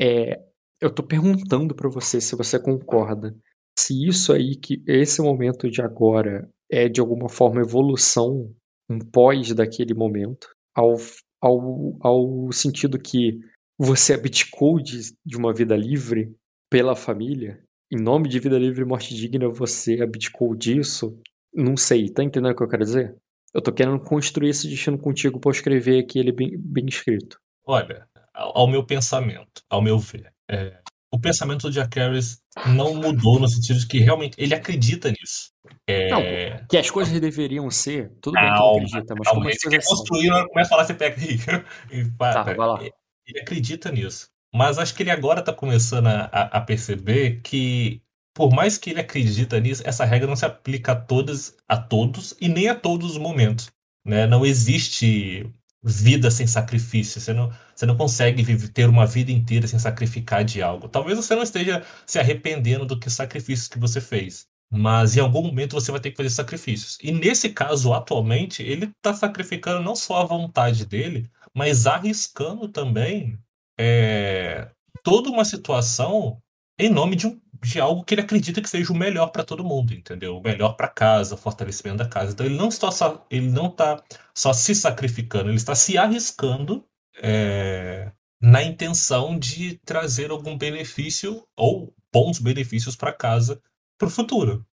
É, eu tô perguntando para você se você concorda. Se isso aí, que esse momento de agora é de alguma forma evolução, um pós daquele momento, ao, ao, ao sentido que você abdicou de, de uma vida livre pela família, em nome de vida livre e morte digna, você abdicou disso? Não sei, tá entendendo o que eu quero dizer? Eu tô querendo construir esse destino contigo eu escrever aqui ele bem, bem escrito. Olha, ao meu pensamento, ao meu ver, é, o pensamento do Jack Harris não mudou no sentido de que realmente ele acredita nisso. É... Não, que as coisas deveriam ser, tudo bem que ele acredita, mas calma, como as coisas são. Construir, começa a falar, você pega aí. Tá, vai lá. Ele acredita nisso. Mas acho que ele agora está começando a, a, perceber que, por mais que ele acredita nisso, essa regra não se aplica a todas, a todos e nem a todos os momentos. Né? Não existe vida sem sacrifício. Você não, você não consegue viver, ter uma vida inteira sem sacrificar de algo. Talvez você não esteja se arrependendo do que sacrifícios que você fez. Mas em algum momento você vai ter que fazer sacrifícios. E nesse caso, atualmente, ele está sacrificando não só a vontade dele, mas arriscando também é, toda uma situação em nome de, um, de algo que ele acredita que seja o melhor para todo mundo, entendeu? O melhor para casa, o fortalecimento da casa. Então ele não está só, ele não está só se sacrificando, ele está se arriscando é, na intenção de trazer algum benefício ou bons benefícios para casa para o futuro.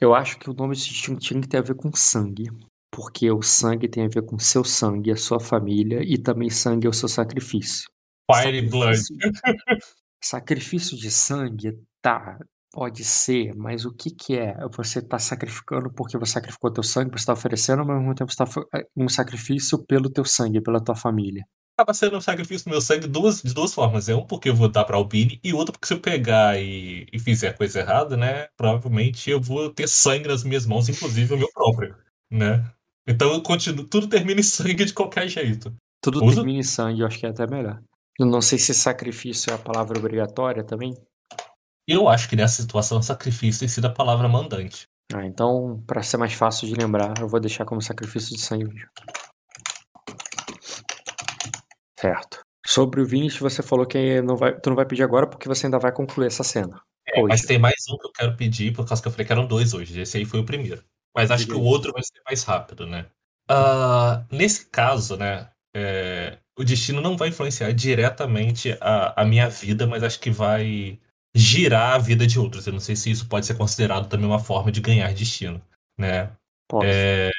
Eu acho que o nome desse tinha que ter a ver com sangue porque o sangue tem a ver com seu sangue, a sua família, e também sangue é o seu sacrifício. Fire Blood. Sacrifício de sangue, tá, pode ser, mas o que que é? Você está sacrificando porque você sacrificou teu sangue, você está oferecendo, mas ao mesmo tempo você está eh, um sacrifício pelo teu sangue, pela tua família. Acaba sendo um sacrifício do meu sangue duas, de duas formas. É um porque eu vou dar pra Albini, e outro porque se eu pegar e, e fizer coisa errada, né, provavelmente eu vou ter sangue nas minhas mãos, inclusive o meu próprio, né? Então eu continuo, tudo termina em sangue de qualquer jeito. Tudo Usa? termina em sangue, eu acho que é até melhor. Eu não sei se sacrifício é a palavra obrigatória também. Eu acho que nessa situação sacrifício tem sido a palavra mandante. Ah, então, para ser mais fácil de lembrar, eu vou deixar como sacrifício de sangue. Certo. Sobre o Vinicius, você falou que não vai, tu não vai pedir agora porque você ainda vai concluir essa cena. É, mas tem mais um que eu quero pedir, por causa que eu falei que eram dois hoje. Esse aí foi o primeiro. Mas acho que o outro vai ser mais rápido, né? Uh, nesse caso, né? É, o destino não vai influenciar diretamente a, a minha vida, mas acho que vai girar a vida de outros. Eu não sei se isso pode ser considerado também uma forma de ganhar destino, né? É,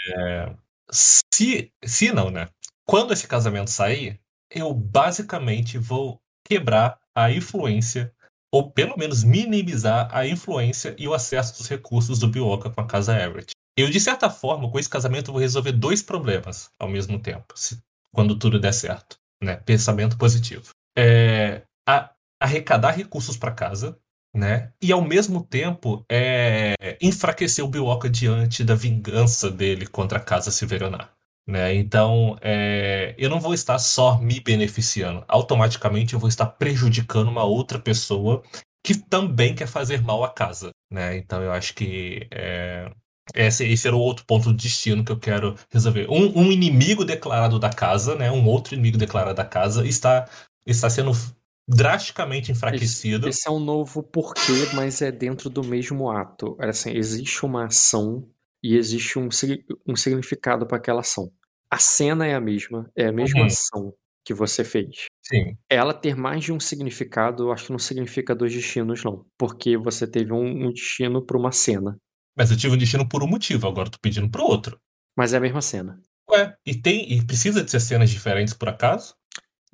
se, se não, né? Quando esse casamento sair, eu basicamente vou quebrar a influência ou pelo menos minimizar a influência e o acesso dos recursos do Bioka com a casa Everett. Eu, de certa forma, com esse casamento, vou resolver dois problemas ao mesmo tempo, se, quando tudo der certo. Né? Pensamento positivo. É, a, arrecadar recursos para casa, né? E ao mesmo tempo é, enfraquecer o Bioka diante da vingança dele contra a casa Silverionar. Né? Então, é, eu não vou estar só me beneficiando, automaticamente eu vou estar prejudicando uma outra pessoa que também quer fazer mal à casa. Né? Então, eu acho que é, esse, esse era o outro ponto de destino que eu quero resolver. Um, um, inimigo declarado da casa, né? Um outro inimigo declarado da casa está, está sendo drasticamente enfraquecido. Esse, esse é um novo porquê, mas é dentro do mesmo ato. Assim, existe uma ação e existe um, um significado para aquela ação. A cena é a mesma, é a mesma uhum. ação que você fez. Sim. Ela ter mais de um significado, acho que não significa dois destinos, não. Porque você teve um, um destino para uma cena. Mas eu tive um destino por um motivo, agora tô pedindo pro outro. Mas é a mesma cena. Ué, e tem. E precisa de ser cenas diferentes por acaso?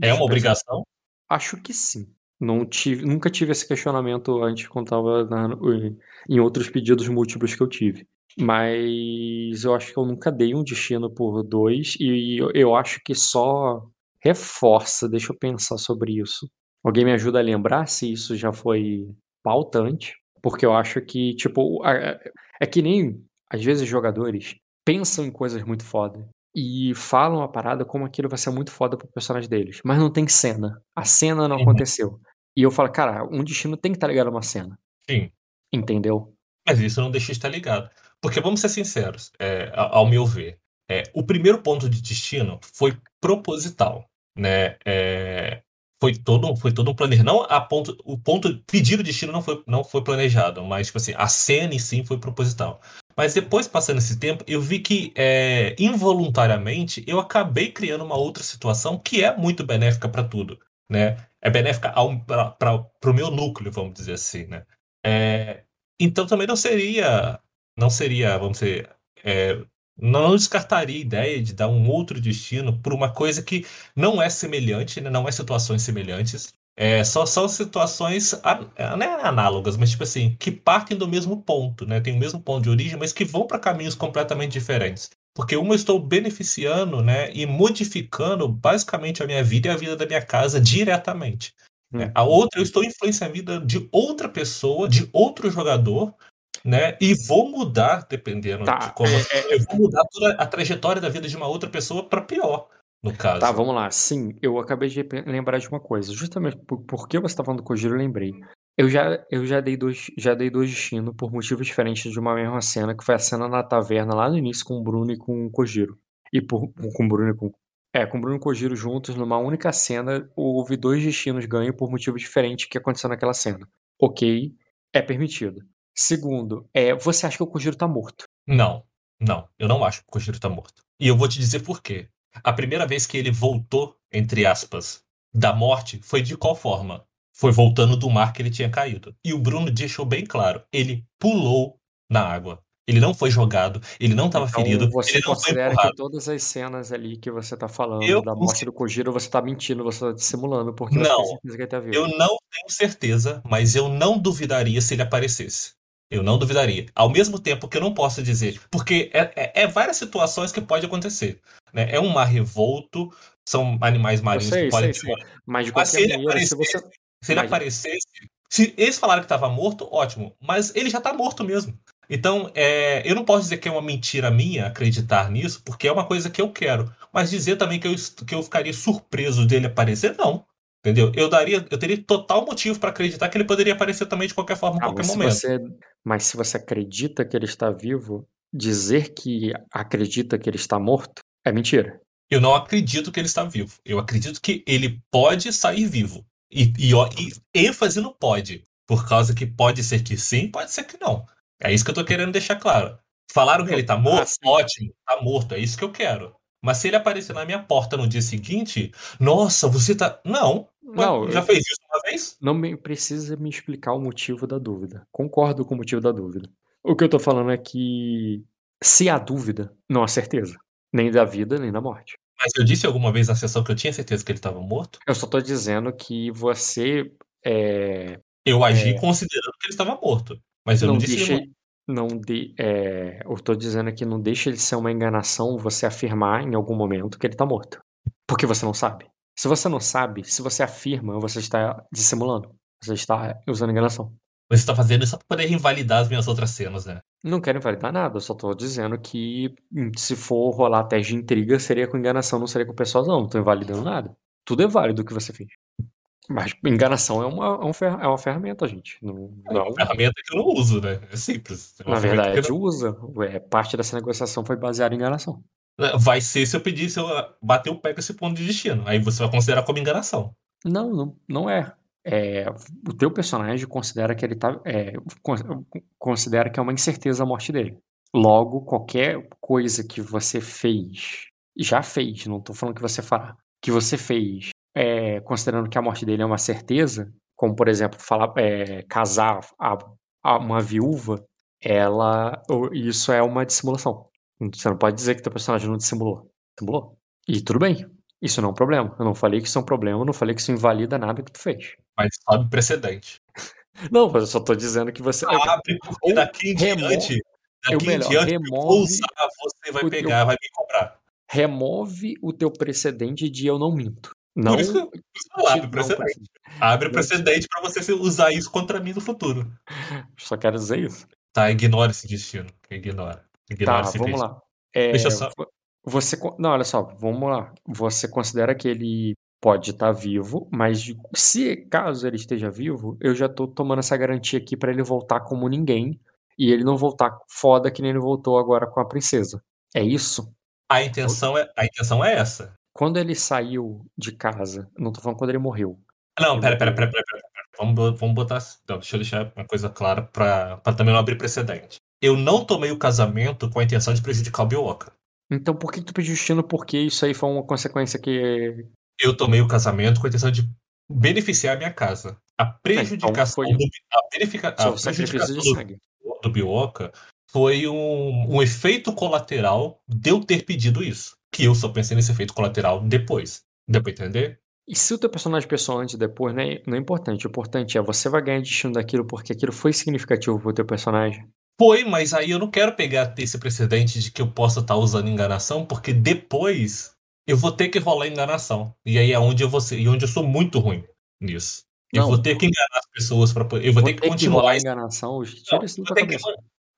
É Deixa uma obrigação? Acho que sim. Não tive, nunca tive esse questionamento antes quando tava na, em outros pedidos múltiplos que eu tive. Mas eu acho que eu nunca dei um destino por dois e eu, eu acho que só reforça. Deixa eu pensar sobre isso. Alguém me ajuda a lembrar se isso já foi pautante? Porque eu acho que, tipo, é que nem, às vezes, jogadores pensam em coisas muito foda e falam a parada como aquilo vai ser muito foda pro personagem deles, mas não tem cena. A cena não uhum. aconteceu. E eu falo, cara, um destino tem que estar tá ligado a uma cena. Sim. Entendeu? Mas isso não deixa de estar ligado. Porque vamos ser sinceros, é, ao meu ver, é, o primeiro ponto de destino foi proposital. Né? É, foi todo, foi todo um planejamento. Não a ponto, o ponto pedir o destino não foi, não foi planejado, mas tipo assim, a cena em si foi proposital. Mas depois, passando esse tempo, eu vi que é, involuntariamente eu acabei criando uma outra situação que é muito benéfica para tudo, né? É benéfica para o meu núcleo, vamos dizer assim, né? É, então também não seria, não seria, vamos dizer, é, não descartaria a ideia de dar um outro destino por uma coisa que não é semelhante, né? não é situações semelhantes. É, só são situações é análogas, mas tipo assim, que partem do mesmo ponto, né? Tem o mesmo ponto de origem, mas que vão para caminhos completamente diferentes. Porque uma eu estou beneficiando, né, e modificando basicamente a minha vida e a vida da minha casa diretamente. Né? A outra eu estou influenciando a vida de outra pessoa, de outro jogador, né? E vou mudar, dependendo tá, de como. É, é, eu vou mudar toda a trajetória da vida de uma outra pessoa para pior, no caso. Tá, vamos lá. Sim, eu acabei de lembrar de uma coisa. Justamente por, porque você está falando do Kojiro, eu lembrei. Eu já, eu já dei dois, já dei dois destinos por motivos diferentes de uma mesma cena, que foi a cena na taverna lá no início com o Bruno e com o Kojiro. E por, com o Bruno e com. É, com o Bruno e o Kojiro juntos numa única cena, houve dois destinos ganhos por motivos diferentes que aconteceu naquela cena. Ok, é permitido. Segundo, é, você acha que o Kojiro tá morto? Não, não. Eu não acho que o Kojiro tá morto. E eu vou te dizer por quê. A primeira vez que ele voltou, entre aspas, da morte foi de qual forma? Foi voltando do mar que ele tinha caído. E o Bruno deixou bem claro: ele pulou na água. Ele não foi jogado, ele não estava então, ferido. Você ele não considera que todas as cenas ali que você está falando eu da morte consigo... do Kojiro, você está mentindo, você está dissimulando, porque não, você tem tá Eu não tenho certeza, mas eu não duvidaria se ele aparecesse. Eu não duvidaria. Ao mesmo tempo que eu não posso dizer, porque é, é, é várias situações que pode acontecer. Né? É um mar revolto, são animais marinhos sei, que podem sei, sei. Mas mas se maneira, aparecesse, se você. Se ele mas... aparecesse. Se eles falaram que estava morto, ótimo. Mas ele já está morto mesmo. Então, é, eu não posso dizer que é uma mentira minha acreditar nisso, porque é uma coisa que eu quero. Mas dizer também que eu, que eu ficaria surpreso dele aparecer, não. Entendeu? Eu daria, eu teria total motivo para acreditar que ele poderia aparecer também de qualquer forma, em ah, qualquer momento. Você, mas se você acredita que ele está vivo, dizer que acredita que ele está morto é mentira. Eu não acredito que ele está vivo. Eu acredito que ele pode sair vivo. E, e, e ênfase no pode. Por causa que pode ser que sim, pode ser que não. É isso que eu tô querendo deixar claro. Falaram que ele tá morto? Ah, ótimo, tá morto. É isso que eu quero. Mas se ele aparecer na minha porta no dia seguinte, nossa, você tá. Não. Não já fez isso uma vez? Não me, precisa me explicar o motivo da dúvida. Concordo com o motivo da dúvida. O que eu tô falando é que se há dúvida, não há certeza. Nem da vida, nem da morte. Mas eu disse alguma vez na sessão que eu tinha certeza que ele estava morto? Eu só tô dizendo que você. É, eu agi é, considerando que ele estava morto. Mas eu não, não disse. Deixa, não de, é, eu tô dizendo que não deixa de ser uma enganação você afirmar em algum momento que ele tá morto. Porque você não sabe. Se você não sabe, se você afirma, você está dissimulando. Você está usando enganação. Você está fazendo isso só para poder invalidar as minhas outras cenas, né? Não quero invalidar nada, eu só tô dizendo que hum, se for rolar teste de intriga, seria com enganação, não seria com pessoas, não. Não tô invalidando nada. Tudo é válido o que você fez. Mas enganação é uma, é, um fer, é uma ferramenta, gente. Não, é uma ferramenta que eu não uso, né? É simples. É Na verdade, não... usa. É, parte dessa negociação foi baseada em enganação. Vai ser se eu pedir, se eu bater o pé com esse ponto de destino. Aí você vai considerar como enganação. Não, não, não é. é o teu personagem considera que ele tá. É, considera que é uma incerteza a morte dele. Logo, qualquer coisa que você fez, já fez, não tô falando que você fará, que você fez é, considerando que a morte dele é uma certeza, como por exemplo falar, é, casar a, a uma viúva, ela isso é uma dissimulação. Você não pode dizer que teu personagem não dissimulou. Dissimulou. E tudo bem. Isso não é um problema. Eu não falei que isso é um problema, eu não falei que isso invalida nada que tu fez. Mas sabe precedente. Não, eu só tô dizendo que você. Abre, porque daqui em diante. Daqui melhor, em diante, remove usar, você vai pegar, teu... vai me comprar. Remove o teu precedente de eu não minto. Não, Por isso, isso abre precedente. Abre precedente para você usar isso contra mim no futuro. Só quero dizer isso. Tá, ignora esse destino. Ignora. Tá, vamos lá. É, Deixa só. Você, não, olha só, vamos lá. Você considera que ele pode estar vivo, mas se caso ele esteja vivo, eu já tô tomando essa garantia aqui para ele voltar como ninguém e ele não voltar foda que nem ele voltou agora com a princesa. É isso? A intenção é, a intenção é essa. Quando ele saiu de casa, não tô falando quando ele morreu, Não, pera, pera, pera, pera. Vamos, vamos botar. Não, deixa eu deixar uma coisa clara pra também não abrir precedente. Eu não tomei o casamento com a intenção de prejudicar o Bioka. Então por que, tu pediu destino? Porque isso aí foi uma consequência que. Eu tomei o casamento com a intenção de beneficiar a minha casa. A prejudicação foi- do, a verifica, a prejudicação do, do Bioka foi um, um efeito colateral de eu ter pedido isso. Que eu só pensei nesse efeito colateral depois. Deu pra entender? E se o teu personagem pensou antes e depois, não é, não é importante. O importante é você vai ganhar destino daquilo porque aquilo foi significativo pro teu personagem. Foi, mas aí eu não quero pegar esse precedente de que eu possa estar usando enganação, porque depois eu vou ter que rolar enganação. E aí é onde eu vou ser, e onde eu sou muito ruim nisso. Eu Não. vou ter que enganar as pessoas para eu vou, ter que continuar rolar esse- enganação. Tira Não, isso da eu ter que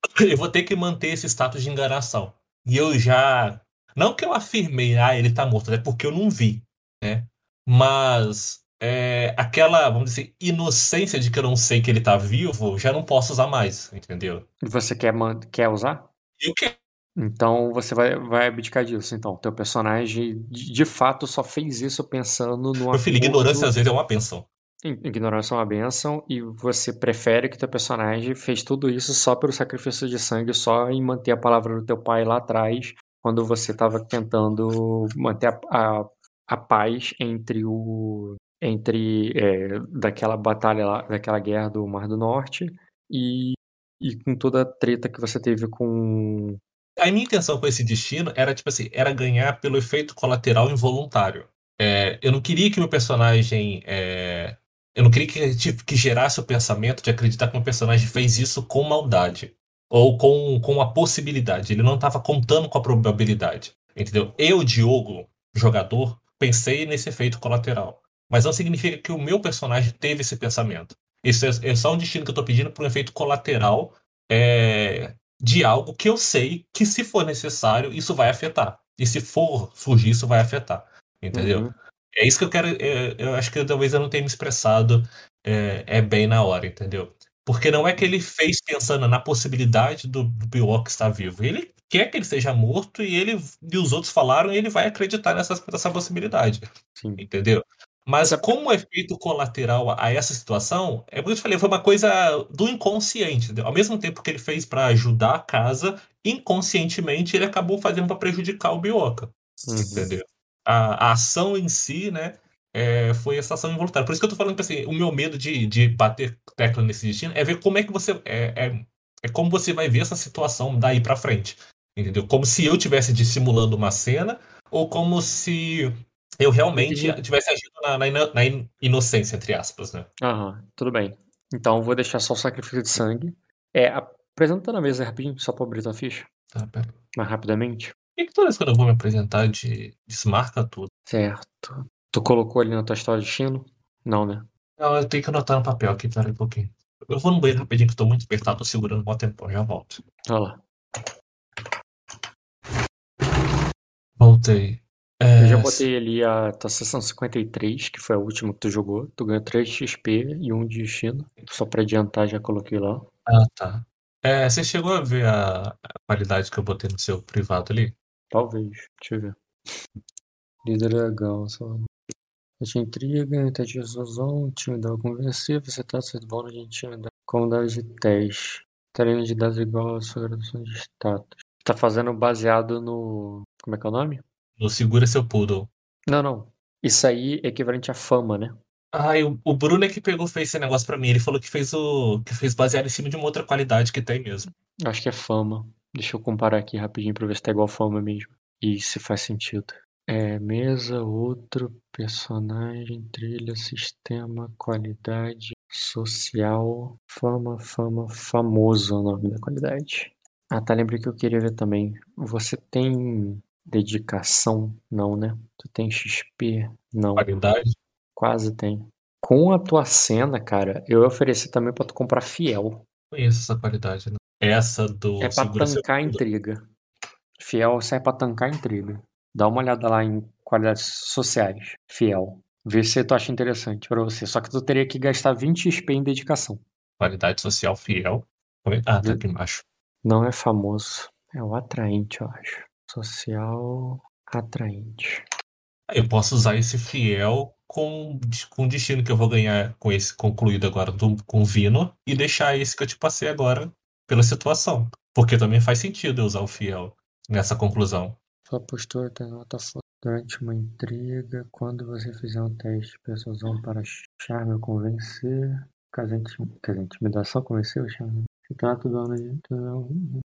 eu vou ter que manter esse status de enganação. E eu já. Não que eu afirmei, ah, ele tá morto, é porque eu não vi, né? Mas é, aquela, vamos dizer, inocência de que eu não sei que ele tá vivo, eu já não posso usar mais, entendeu? Você quer, quer usar? E o que? Então você vai, vai abdicar disso. Então, teu personagem de, de fato só fez isso pensando no Meu filho, ignorância às vezes é uma benção. Ig- Ignorância é uma benção e você prefere que teu personagem fez tudo isso só pelo sacrifício de sangue, só em manter a palavra do teu pai lá atrás, quando você estava tentando manter a, a, a paz entre o entre é, daquela batalha lá, daquela guerra do Mar do Norte e, e com toda a treta que você teve com A minha intenção com esse destino era, tipo assim, era ganhar pelo efeito colateral involuntário. É, eu não queria que meu personagem. é, eu não queria que, que gerasse o pensamento de acreditar que meu personagem fez isso com maldade. Ou com, com a possibilidade. Ele não estava contando com a probabilidade. Entendeu? Eu, Diogo, jogador, pensei nesse efeito colateral. Mas não significa que o meu personagem teve esse pensamento. Isso é, é só um destino que eu estou pedindo por um efeito colateral é, de algo que eu sei que, se for necessário, isso vai afetar. E se for surgir, isso vai afetar. Entendeu? Uhum. É isso que eu quero. é, eu acho que talvez eu não tenha me expressado é, é bem na hora, entendeu? Porque não é que ele fez pensando na possibilidade do, do Biwok estar vivo. Ele quer que ele seja morto e ele e os outros falaram e ele vai acreditar nessa, nessa possibilidade, Sim. entendeu? Mas como efeito colateral a, essa situação, é como eu te falei, foi uma coisa do inconsciente. Ao mesmo tempo que ele fez para ajudar a casa, inconscientemente ele acabou fazendo para prejudicar o Bioka Uhum. entendeu? A, a ação em si, né, é, foi essa ação involuntária. Por isso que eu tô falando que assim, o meu medo de, de bater tecla nesse destino é ver como é que você é, é, é como você vai ver essa situação daí pra frente, entendeu? Como se eu tivesse dissimulando uma cena ou como se eu realmente tivesse agido na, na na in- inocência, entre aspas, né? Aham, tudo bem. Então vou deixar só o sacrifício de sangue. É, apresenta na mesa rapidinho, só pra abrir tua ficha, Tá, pera. mais rapidamente. Por que toda vez que eu vou me apresentar, de, desmarca tudo? Certo. Tu colocou ali na tua história de destino? Não, né? Não, eu tenho que anotar no papel aqui, pera um pouquinho. Eu vou no banheiro rapidinho que eu tô muito apertado, tô segurando um tempo, já volto. Olha lá. Voltei. É, Eu já botei ali a tua sessão 53, que foi a última que tu jogou. Tu ganhou 3 XP e 1 de destino. Só pra adiantar, já coloquei lá. Ah, tá. É, você chegou a ver a, a qualidade que eu botei no seu privado ali? Talvez. Deixa eu ver. Líder legal, só. Te intriga, teste de intimidar convencer, você tá sendo bônus de intimidar. Comunidade de teste. Treino de dados igual à sua graduação de status. Tá fazendo baseado no. Como é que é o nome? No Segura Seu Poodle. Não, não. Isso aí é equivalente à fama, né? Ah, e o, o Bruno é que pegou fez esse negócio pra mim. Ele falou que fez o. que fez baseado em cima de uma outra qualidade que tem mesmo. Acho que é fama. Deixa eu comparar aqui rapidinho pra ver se tá igual fama mesmo. E se faz sentido. É mesa, outro, personagem, trilha, sistema, qualidade, social, fama, fama, famoso é o nome da qualidade. Ah, tá, lembrei que eu queria ver também. Você tem dedicação? Não, né? Tu tem XP? Não. Qualidade. Quase tem. Com a tua cena, cara, eu ia oferecer também pra tu comprar fiel. Conheço essa qualidade, né? Essa do É pra Seu tancar a intriga. Fiel serve pra tancar a intriga. Dá uma olhada lá em qualidades sociais. Fiel. Vê se tu acha interessante pra você. Só que tu teria que gastar 20 XP em dedicação. Qualidade social fiel. Ah, tá aqui embaixo. Não é famoso. É o atraente, eu acho. Social atraente. Eu posso usar esse fiel com, com o destino que eu vou ganhar com esse concluído agora do, com o Vino e deixar esse que eu te passei agora pela situação. Porque também faz sentido eu usar o fiel nessa conclusão. Sua postura tem nota forte durante uma intriga. Quando você fizer um teste de persuasão para charme ou convencer. Caso intimidação convencer o charme. Se trata do ano de.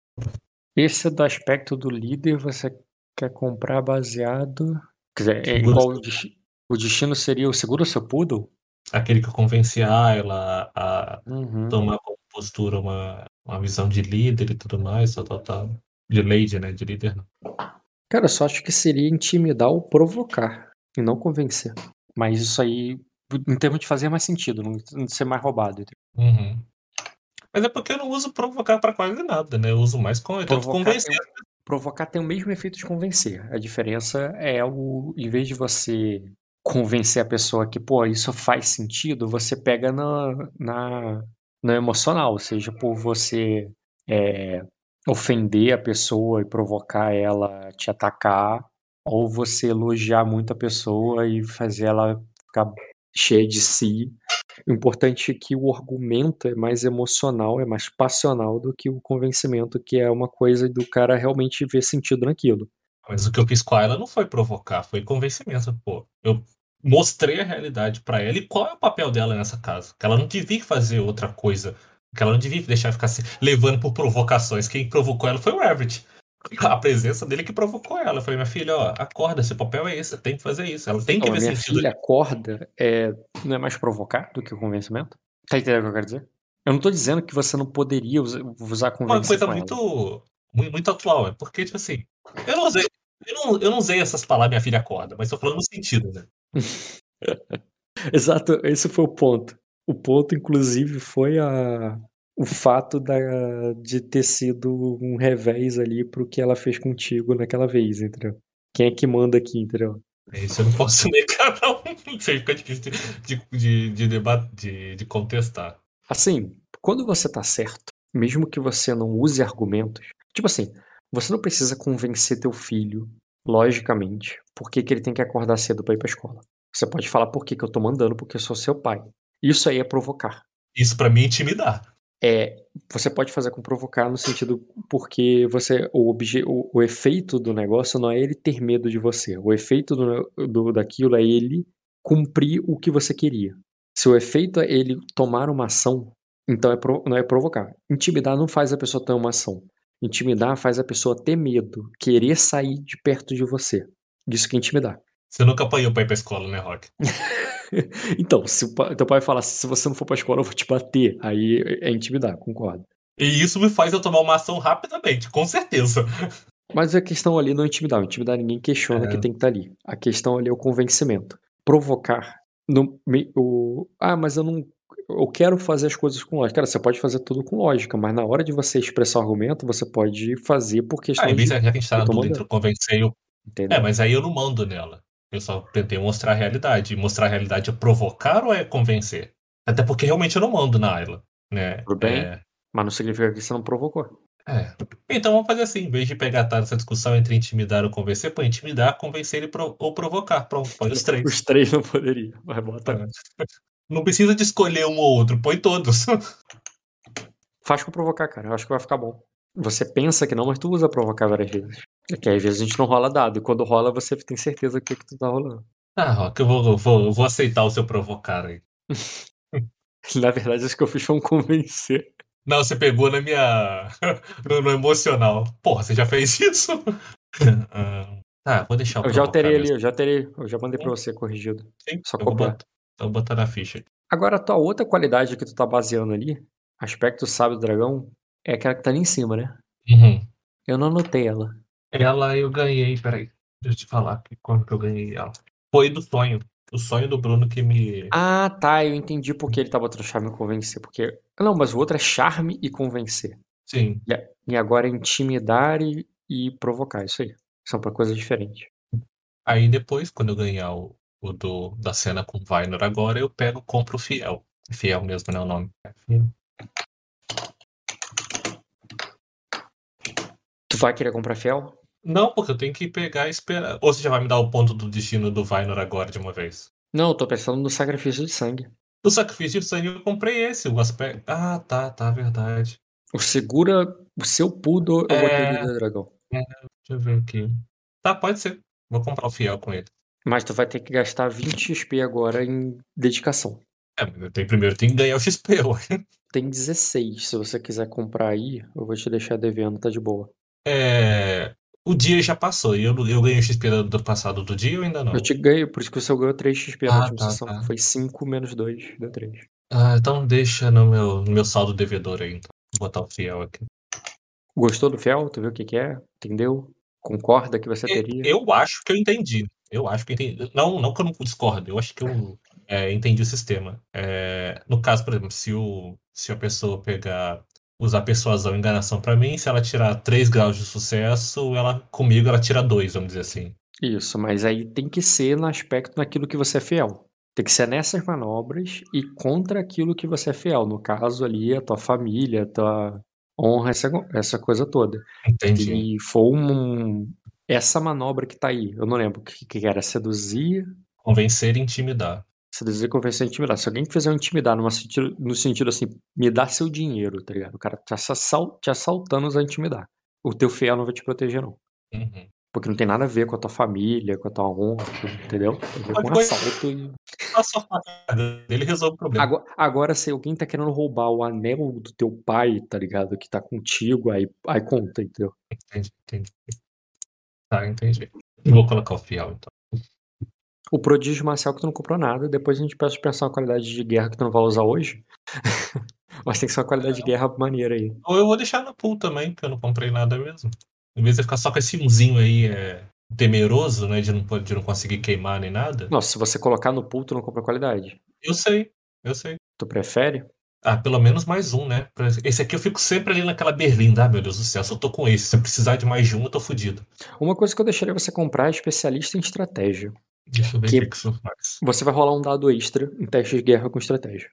Esse é do aspecto do líder, você quer comprar baseado. Quer dizer, é igual o destino, o destino seria o seguro seu poodle? Aquele que convence a ela a Uhum. tomar como postura uma, uma visão de líder e tudo mais, tal, tal, tal. De lady, né? De líder. não. Cara, eu só acho que seria intimidar ou provocar, e não convencer. Mas isso aí, em termos de fazer mais sentido, não ser mais roubado. Uhum. Mas é porque eu não uso provocar pra quase nada, né? Eu uso mais com eu tento convencer. tem, provocar tem o mesmo efeito de convencer. A diferença é o, em vez de você convencer a pessoa que, pô, isso faz sentido, você pega na, na, no emocional, seja por você é, ofender a pessoa e provocar ela a te atacar, ou você elogiar muito a pessoa e fazer ela ficar cheia de si. O importante é que o argumento é mais emocional, é mais passional do que o convencimento, que é uma coisa do cara realmente ver sentido naquilo. Mas o que eu fiz com ela não foi provocar, foi convencimento, pô. Eu mostrei a realidade pra ela e qual é o papel dela nessa casa. Que ela não devia fazer outra coisa. Que ela não devia deixar ficar se levando por provocações. Quem provocou ela foi o Everett. A presença dele que provocou ela. Eu falei, minha filha, ó, acorda, seu papel é esse, você tem que fazer isso. Ela tem que Então, ver minha sentido. filha acorda é, não é mais provocar do que o convencimento? Tá entendendo o que eu quero dizer? Eu não tô dizendo que você não poderia usar, usar Uma convencer coisa muito, muito, muito atual, é porque, tipo assim, eu não usei. Eu não, eu não usei essas palavras, minha filha acorda, mas tô falando no sentido, né? Exato, esse foi o ponto. O ponto, inclusive, foi a, o fato da, de ter sido um revés ali pro que ela fez contigo naquela vez, entendeu? Quem é que manda aqui, entendeu? Isso eu não posso negar, não. Isso aí fica difícil de, de, de, de, deba- de, de contestar. Assim, quando você tá certo, mesmo que você não use argumentos, tipo assim, você não precisa convencer teu filho, logicamente, por que, que ele tem que acordar cedo pra ir pra escola. Você pode falar por que, que eu tô mandando, porque eu sou seu pai. Isso aí é provocar. Isso pra mim é intimidar. É, você pode fazer com provocar no sentido porque você o, obje, o, o efeito do negócio não é ele ter medo de você. O efeito do, do, daquilo é ele cumprir o que você queria. Se o efeito é ele tomar uma ação, então é pro, não é provocar. Intimidar não faz a pessoa ter uma ação. Intimidar faz a pessoa ter medo, querer sair de perto de você. Isso que é intimidar. Você nunca apanhou pra ir pra escola, né, Rock? então, se o pai, teu pai falar se você não for pra escola, eu vou te bater. Aí é intimidar, concordo. E isso me faz eu tomar uma ação rapidamente, com certeza. Mas a questão ali não é intimidar. Intimidar ninguém questiona É. que tem que estar ali. A questão ali é o convencimento. Provocar. No, me- o, ah, mas eu não. Eu quero fazer as coisas com lógica. Cara, você pode fazer tudo com lógica, mas na hora de você expressar o argumento, você pode fazer por questão Ah, de. já que a gente tá eu entre convencer e o Entendeu? É, mas aí eu não mando nela. Eu só tentei mostrar a realidade. E mostrar a realidade é provocar ou é convencer? Até porque realmente eu não mando na Ayla, né? Tudo bem. É, Mas não significa que você não provocou. é. Então vamos fazer assim, em vez de pegar tá, essa discussão entre intimidar ou convencer, põe intimidar, convencer e pro- ou provocar. Pronto, põe os três. Os três não poderiam. Mas bota. É. Não precisa de escolher um ou outro, põe todos. Faz com provocar, cara. Eu acho que vai ficar bom. Você pensa que não, mas tu usa provocar várias vezes. É que às vezes a gente não rola dado. E quando rola, você tem certeza do que, que tu tá rolando. Ah, Rock, eu vou, eu vou, eu vou aceitar o seu provocar aí. Na verdade, acho que eu fiz foi um convencer. Não, você pegou na minha. no, no emocional. Porra, você já fez isso? Ah, Tá, vou deixar o Eu já alterei mesmo. ali, eu já alterei. Eu já mandei pra você corrigido. Sim, Só eu copiar. vou botar na ficha. Agora, a tua outra qualidade que tu tá baseando ali, aspecto sábio do dragão, é aquela que tá ali em cima, né? Uhum. Eu não anotei ela. Ela eu ganhei, peraí. Deixa eu te falar quando que eu ganhei ela. Foi do sonho. O sonho do Bruno que me. Ah, tá. Eu entendi porque ele tá botando charme e convencer. Porque. Não, mas o outro é charme e convencer. Sim. E agora é intimidar e, e provocar. Isso aí. São pra coisas diferentes. Aí depois, quando eu ganhar o, o do, da cena com o Vainor agora, eu pego e compro o Fiel. Fiel mesmo, né? O nome. É, Fiel. Tu vai querer comprar fiel? Não, porque eu tenho que pegar e esperar. Ou você já vai me dar o ponto do destino do Vainor agora de uma vez? Não, eu tô pensando no sacrifício de sangue. Do sacrifício de sangue eu comprei esse, o aspecto. Ah, tá, tá, verdade. O segura o seu pudo, eu É. botei o líder dragão. Deixa eu ver aqui. Tá, pode ser. Vou comprar o fiel com ele. Mas tu vai ter que gastar 20 XP agora em dedicação. É, mas eu tenho, primeiro tem que ganhar o XP, ué. Tem 16. Se você quiser comprar aí, eu vou te deixar devendo, tá de boa. É. O dia já passou. E eu, eu ganhei o XP do, do passado do dia ou ainda não? Eu te ganhei, por isso que você ganhou 3 XP na Ah, última tá, sessão. tá. Foi 5 menos 2, deu 3. Ah, então deixa no meu, no meu saldo devedor aí, então. Vou botar o fiel aqui. Gostou do fiel? Tu viu o que, que é? Entendeu? Concorda que você teria? Eu acho que eu entendi. Eu acho que eu entendi. Não, não que eu não discordo, eu acho que eu é, entendi o sistema. É, no caso, por exemplo, se, o, se a pessoa pegar, usar persuasão e enganação pra mim, se ela tirar 3 graus de sucesso, ela comigo ela tira 2, vamos dizer assim. Isso, mas aí tem que ser no aspecto naquilo que você é fiel. Tem que ser nessas manobras e contra aquilo que você é fiel. No caso ali, a tua família, a tua honra, essa, essa coisa toda. Entendi. E foi um. Essa manobra que tá aí, eu não lembro o que, que era, seduzir, Convencer e intimidar. Seduzir, convencer, intimidar. Se alguém fizer um intimidar numa sentido, no sentido assim, me dá seu dinheiro, tá ligado? O cara te, assal, te assaltando a intimidar. O teu fiel não vai te proteger, não. Uhum. Porque não tem nada a ver com a tua família, com a tua honra, entendeu? Tem a ver com coisa- assalto e. A dele resolve o problema. Agora, agora, se alguém tá querendo roubar o anel do teu pai, tá ligado? Que tá contigo, aí, aí conta, entendeu? Entendi, entendi. Tá, entendi. Vou colocar o fiel, então. O prodígio marcial que tu não comprou nada, depois a gente pede pra pensar uma qualidade de guerra que tu não vai usar hoje. Mas tem que ser uma qualidade de guerra maneira aí. Ou eu vou deixar na pool também, porque eu não comprei nada mesmo. Em vez de ficar só com esse umzinho aí é, temeroso, né? De não, de não conseguir queimar nem nada. Nossa, se você colocar no pool, tu não compra qualidade. Eu sei, eu sei. Tu prefere? Ah, pelo menos mais um, né? Esse aqui eu fico sempre ali naquela berlinda. Ah, meu Deus do céu, se eu tô com esse, se eu precisar de mais de um, eu tô fudido. Uma coisa que eu deixaria você comprar é especialista em estratégia. Deixa eu ver Que- o que que isso faz. Você vai rolar um dado extra em teste de guerra com estratégia.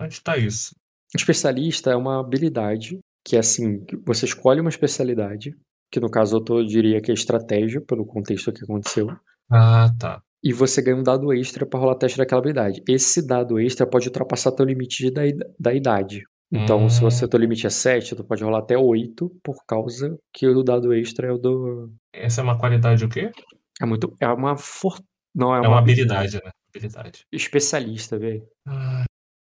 Onde tá isso? Especialista é uma habilidade que é assim, você escolhe uma especialidade, que no caso eu tô- eu diria que é estratégia, pelo contexto que aconteceu, Ah, tá. e você ganha um dado extra para rolar teste daquela habilidade. Esse dado extra pode ultrapassar teu limite da, da idade. Então, se Hum. você teu limite é 7, tu pode rolar até 8, por causa que o dado extra é o do. Essa é uma qualidade o quê? É muito. É uma for... Não, é, É uma habilidade, né? Habilidade. Especialista, velho. Ah,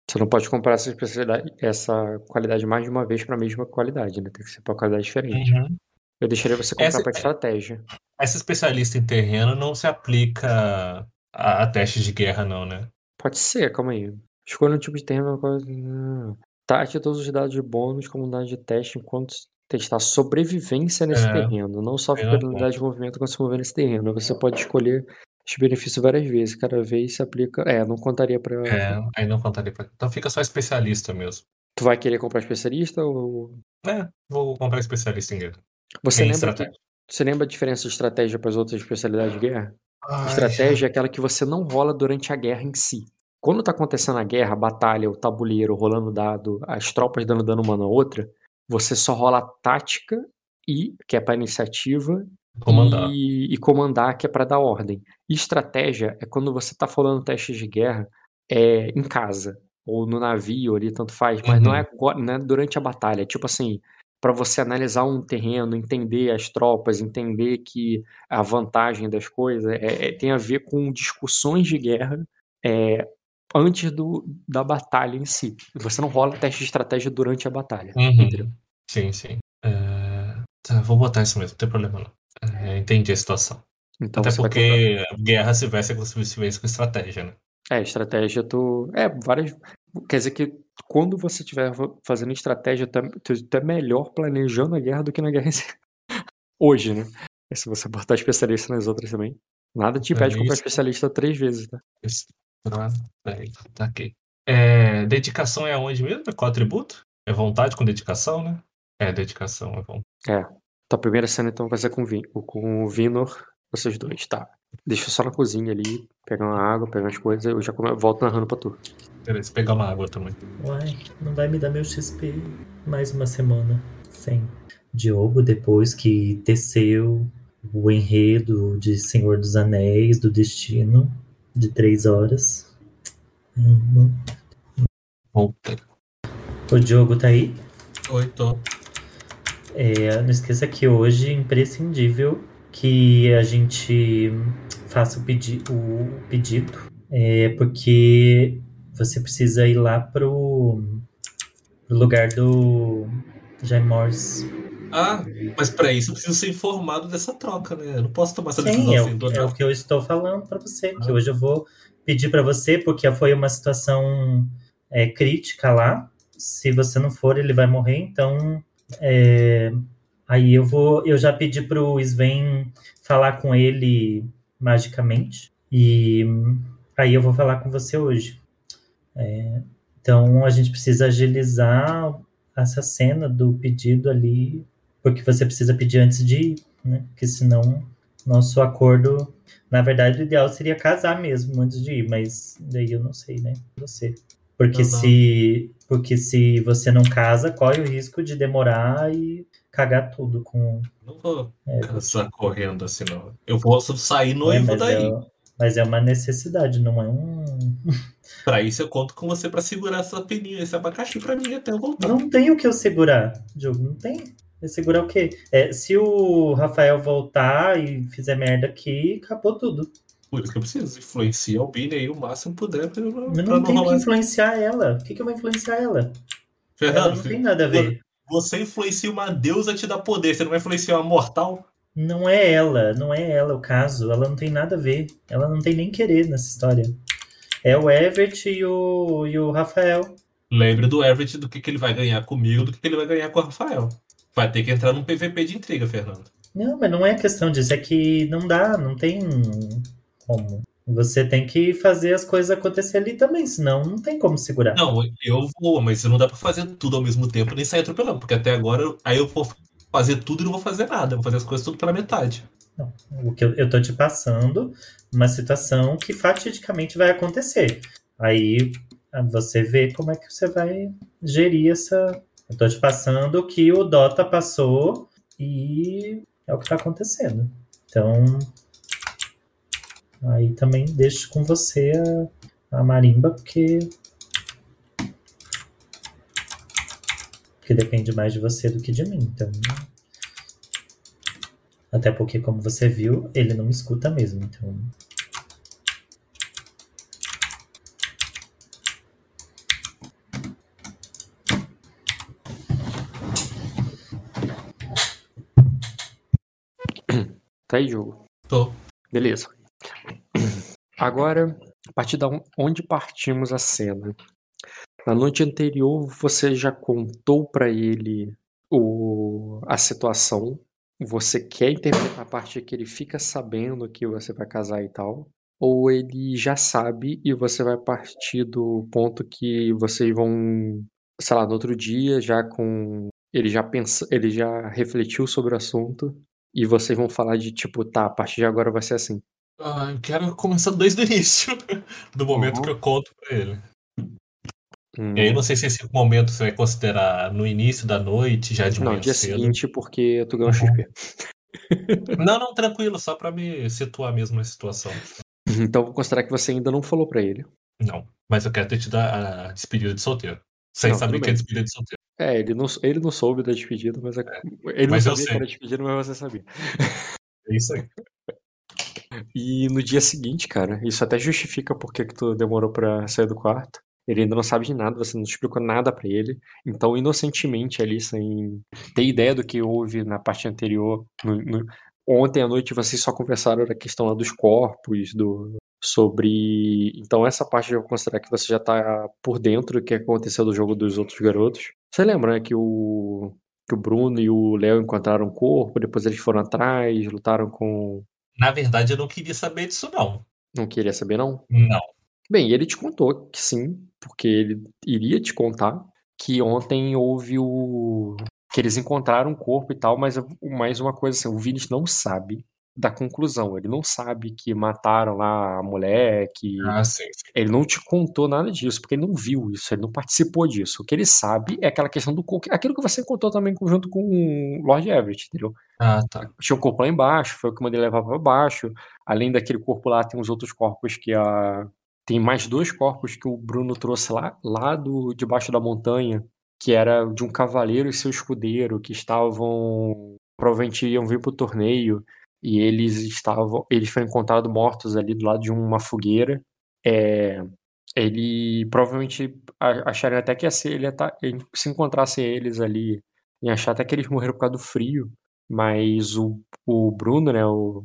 Você não pode comprar essa especialidade, essa qualidade mais de uma vez para a mesma qualidade, né? Tem que ser para qualidade diferente. uhum. Eu deixaria você comprar para estratégia. Essa especialista em terreno não se aplica a, a testes de guerra, não, né? Pode ser, calma aí. Escolha um tipo de terreno. uma coisa- Não. Trate todos os dados de bônus como dados de teste enquanto testar sobrevivência nesse É, terreno. Não só probabilidade de movimento quando se mover nesse terreno. Você pode escolher os benefícios várias vezes. Cada vez se aplica. É, não contaria pra. É, aí não contaria pra. Então fica só especialista mesmo. Tu vai querer comprar especialista ou. É, vou comprar especialista em guerra. Você Em lembra, que... Você lembra a diferença de estratégia para as outras especialidades de guerra? Ai, Estratégia é aquela que você não rola durante a guerra em si. Quando tá acontecendo a guerra, a batalha, o tabuleiro rolando dado, as tropas dando dano uma na outra, você só rola a tática e que é para iniciativa Comandar. E, e comandar que é para dar ordem. E estratégia é quando você tá falando testes de guerra é, em casa ou no navio ali tanto faz, mas não, Uhum. é, agora- não é durante a batalha. É tipo assim, para você analisar um terreno, entender as tropas, entender que a vantagem das coisas é- é- tem a ver com discussões de guerra é, antes do, da batalha em si. Você não rola teste de estratégia durante a batalha. entendeu? Uhum. Sim, sim. É, Tá, vou botar isso mesmo, não tem problema não. É, entendi a situação. Então Até porque guerra se vence com, se vence com estratégia, né? É, estratégia tu. É, várias. Quer dizer que quando você estiver fazendo estratégia, tu é, tu- tu é melhor planejando a guerra do que na guerra em si. Hoje, né? E se você botar especialista nas outras também. Nada te impede de comprar Isso. especialista três vezes, tá? Esse- ah, Peraí, tá aqui. É, dedicação é aonde mesmo? É qual atributo? É vontade com dedicação, né? É, dedicação é vontade. Tua primeira cena então vai ser com, o Vin, com o Vinor, vocês dois, tá? Deixa eu só na cozinha ali, pegar uma água, pegar umas coisas, eu já come- volto narrando pra tu. Beleza, pegar uma água também. Uai, não vai me dar meu XP mais uma semana. Sem. Diogo, depois que teceu o enredo de Senhor dos Anéis, do Destino, de três horas. Volta. O Diogo tá aí? Oi, tô. É, não esqueça que hoje é imprescindível que a gente faça o, pedi o pedido, é, porque você precisa ir lá pro, pro lugar do Jaime Morris. Ah, mas para isso eu preciso ser informado dessa troca, né? Eu não posso tomar essa decisão Sim, é, o- do é o que eu estou falando para você, que Ah. hoje eu vou pedir para você, porque foi uma situação é, crítica lá. Se você não for, ele vai morrer. Então, é, aí eu vou, eu já pedi para o Sven falar com ele magicamente e aí eu vou falar com você hoje. É, então, a gente precisa agilizar essa cena do pedido ali, porque você precisa pedir antes de ir, né? Porque senão nosso acordo, na verdade, o ideal seria casar mesmo antes de ir, mas daí eu não sei, né? Você. Porque Não, não. se porque se você não casa, corre o risco de demorar e cagar tudo com Não vou é, casar correndo assim, não. Eu posso sair é, noivo mas, daí. é, mas é uma necessidade, não é um Pra isso eu conto com você pra segurar essa peninha, esse abacaxi pra mim até eu voltar. Não tem o que eu segurar, Diogo, não tem. Vai segurar o quê? É, se o Rafael voltar e fizer merda aqui, acabou tudo. Por isso que eu preciso. Influencia o Bini aí o máximo puder pra, pra Mas não, não tem que influenciar ela. O que, que eu vou influenciar ela? Ela Fernando, não tem nada a ver. você influencia uma deusa a te dar poder, você não vai influenciar uma mortal? Não é ela, não é ela o caso. Ela não tem nada a ver. Ela não tem nem querer nessa história. É o Everett e o, e o Rafael. Lembre do Everett do que, que ele vai ganhar comigo, do que, que ele vai ganhar com o Rafael. Vai ter que entrar num PVP de intriga, Fernando. Não, mas não é questão disso. É que não dá, não tem como. Você tem que fazer as coisas acontecer ali também, senão não tem como segurar. Não, eu vou, mas não dá pra fazer tudo ao mesmo tempo nem sair atropelando, porque até agora eu- aí eu vou fazer tudo e não vou fazer nada, vou fazer as coisas tudo pela metade. O que eu, eu tô te passando uma situação que fatidicamente vai acontecer. Aí ah, você vê como é que você vai gerir essa. Eu tô te passando o que o Dota passou e é o que tá acontecendo. Então. Aí também deixo com você a, a marimba, porque. Porque depende mais de você do que de mim. Então. Até porque, como você viu, ele não me escuta mesmo. Então. Tá aí, jogo. Tô. Beleza. Agora, a partir on- onde partimos a cena. Na noite anterior, você já contou pra ele o, a situação. Você quer interpretar a parte que ele fica sabendo que você vai casar e tal? Ou ele já sabe e você vai partir do ponto que vocês vão, sei lá, no outro dia, já com. Ele já pensa, ele já refletiu sobre o assunto e vocês vão falar de tipo, tá, a partir de agora vai ser assim. Ah, eu quero começar desde o início, do momento Uhum. que eu conto pra ele. Hum. E aí eu não sei se esse momento você vai considerar no início da noite, já de Não, manhã dia cedo. seguinte, porque tu ganhou Uhum. XP. Não, não, tranquilo, só pra me situar mesmo na situação. Então vou considerar que você ainda não falou pra ele. Não, mas eu quero ter te dar a despedida de solteiro. Sem Não, saber que é despedida de solteiro. É, ele não, ele não soube da despedida, mas é- ele não mas eu sabia que era despedida, mas você sabia. É isso aí. E no dia seguinte, cara, isso até justifica por que tu demorou pra sair do quarto. Ele ainda não sabe de nada, você não explicou nada pra ele. Então, inocentemente ali, sem ter ideia do que houve na parte anterior, no- no- ontem à noite vocês só conversaram da questão lá dos corpos, do sobre. Então, essa parte eu vou considerar que você já tá por dentro do que aconteceu do jogo dos outros garotos. Você lembra, né, que o que o Bruno e o Léo encontraram o corpo, depois eles foram atrás, lutaram com Na verdade, eu não queria saber disso, não. não queria saber, não? Não. Bem, ele te contou que sim, porque ele iria te contar que ontem houve o. que eles encontraram um corpo e tal, mas mais uma coisa assim, o Vinícius não sabe da conclusão. Ele não sabe que mataram lá a mulher, que Ah, sim, sim. ele não te contou nada disso, porque ele não viu isso, ele não participou disso. O que ele sabe é aquela questão do corpo, aquilo que você contou também junto com o Lord Everett, entendeu? Ah, tá. Tinha um corpo lá embaixo, foi o que mandei levar para baixo. Além daquele corpo lá, tem os outros corpos que a tem mais dois corpos que o Bruno trouxe lá, lá do debaixo da montanha, que era de um cavaleiro e seu escudeiro que estavam provavelmente iam vir pro torneio e eles estavam eles foram encontrados mortos ali do lado de uma fogueira. É, ele provavelmente acharam até que ia ser, ele ia tá, se encontrasse eles ali, ia achar até que eles morreram por causa do frio, mas o, o Bruno, né, o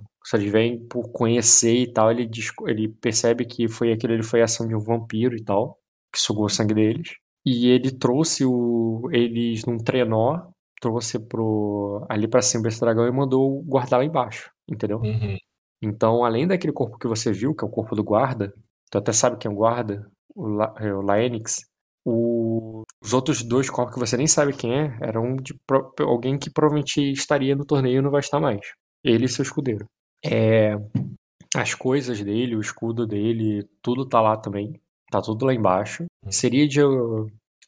vem por conhecer e tal, ele, ele percebe que foi aquilo, ele foi a ação de um vampiro e tal, que sugou o sangue deles, e ele trouxe o, eles num trenó, trouxe pro, ali pra cima desse dragão e mandou guardar lá embaixo, entendeu? Uhum. Então, além daquele corpo que você viu, que é o corpo do guarda, tu até sabe quem é o guarda, o, La, é, o Laenix, o- os outros dois corpos que você nem sabe quem é, eram de pro- alguém que provavelmente estaria no torneio e não vai estar mais. Ele e seu escudeiro. É, as coisas dele, o escudo dele, tudo tá lá também. Tá tudo lá embaixo. Hum. Seria de.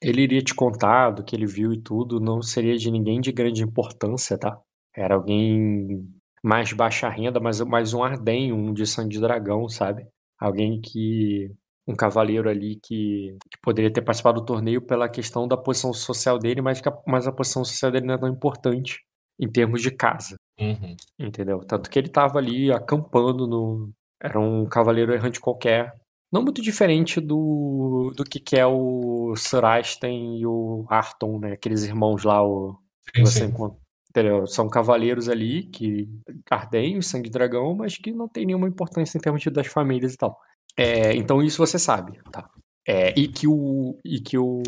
Ele iria te contar do que ele viu e tudo, não seria de ninguém de grande importância, tá? Era alguém mais baixa renda, mas mais um Arden, um de sangue de dragão, sabe? Alguém que. Um cavaleiro ali que, que poderia ter participado do torneio pela questão da posição social dele, mas, que a, mas a posição social dele não é tão importante em termos de casa, Uhum. entendeu? Tanto que ele tava ali acampando no. Era um cavaleiro errante qualquer. Não muito diferente do, do que, que é o Sir Aston e o Arton, né? Aqueles irmãos lá, o, que Sim, você encontra. Entendeu? São cavaleiros ali que ardem o sangue de dragão, mas que não tem nenhuma importância em termos de- das famílias e tal. É, então isso você sabe, tá? É, e que o e que o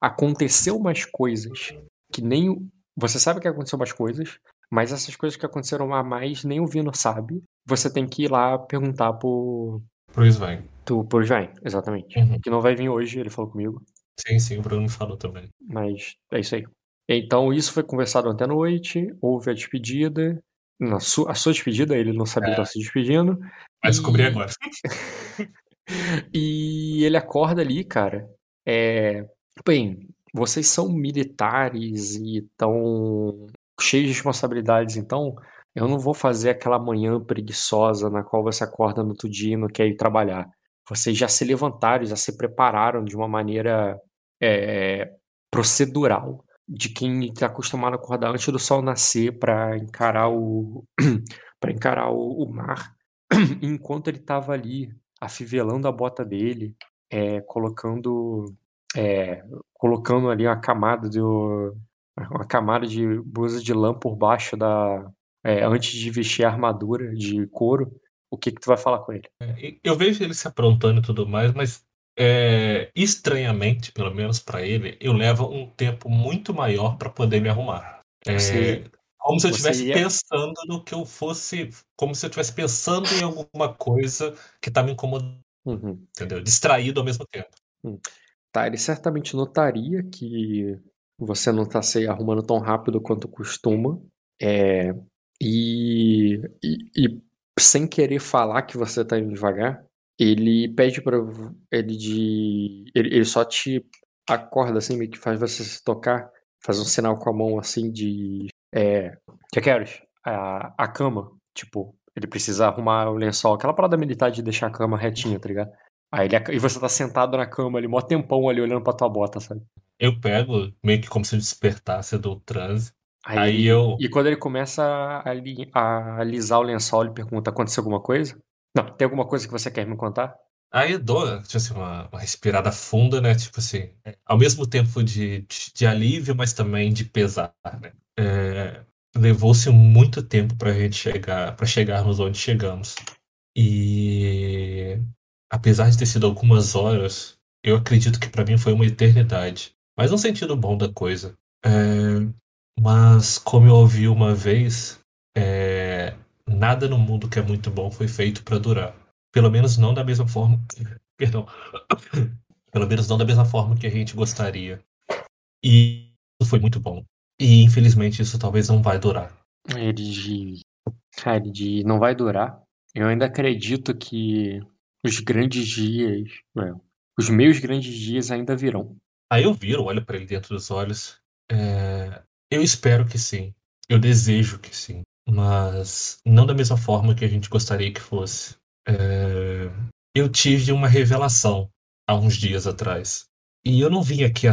aconteceu umas coisas que nem o- você sabe que aconteceu umas coisas, mas essas coisas que aconteceram a mais nem o Vino sabe. Você tem que ir lá perguntar pro Pro Sven. Tu, pro Jain, exatamente. Uhum. Que não vai vir hoje, ele falou comigo. Sim, sim, o Bruno me falou também. Mas é isso aí. Então, isso foi conversado ontem à noite, houve a despedida. Na sua, a sua despedida, ele não sabia que estava se despedindo. Vai descobrir E- agora. E ele acorda ali, cara. É, bem, vocês são militares e estão cheios de responsabilidades, então eu não vou fazer aquela manhã preguiçosa na qual você acorda no outro dia e não quer ir trabalhar. Vocês já se levantaram, já se prepararam de uma maneira é, procedural de quem está acostumado a acordar antes do sol nascer para encarar o para encarar o, o mar. Enquanto ele estava ali afivelando a bota dele, é, colocando é, colocando ali uma camada de uma camada de blusa de lã por baixo da é, antes de vestir a armadura de couro. O que que tu vai falar com ele? É, Eu vejo ele se aprontando e tudo mais, mas é, estranhamente, pelo menos pra ele, eu levo um tempo muito maior pra poder me arrumar. É, Você- como se eu estivesse ia- pensando no que eu fosse. Como se eu estivesse pensando em alguma coisa que tá me incomodando, Uhum. entendeu? Distraído ao mesmo tempo. Tá, ele certamente notaria que você não tá se arrumando tão rápido quanto costuma. É, e, e, e sem querer falar que você tá indo devagar, ele pede pra ele de. Ele, ele só te acorda assim, meio que faz você se tocar, faz um sinal com a mão assim de. É, que queres? A, a cama. Tipo, ele precisa arrumar o lençol, aquela parada militar de deixar a cama retinha, tá ligado? Aí ele, e você tá sentado na cama ali, mó tempão ali olhando pra tua bota, sabe? Eu pego, meio que como se eu despertasse do transe. Aí, Aí eu- E quando ele começa a, ali- a alisar o lençol, ele pergunta: aconteceu alguma coisa? Não, tem alguma coisa que você quer me contar? Aí eu dou tipo assim, uma, uma respirada funda, né? Tipo assim, ao mesmo tempo de, de, de alívio, mas também de pesar, né? É, Levou-se muito tempo pra gente chegar, para chegarmos onde chegamos. E apesar de ter sido algumas horas, eu acredito que pra mim foi uma eternidade. Mas no sentido bom da coisa. É, mas como eu ouvi uma vez, é, nada no mundo que é muito bom foi feito pra durar. Pelo menos não da mesma forma. Perdão. Pelo menos não da mesma forma que a gente gostaria. E isso foi muito bom. E infelizmente isso talvez não vai durar. Ele Cara, de não vai durar. Eu ainda acredito que os grandes dias, é, os meus grandes dias ainda virão. Aí eu viro, olho para ele dentro dos olhos. É, eu espero que sim. Eu desejo que sim. Mas não da mesma forma que a gente gostaria que fosse. É, eu tive uma revelação há uns dias atrás. E eu não vim aqui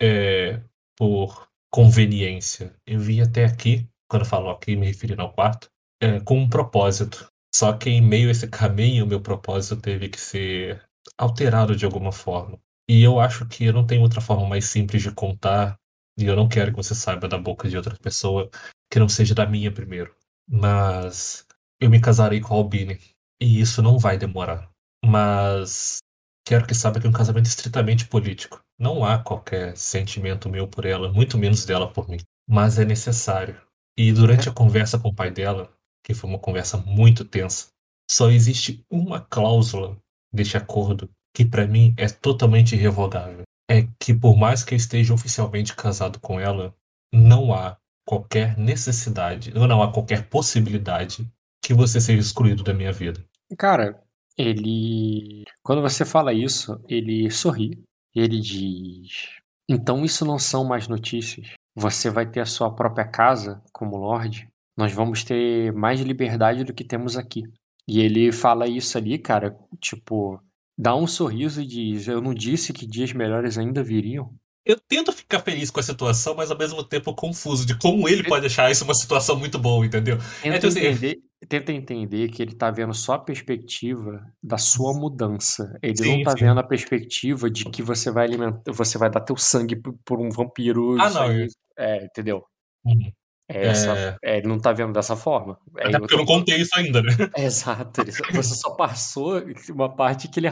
é, por conveniência. Eu vim até aqui, quando falo aqui, me referindo ao quarto, é, com um propósito. Só que em meio a esse caminho, meu propósito teve que ser alterado de alguma forma. E eu acho que eu não tenho outra forma mais simples de contar, e eu não quero que você saiba da boca de outra pessoa que não seja da minha primeiro. Mas eu me casarei com a Albine, e isso não vai demorar. Mas quero que saiba que é um casamento estritamente político. Não há qualquer sentimento meu por ela, muito menos dela por mim. Mas é necessário. E durante a conversa com o pai dela, que foi uma conversa muito tensa, só existe uma cláusula deste acordo que para mim é totalmente irrevogável. É que por mais que eu esteja oficialmente casado com ela, não há qualquer necessidade, ou não há qualquer possibilidade que você seja excluído da minha vida. Cara, ele. Quando você fala isso, ele sorri. Ele diz: Então isso não são mais notícias. Você vai ter a sua própria casa como Lorde. Nós vamos ter mais liberdade do que temos aqui. E ele fala isso ali, cara, tipo, dá um sorriso e diz: Eu não disse que dias melhores ainda viriam? Eu tento ficar feliz com a situação, mas ao mesmo tempo confuso de como ele pode achar isso uma situação muito boa, entendeu? Tenta, é, tipo assim, entender, tenta entender que ele tá vendo só a perspectiva da sua mudança. Ele sim, não tá sim. vendo a perspectiva de que você vai alimentar, você vai dar teu sangue por um vampiro. Ah, não. Aí, é, entendeu? Uhum. É essa, é... É, ele não tá vendo dessa forma. É Até porque eu não contei isso ainda, né? Exato. você só passou uma parte que ele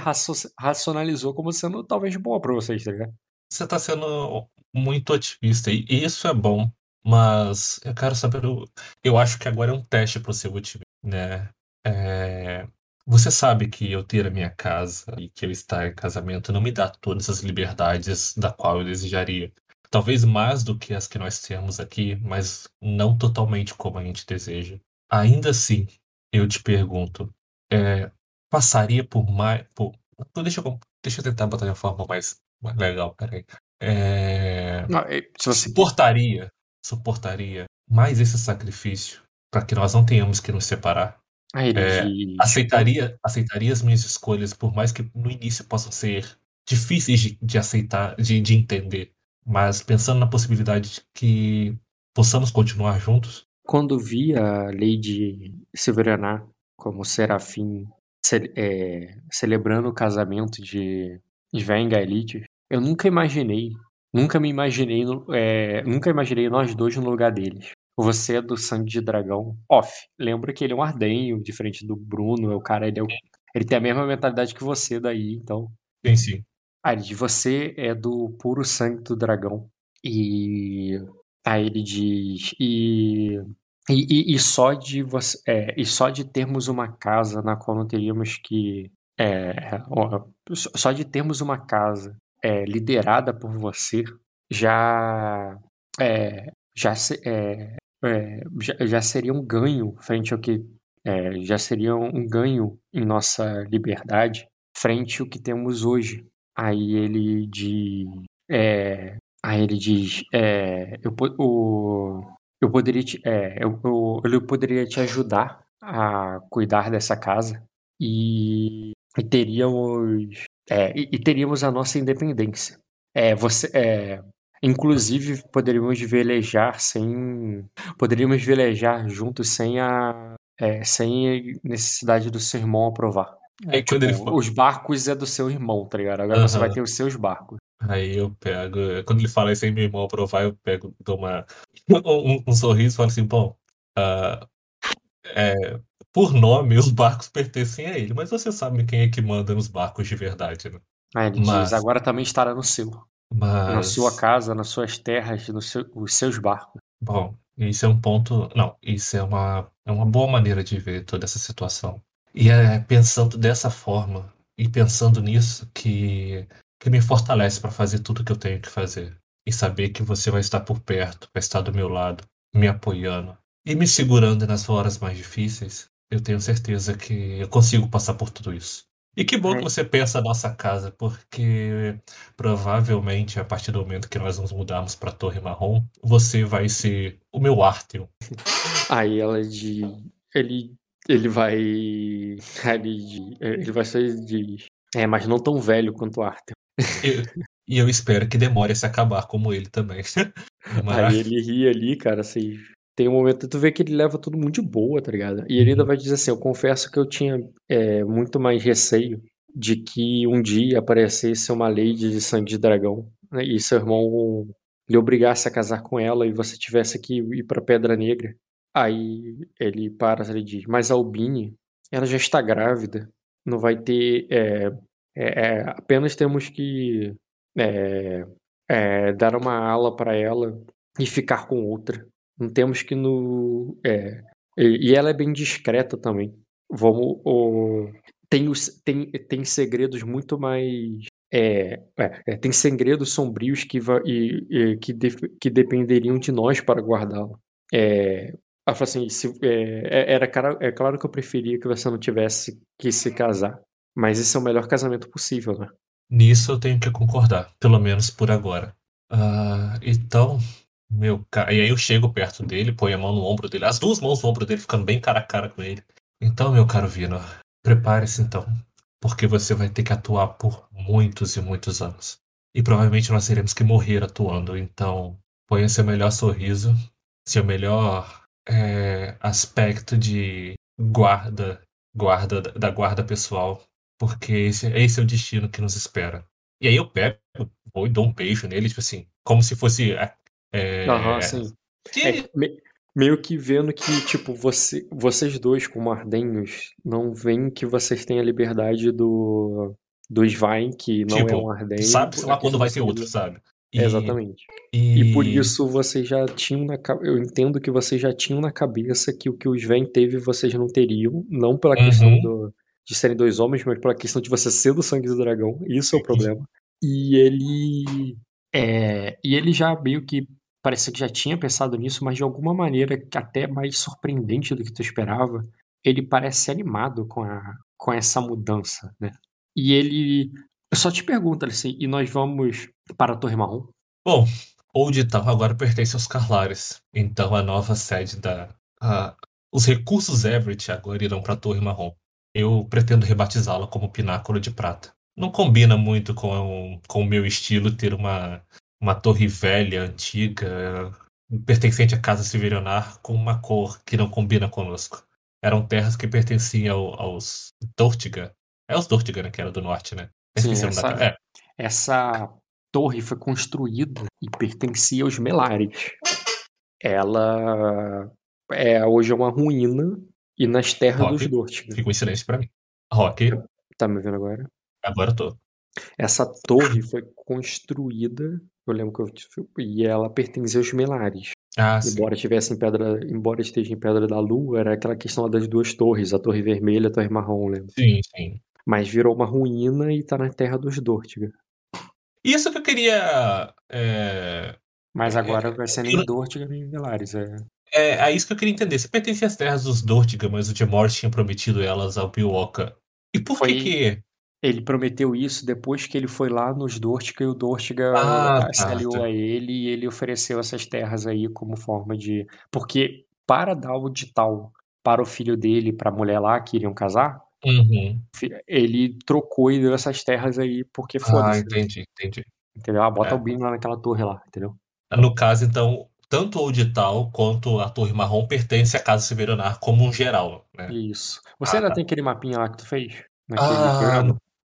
racionalizou como sendo talvez boa pra vocês, tá ligado? Você tá sendo muito otimista e isso é bom, mas eu quero saber. Eu acho que agora é um teste pro seu otimismo, né? É... Você sabe que eu ter a minha casa e que eu estar em casamento não me dá todas as liberdades da qual eu desejaria. Talvez mais do que as que nós temos aqui, mas não totalmente como a gente deseja. Ainda assim, eu te pergunto, é, passaria por mais. Por... Deixa, eu, deixa eu tentar botar de uma forma mais, mais legal, peraí. É, não, se você... Suportaria, suportaria mais esse sacrifício para que nós não tenhamos que nos separar? é, aceitaria, aceitaria as minhas escolhas, por mais que no início possam ser difíceis de, de aceitar, de, de entender mas pensando na possibilidade de que possamos continuar juntos. Quando vi a Lady Silveraná como Serafim ce é, celebrando o casamento de Sven Gaelite, eu nunca imaginei, nunca me imaginei, é, nunca imaginei nós dois no lugar deles. Você é do sangue de dragão off. Lembra que ele é um ardenho, diferente do Bruno, é o cara, ele, é o, ele tem a mesma mentalidade que você daí, então. Sim, sim. Aí ele você é do puro sangue do dragão. E aí ele diz. E, e, e só de você. É, e só de termos uma casa na qual não teríamos que. É, só de termos uma casa é, liderada por você já. É, já, é, é, já, já seria um ganho frente ao que. Já seria um ganho em nossa liberdade frente ao que temos hoje. Aí ele diz. É, aí ele diz. É, eu, o, eu poderia te, é, eu, eu, eu poderia te ajudar a cuidar dessa casa e, e teríamos. É, e, e, teríamos a nossa independência. É, você, é, inclusive, poderíamos velejar sem. Poderíamos velejar juntos sem a. É, sem necessidade do seu irmão aprovar. É, tipo, Os barcos é do seu irmão, tá ligado? Agora você vai ter os seus barcos. Aí eu pego. Quando ele fala isso aí, meu irmão aprovar, eu pego, dou uma, um, um sorriso e falo assim: bom, uh, é, por nome, os barcos pertencem a ele, mas você sabe quem é que manda nos barcos de verdade, né? Aí ele mas, diz: agora também estará no seu. Mas... Na sua casa, nas suas terras, nos seu, seus barcos. Bom, isso é um ponto. Não, isso é uma, é uma boa maneira de ver toda essa situação. E é pensando dessa forma e pensando nisso que, que me fortalece para fazer tudo que eu tenho que fazer. E saber que você vai estar por perto, vai estar do meu lado, me apoiando. e me segurando nas horas mais difíceis, eu tenho certeza que eu consigo passar por tudo isso. E que bom É. que você pensa a nossa casa, porque provavelmente a partir do momento que nós nos mudarmos para Torre Marrom, você vai ser o meu Artheon. Aí ela de. Ele. Ele vai. Ele, de- ele vai ser de. É, mas não tão velho quanto o Arthur. E eu espero que demore a se acabar como ele também. Mas- Aí ele ri ali, cara, assim. Tem um momento, tu vê que ele leva tudo muito de boa, tá ligado? E ele ainda Uhum. vai dizer assim: Eu confesso que eu tinha é, muito mais receio de que um dia aparecesse uma lady de sangue de dragão né, e seu irmão lhe obrigasse a casar com ela e você tivesse que ir pra Pedra Negra. Aí ele para e diz: Mas a Albine, ela já está grávida, não vai ter. é, é, apenas temos que dar uma ala para ela e ficar com outra. Não temos que no. e, ela é bem discreta também. Vamos. o- tem, os, tem, tem segredos muito mais. É, é, tem segredos sombrios que, va- e, e que, que dependeriam de nós para guardá-la. É, ela falou assim: se, é, é- era, cara- é claro que eu preferia que você não tivesse que se casar. Mas esse é o melhor casamento possível, né? Nisso eu tenho que concordar, pelo menos por agora. Ah, então, meu cara. E aí eu chego perto dele, ponho a mão no ombro dele, as duas mãos no ombro dele, ficando bem cara a cara com ele. Então, meu caro Vino, prepare-se então, porque você vai ter que atuar por muitos e muitos anos. E provavelmente nós teremos que morrer atuando. Então, ponha seu melhor sorriso, seu melhor é, aspecto de guarda, guarda da guarda pessoal, porque esse, esse é o destino que nos espera. E aí eu pego, vou e dou um beijo nele, tipo assim, como se fosse. É, Aham, sim. de- É, me- meio que vendo que, tipo, você, vocês dois, como ardenhos, não veem que vocês têm a liberdade do, do Svein, que não Tipo, é um ardenho. sabe, sei lá quando vai questão outro, sabe? E, Exatamente. E, E por isso vocês já tinham na Eu entendo que vocês já tinham na cabeça que o que o Sven teve vocês não teriam, não pela questão Uhum. do- de serem dois homens, mas pela questão de você ser do sangue do dragão. Isso é o problema. E ele. É, e ele já meio que parecia que já tinha pensado nisso, mas de alguma maneira até mais surpreendente do que tu esperava, ele parece animado com, a, com essa mudança, né? E ele. Eu só te pergunto assim, e nós vamos para a Torre Marrom? Bom, Old Town agora pertence aos Carlares. Então a nova sede da. a- os recursos Everett agora irão para a Torre Marrom. Eu pretendo rebatizá-la como Pináculo de Prata. Não combina muito com, com o meu estilo ter uma, uma torre velha, antiga, pertencente à Casa Severionar, com uma cor que não combina conosco. Eram terras que pertenciam ao- aos Dortiga. É os Dortiga, né? Que era do norte, né? Sim, essa-. É, Essa torre foi construída e pertencia aos Melares. Ela é hoje é uma ruína e nas terras Rock. dos Dortiga. Ficou em silêncio pra mim. Rock, Tá me vendo agora? agora eu tô. Essa torre foi construída, eu lembro que eu e ela pertencia aos Melares. Ah, sim. Embora tivesse em pedra, embora esteja em Pedra da Lua, era aquela questão das duas torres, a torre vermelha e a torre marrom, lembra? Sim, sim. Mas virou uma ruína e tá na terra dos Dortiga. Isso que eu queria. É, Mas É, agora vai ser eu nem não- Dortiga nem Melares, é. é, é isso que eu queria entender. Se pertencia às terras dos Dortiga, mas o Jemor tinha prometido elas ao Bioka. E por Foi- que que. Ele prometeu isso depois que ele foi lá nos Dortiga e o Dortiga Ah, se tá, aliou tá. a ele e ele ofereceu essas terras aí como forma de. Porque para dar o dital para o filho dele, para a mulher lá que iriam casar, Uhum. ele trocou e deu essas terras aí porque Ah, foda-se. entendi, entendi. Entendeu? Ah, bota É. o Bino lá naquela torre lá, entendeu? No caso, então, tanto o Audital quanto a Torre Marrom pertence à Casa Severionar como um geral, né? Isso. Você Ah, ainda tá. tem aquele mapinha lá que tu fez? Ah,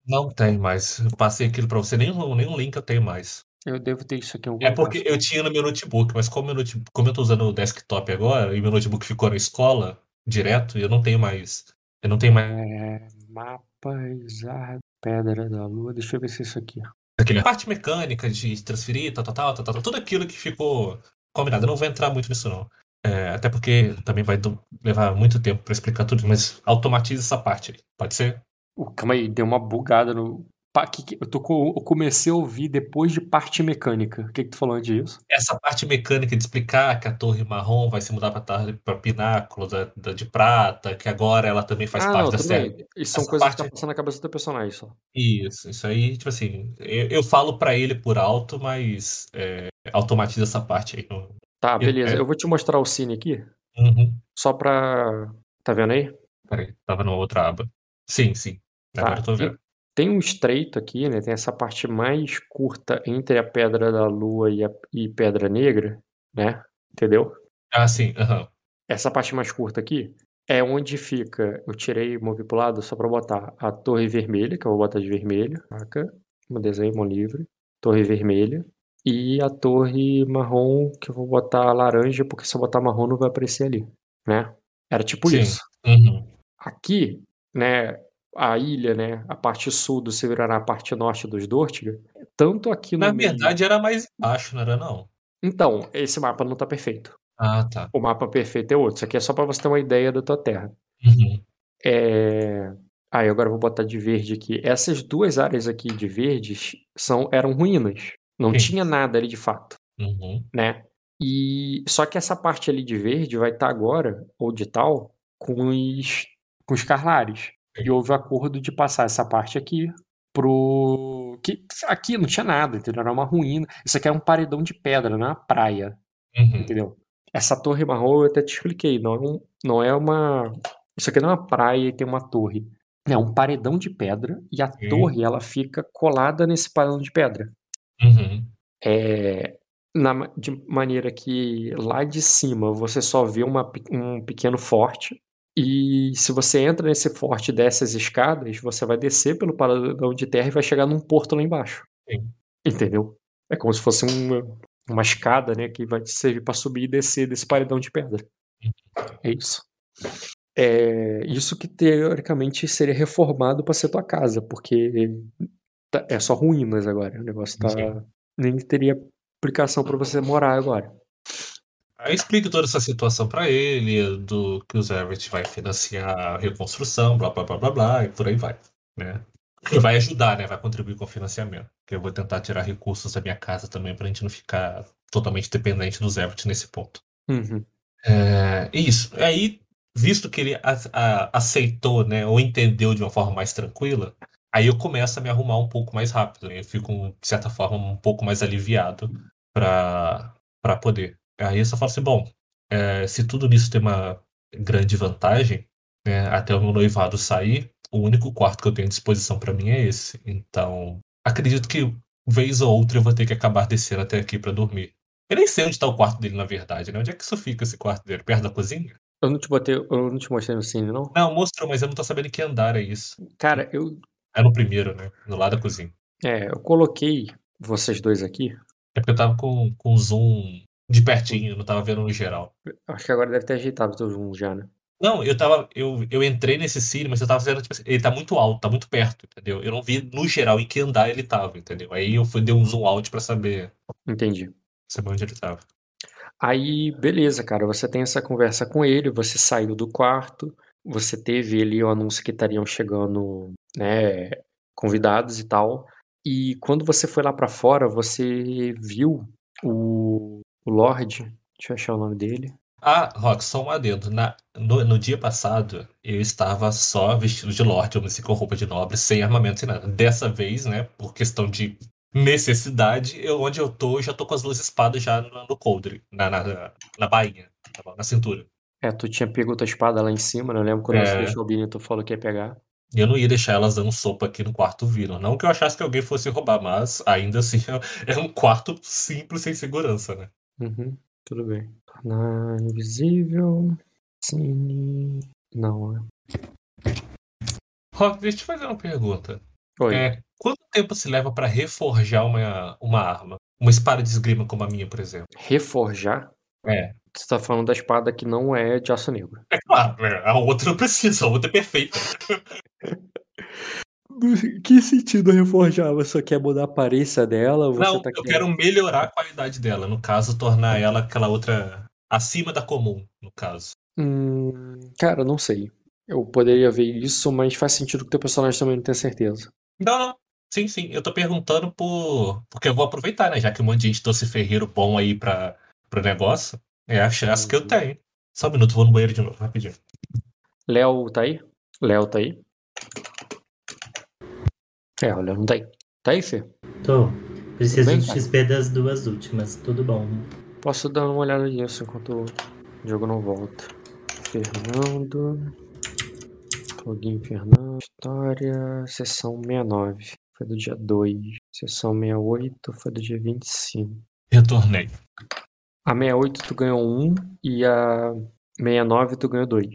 não tem mais. Eu passei aquilo pra você. Nenhum, nenhum link eu tenho mais. Eu devo ter isso aqui em algum É porque eu tinha no meu notebook, mas como, meu notebook, como eu tô usando o desktop agora e meu notebook ficou na escola direto, eu não tenho mais. Eu não tenho mais É, mapas, a pedra da lua. Deixa eu ver se é isso aqui. aquele parte mecânica de transferir, tal, tal, tal, tal, tal, tudo aquilo que ficou combinado. Eu não vou entrar muito nisso, não. É, até porque também vai do- levar muito tempo pra explicar tudo, mas automatiza essa parte aí. Pode ser? Uh, calma aí, deu uma bugada no. Que que- eu, tô, eu comecei a ouvir depois de parte mecânica. O que, que tu falou antes disso? Essa parte mecânica de explicar que a torre marrom vai se mudar para pináculo da, da- de prata, que agora ela também faz ah, parte não, da série. bem. Isso são coisas que parte- tá passando na cabeça do personagem só. Isso, isso aí, tipo assim, eu, eu falo pra ele por alto, mas é, automatiza essa parte aí. no- Tá, beleza. é. Eu vou te mostrar o cine aqui, Uhum. só pra. Tá vendo aí? Peraí, tava numa outra aba. Sim, sim. Agora Tá. eu tô vendo. Tem um estreito aqui, né? Tem essa parte mais curta entre a Pedra da Lua e a e Pedra Negra, né? Entendeu? Ah, sim, aham. Essa parte mais curta aqui é onde fica. Eu tirei movi pro lado só pra botar a Torre Vermelha, que eu vou botar de vermelho. Saca? Um desenho, mão livre. Torre Vermelha. E a Torre Marrom, que eu vou botar laranja, porque se eu botar marrom não vai aparecer ali, né? Era tipo Sim. isso. Uhum. Aqui, né, a ilha, né, a parte sul do se virar na parte norte dos Dortiga, tanto aqui no Na meio... verdade era mais embaixo, não era não? Então, esse mapa não tá perfeito. Ah, tá. O mapa perfeito é outro. Isso aqui é só pra você ter uma ideia da tua terra. Uhum. É... Aí agora eu vou botar de verde aqui. Essas duas áreas aqui de verdes são, eram ruínas. Não Sim. tinha nada ali de fato, Uhum. né? E só que essa parte ali de verde vai estar agora, ou de tal, com os, com os Carlares. E houve acordo de passar essa parte aqui pro. Que, aqui não tinha nada, entendeu? Era uma ruína. Isso aqui era um paredão de pedra, não é uma praia, Uhum. entendeu? Essa torre marrom eu até te expliquei, não é, não é uma. Isso aqui não é uma praia e tem uma torre. É um paredão de pedra e a Sim. torre ela fica colada nesse paredão de pedra. Uhum. É, na de maneira que lá de cima você só vê uma um pequeno forte. E se você entra nesse forte e desce as escadas, você vai descer pelo paredão de terra e vai chegar num porto lá embaixo. Sim. Entendeu? É como se fosse uma, uma escada, né? Que vai te servir para subir e descer desse paredão de pedra. É isso. É isso que teoricamente seria reformado para ser tua casa, porque tá- é só ruínas agora. O negócio tá. Sim. Nem teria aplicação para você morar agora. Aí explica toda essa situação pra ele, do que o Everett vai financiar a reconstrução, blá blá blá blá blá, e por aí vai, né? E vai ajudar, né? Vai contribuir com o financiamento. Que eu vou tentar tirar recursos da minha casa também pra gente não ficar totalmente dependente do Everett nesse ponto. Uhum. É, isso. Aí, visto que ele a- a- aceitou, né, ou entendeu de uma forma mais tranquila, aí eu começo a me arrumar um pouco mais rápido. né? Eu fico, de certa forma, um pouco mais aliviado para para poder. Aí eu só falo assim, bom, é, se tudo nisso tem uma grande vantagem, né, até o meu noivado sair, o único quarto que eu tenho à disposição para mim é esse. Então, acredito que vez ou outra eu vou ter que acabar descendo até aqui para dormir. Eu nem sei onde tá o quarto dele, na verdade, né? Onde é que isso fica, esse quarto dele? Perto da cozinha? Eu não te botei, eu não te mostrei no cine, não? Não, mostrou, mas eu não tô sabendo que andar é isso. Cara, eu. É no primeiro, né? No lado da cozinha. É, eu coloquei vocês dois aqui. É porque eu tava com, com zoom de pertinho, não tava vendo no geral. Acho que agora deve ter ajeitado o teu zoom já, né? Não, eu tava. Eu, eu entrei nesse cine, mas eu tava vendo, tipo assim, ele tá muito alto, tá muito perto, entendeu? Eu não vi no geral em que andar ele tava, entendeu? Aí eu fui, dei um zoom out pra saber, Entendi. saber onde ele tava. Aí, beleza, cara, você tem essa conversa com ele, você saiu do quarto, você teve ali o anúncio que estariam chegando, né, convidados e tal. E quando você foi lá pra fora, você viu o, o Lorde, deixa eu achar o nome dele. Ah, Rock, só um adendo. Na, no, no dia passado, eu estava só vestido de Lorde, eu me com roupa de nobre, sem armamento, sem nada. Dessa vez, né, por questão de necessidade, eu, onde eu tô, eu já tô com as duas espadas já no, no coldre, na, na, na bainha, tá na cintura. É, tu tinha pego tua espada lá em cima, né? Eu lembro quando É. você deixou o Bini, tu falou que ia pegar. E eu não ia deixar elas dando sopa aqui no quarto Viram. Não que eu achasse que alguém fosse roubar, mas ainda assim é um quarto simples, sem segurança, né? Uhum, tudo bem. Na invisível. Cine. Não, né? Rock, deixa eu te fazer uma pergunta. Oi. É, quanto tempo se leva pra reforjar uma, uma arma? Uma espada de esgrima como a minha, por exemplo? Reforjar? É. Você tá falando da espada que não é de aço negro. É claro, né? a outra não precisa, a outra é perfeita. Que sentido reforjar? Você quer mudar a aparência dela? Não, tá eu querendo- quero melhorar a qualidade dela. No caso, tornar ela aquela outra acima da comum, no caso. Hum, cara, não sei. Eu poderia ver isso, mas faz sentido que teu personagem também não tenha certeza. Não, não. Sim, sim. Eu tô perguntando por. Porque eu vou aproveitar, né? Já que um monte de gente trouxe ferreiro bom aí pra, pro negócio. É a chance que eu Uhum. tenho. Só um minuto, vou no banheiro de novo, rapidinho. Léo tá aí? Léo tá aí? É, o Léo não tá aí. Tá aí, Fê? Tô. Preciso bem, de cara? XP das duas últimas, tudo bom. Posso dar uma olhada nisso enquanto o jogo não volta. Fernando. Login Fernando. História. Sessão 69. Foi do dia 2. Sessão 68 foi do dia 25. Retornei. A 68 tu ganhou 1 e a 69 tu ganhou 2.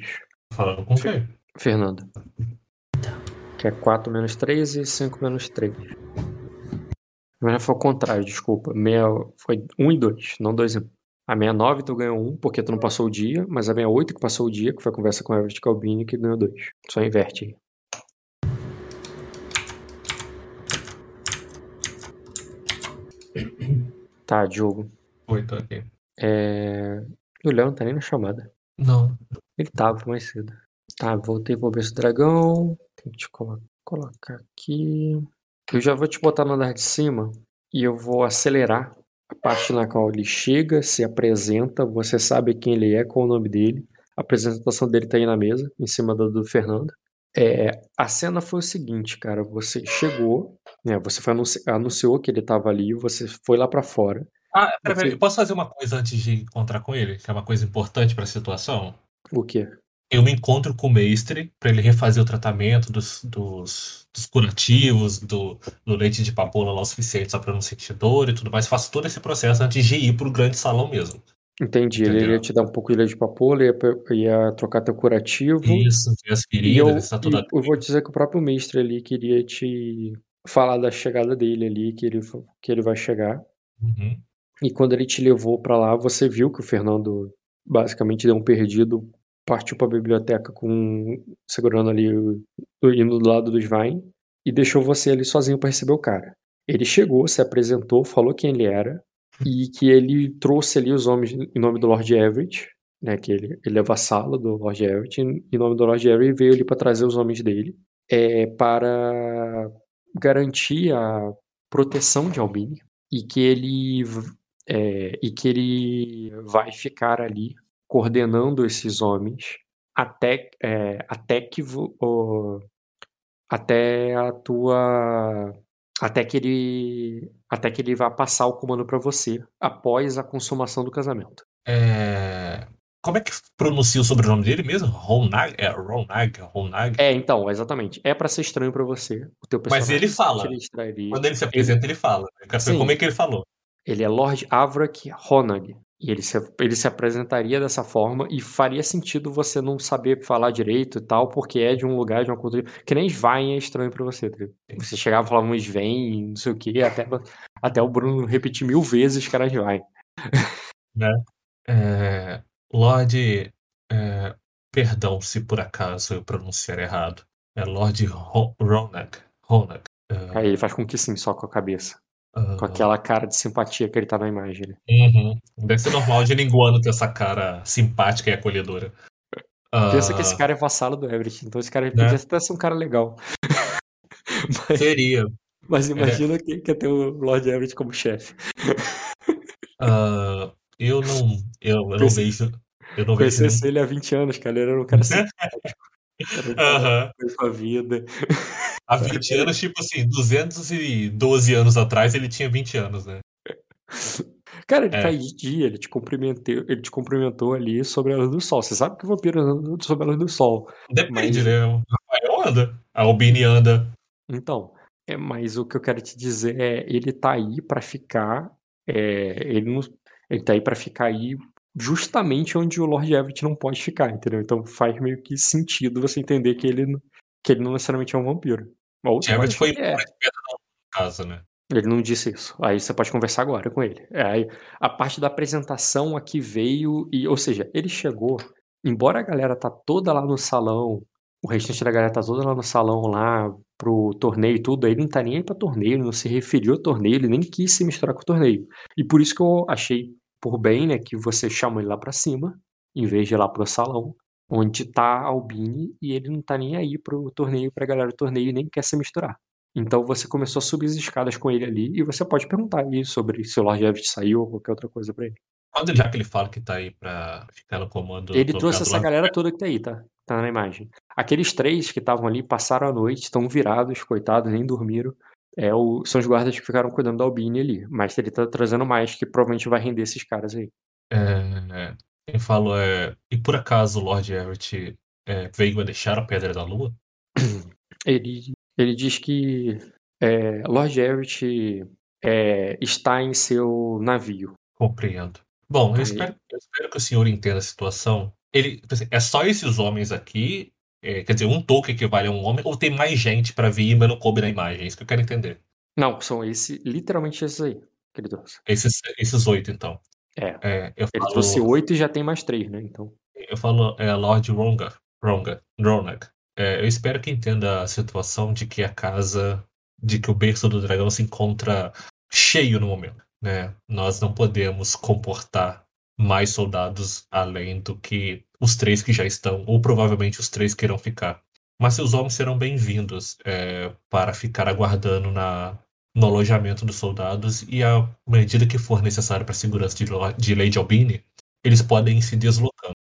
Falando com quem? Fernando. Que é 4 menos 3 e 5 menos 3. Mas foi o contrário, desculpa. Meia, foi 1 e 2, não 2 e 1. A 69 tu ganhou 1 porque tu não passou o dia, mas a 68 que passou o dia, que foi a conversa com o Everett Calbini, que ganhou 2. Só inverte aí. Tá, Diogo. Oi, tô aqui. É... O Léo não tá nem na chamada. Não. Ele tava mais cedo. Tá, voltei pro berço do dragão. Te colo- colocar aqui. Eu já vou te botar no andar de cima e eu vou acelerar a parte na qual ele chega, se apresenta, você sabe quem ele é, qual o nome dele. A apresentação dele tá aí na mesa, em cima do, do Fernando. É, a cena foi o seguinte, cara. Você chegou, né? Você foi anunci- anunciou que ele tava ali, você foi lá pra fora. Ah, pera, pera, Você- eu posso fazer uma coisa antes de encontrar com ele? Que é uma coisa importante pra situação? O quê? Eu me encontro com o mestre pra ele refazer o tratamento dos, dos, dos curativos, do, do leite de papoula lá o suficiente só pra não sentir dor e tudo mais. Faço todo esse processo antes de ir pro grande salão mesmo. Entendi. Ele Entendeu. ia te dar um pouco de leite de papoula, ia, ia trocar teu curativo. Isso, as E eu, feridas, tá tudo eu vou dizer que o próprio mestre ali queria te falar da chegada dele ali, que ele, que ele vai chegar. Uhum. E quando ele te levou pra lá, você viu que o Fernando basicamente deu um perdido, partiu pra biblioteca com segurando ali, o- indo do lado do Svein, e deixou você ali sozinho pra receber o cara. Ele chegou, se apresentou, falou quem ele era, e que ele trouxe ali os homens em nome do Lord Everett, né, que ele, ele é vassalo do Lord Everett, em nome do Lord Everett, veio ali pra trazer os homens dele, é, para garantir a proteção de Albini, e que ele é, e que ele vai ficar ali coordenando esses homens até, é, até que vo- o- até a tua até que ele até que ele vá passar o comando para você após a consumação do casamento. É, Como é que pronuncia o sobrenome dele mesmo? Ronag? É Ronag? Ronag? É, então, exatamente. É para ser estranho para você. O teu Mas personagem ele fala. distraria. Quando ele se apresenta, ele fala. Eu quero saber como é que ele falou. Ele é Lord Avrak Honag. E ele se, ele se apresentaria dessa forma e faria sentido você não saber falar direito e tal, porque é de um lugar, de uma cultura. Que nem Svein é estranho pra você, tá? Você chegava e falava um Sven, não sei o quê, até, até o Bruno repetir mil vezes que era Svein. É, Lorde. é, perdão se por acaso eu pronunciar errado. É Lord Ro- Ronag. Ronag. É, Aí ele faz com que sim, só com a cabeça. Ah, Com aquela cara de simpatia que ele tá na imagem. né? uhum. Deve ser normal de linguano ter essa cara simpática e acolhedora. Pensa que Ah, esse cara é vassalo do Everett, então esse cara Né? podia até ser um cara legal. mas, Seria. mas imagina que quer ter o Lord Everett como chefe. Ah, eu não. Eu, eu não vejo. Eu não vejo. Conhecesse ele há 20 anos, cara. Ele era um cara simpático. Era um cara Aham. com a vida. Há 20 anos, tipo assim, 212 anos atrás ele tinha 20 anos, né? Cara, ele É. tá aí de dia, ele te cumprimentou, ele te cumprimentou ali sobre a luz do sol. Você sabe que o vampiro anda sobre a luz do sol. Depende, Mas- né? O Rafael anda. A Albini anda. Então, é, mas o que eu quero te dizer é, ele tá aí pra ficar, é, ele não, ele tá aí para ficar aí justamente onde o Lord Everett não pode ficar, entendeu? Então faz meio que sentido você entender que ele, não- que ele não necessariamente é um vampiro. Ou Everett foi é, casa, né? Ele não disse isso. Aí você pode conversar agora com ele. É, a parte da apresentação aqui veio e, ou seja, ele chegou. Embora a galera tá toda lá no salão, o restante da galera tá toda lá no salão lá pro torneio e tudo, ele não tá nem aí pra torneio, ele não se referiu ao torneio, ele nem quis se misturar com o torneio. E por isso que eu achei por bem, né, que você chama ele lá pra cima, em vez de ir lá pro salão, onde tá a Albini, e ele não tá nem aí pro torneio, pra galera do torneio, e nem quer se misturar. Então você começou a subir as escadas com ele ali e você pode perguntar aí sobre se o Lord Everett saiu ou qualquer outra coisa pra ele. Quando já que ele fala que tá aí pra ficar no comando. Ele trouxe essa Lord galera toda que tá aí, tá? Tá na imagem. Aqueles três que estavam ali passaram a noite, estão virados, coitados, nem dormiram. É o, são os guardas que ficaram cuidando da Albine ali. Mas ele tá trazendo mais, que provavelmente vai render esses caras aí. É, quem falou é. E por acaso o Lord Everett é, veio a deixar a Pedra da Lua? Ele, ele diz que é, Lord Everett é, está em seu navio. Compreendo. Bom, eu espero, eu espero que o senhor entenda a situação. Ele, é só esses homens aqui. É, quer dizer, um token equivale a um homem, ou tem mais gente pra vir, mas não coube na imagem? É isso que eu quero entender. Não, são esse, literalmente esses aí que ele trouxe. Esses, esses oito, então. É. É, eu Ele falo, trouxe oito e já tem mais três, né? Então. Eu falo é, Lord Ronga, Ronga, Ronag. É, eu espero que entenda a situação de que a casa, de que o berço do dragão se encontra cheio no momento. Né? Nós não podemos comportar mais soldados além do que os três que já estão, ou provavelmente os três que irão ficar. Mas seus homens serão bem-vindos é, para ficar aguardando na, no alojamento dos soldados e à medida que for necessário para a segurança de, de Lady Albini, eles podem se deslocando.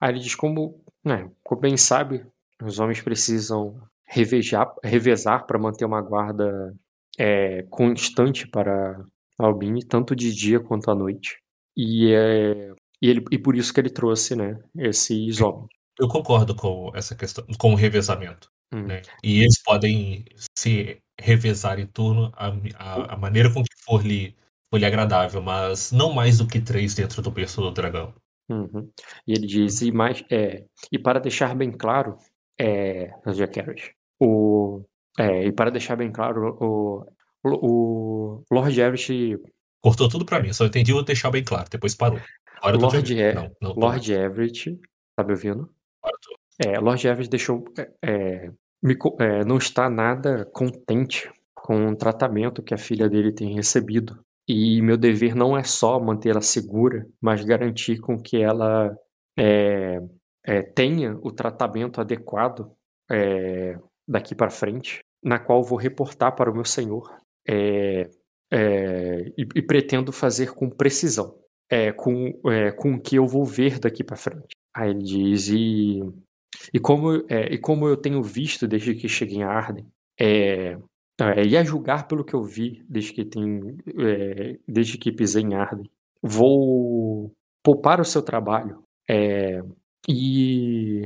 Aí ele diz como, né, como bem sabe, os homens precisam revejar, revezar para manter uma guarda é, constante para Albini, tanto de dia quanto à noite. E, é, e, ele, e por isso que ele trouxe, né, esses homens. Eu concordo com essa questão, com o revezamento. Hum. Né? E eles podem se revezar em turno a, a, a maneira com que for lhe, for lhe agradável, mas não mais do que três dentro do berço do dragão. Uhum. E ele diz, e, mais, é, e para deixar bem claro, é, Jack o, é, e para deixar bem claro, o, o, o Lord Everett Cortou tudo pra mim, só entendi vou deixar bem claro, depois parou. Agora Lord, é, Não, não. Lord Everett, tá me ouvindo? Agora tô. É, Lord Everett deixou, é, é, me é, não está nada contente com o tratamento que a filha dele tem recebido. E meu dever não é só mantê-la segura, mas garantir com que ela é, é, tenha o tratamento adequado é, daqui para frente, na qual vou reportar para o meu senhor. É, e, e pretendo fazer com precisão, é, com, é, com o que eu vou ver daqui para frente. Aí ele diz, e, e, como, é, e como eu tenho visto desde que cheguei em Arden, é, é, e a julgar pelo que eu vi desde que, tem, desde que pisei em Arden, vou poupar o seu trabalho e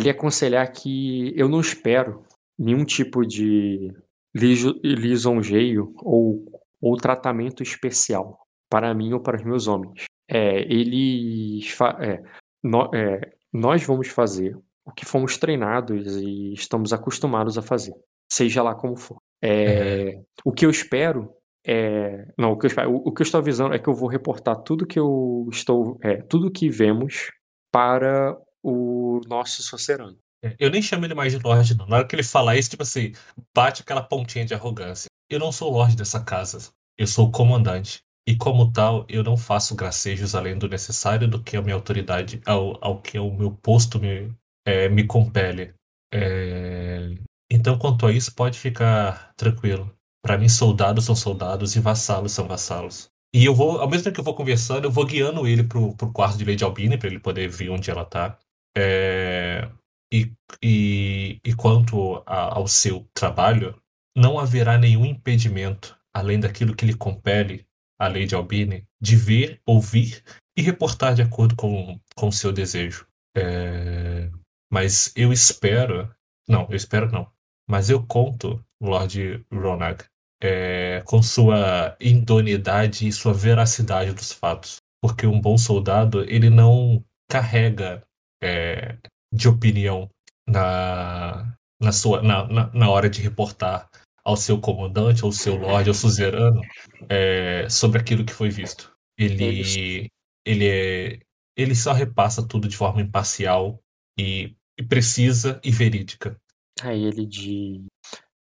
lhe aconselhar que eu não espero nenhum tipo de liso- lisonjeio ou, ou tratamento especial para mim ou para os meus homens. É, eles é, nó- é, nós vamos fazer o que fomos treinados e estamos acostumados a fazer, seja lá como for. É, O que eu espero é, não, o que eu espero, o, o que eu estou avisando é que eu vou reportar tudo que eu estou, é, tudo que vemos para o nosso Socerano. É, Eu nem chamo ele mais de Lorde, não. Na hora que ele falar isso, tipo assim, bate aquela pontinha de arrogância. Eu não sou Lorde dessa casa. Eu sou o comandante. E como tal, eu não faço gracejos além do necessário do que a minha autoridade, ao, ao que o meu posto me, é, me compele. É, Então, quanto a isso, pode ficar tranquilo. Para mim, soldados são soldados e vassalos são vassalos. E eu vou, ao mesmo tempo que eu vou conversando, eu vou guiando ele pro, pro quarto de Lady Albini, para ele poder ver onde ela tá. É, E, e, e quanto a- ao seu trabalho, não haverá nenhum impedimento, além daquilo que lhe compele a Lady Albini, de ver, ouvir e reportar de acordo com o seu desejo. É, Mas eu espero. Não, eu espero não. Mas eu conto, Lord Ronag, é, com sua indonidade e sua veracidade dos fatos. Porque um bom soldado, ele não carrega é, de opinião na, na, sua, na, na, na hora de reportar ao seu comandante, ao seu lord, ao suzerano, é, sobre aquilo que foi visto. Ele, ele, é, ele só repassa tudo de forma imparcial e, e precisa e verídica. Aí ele diz.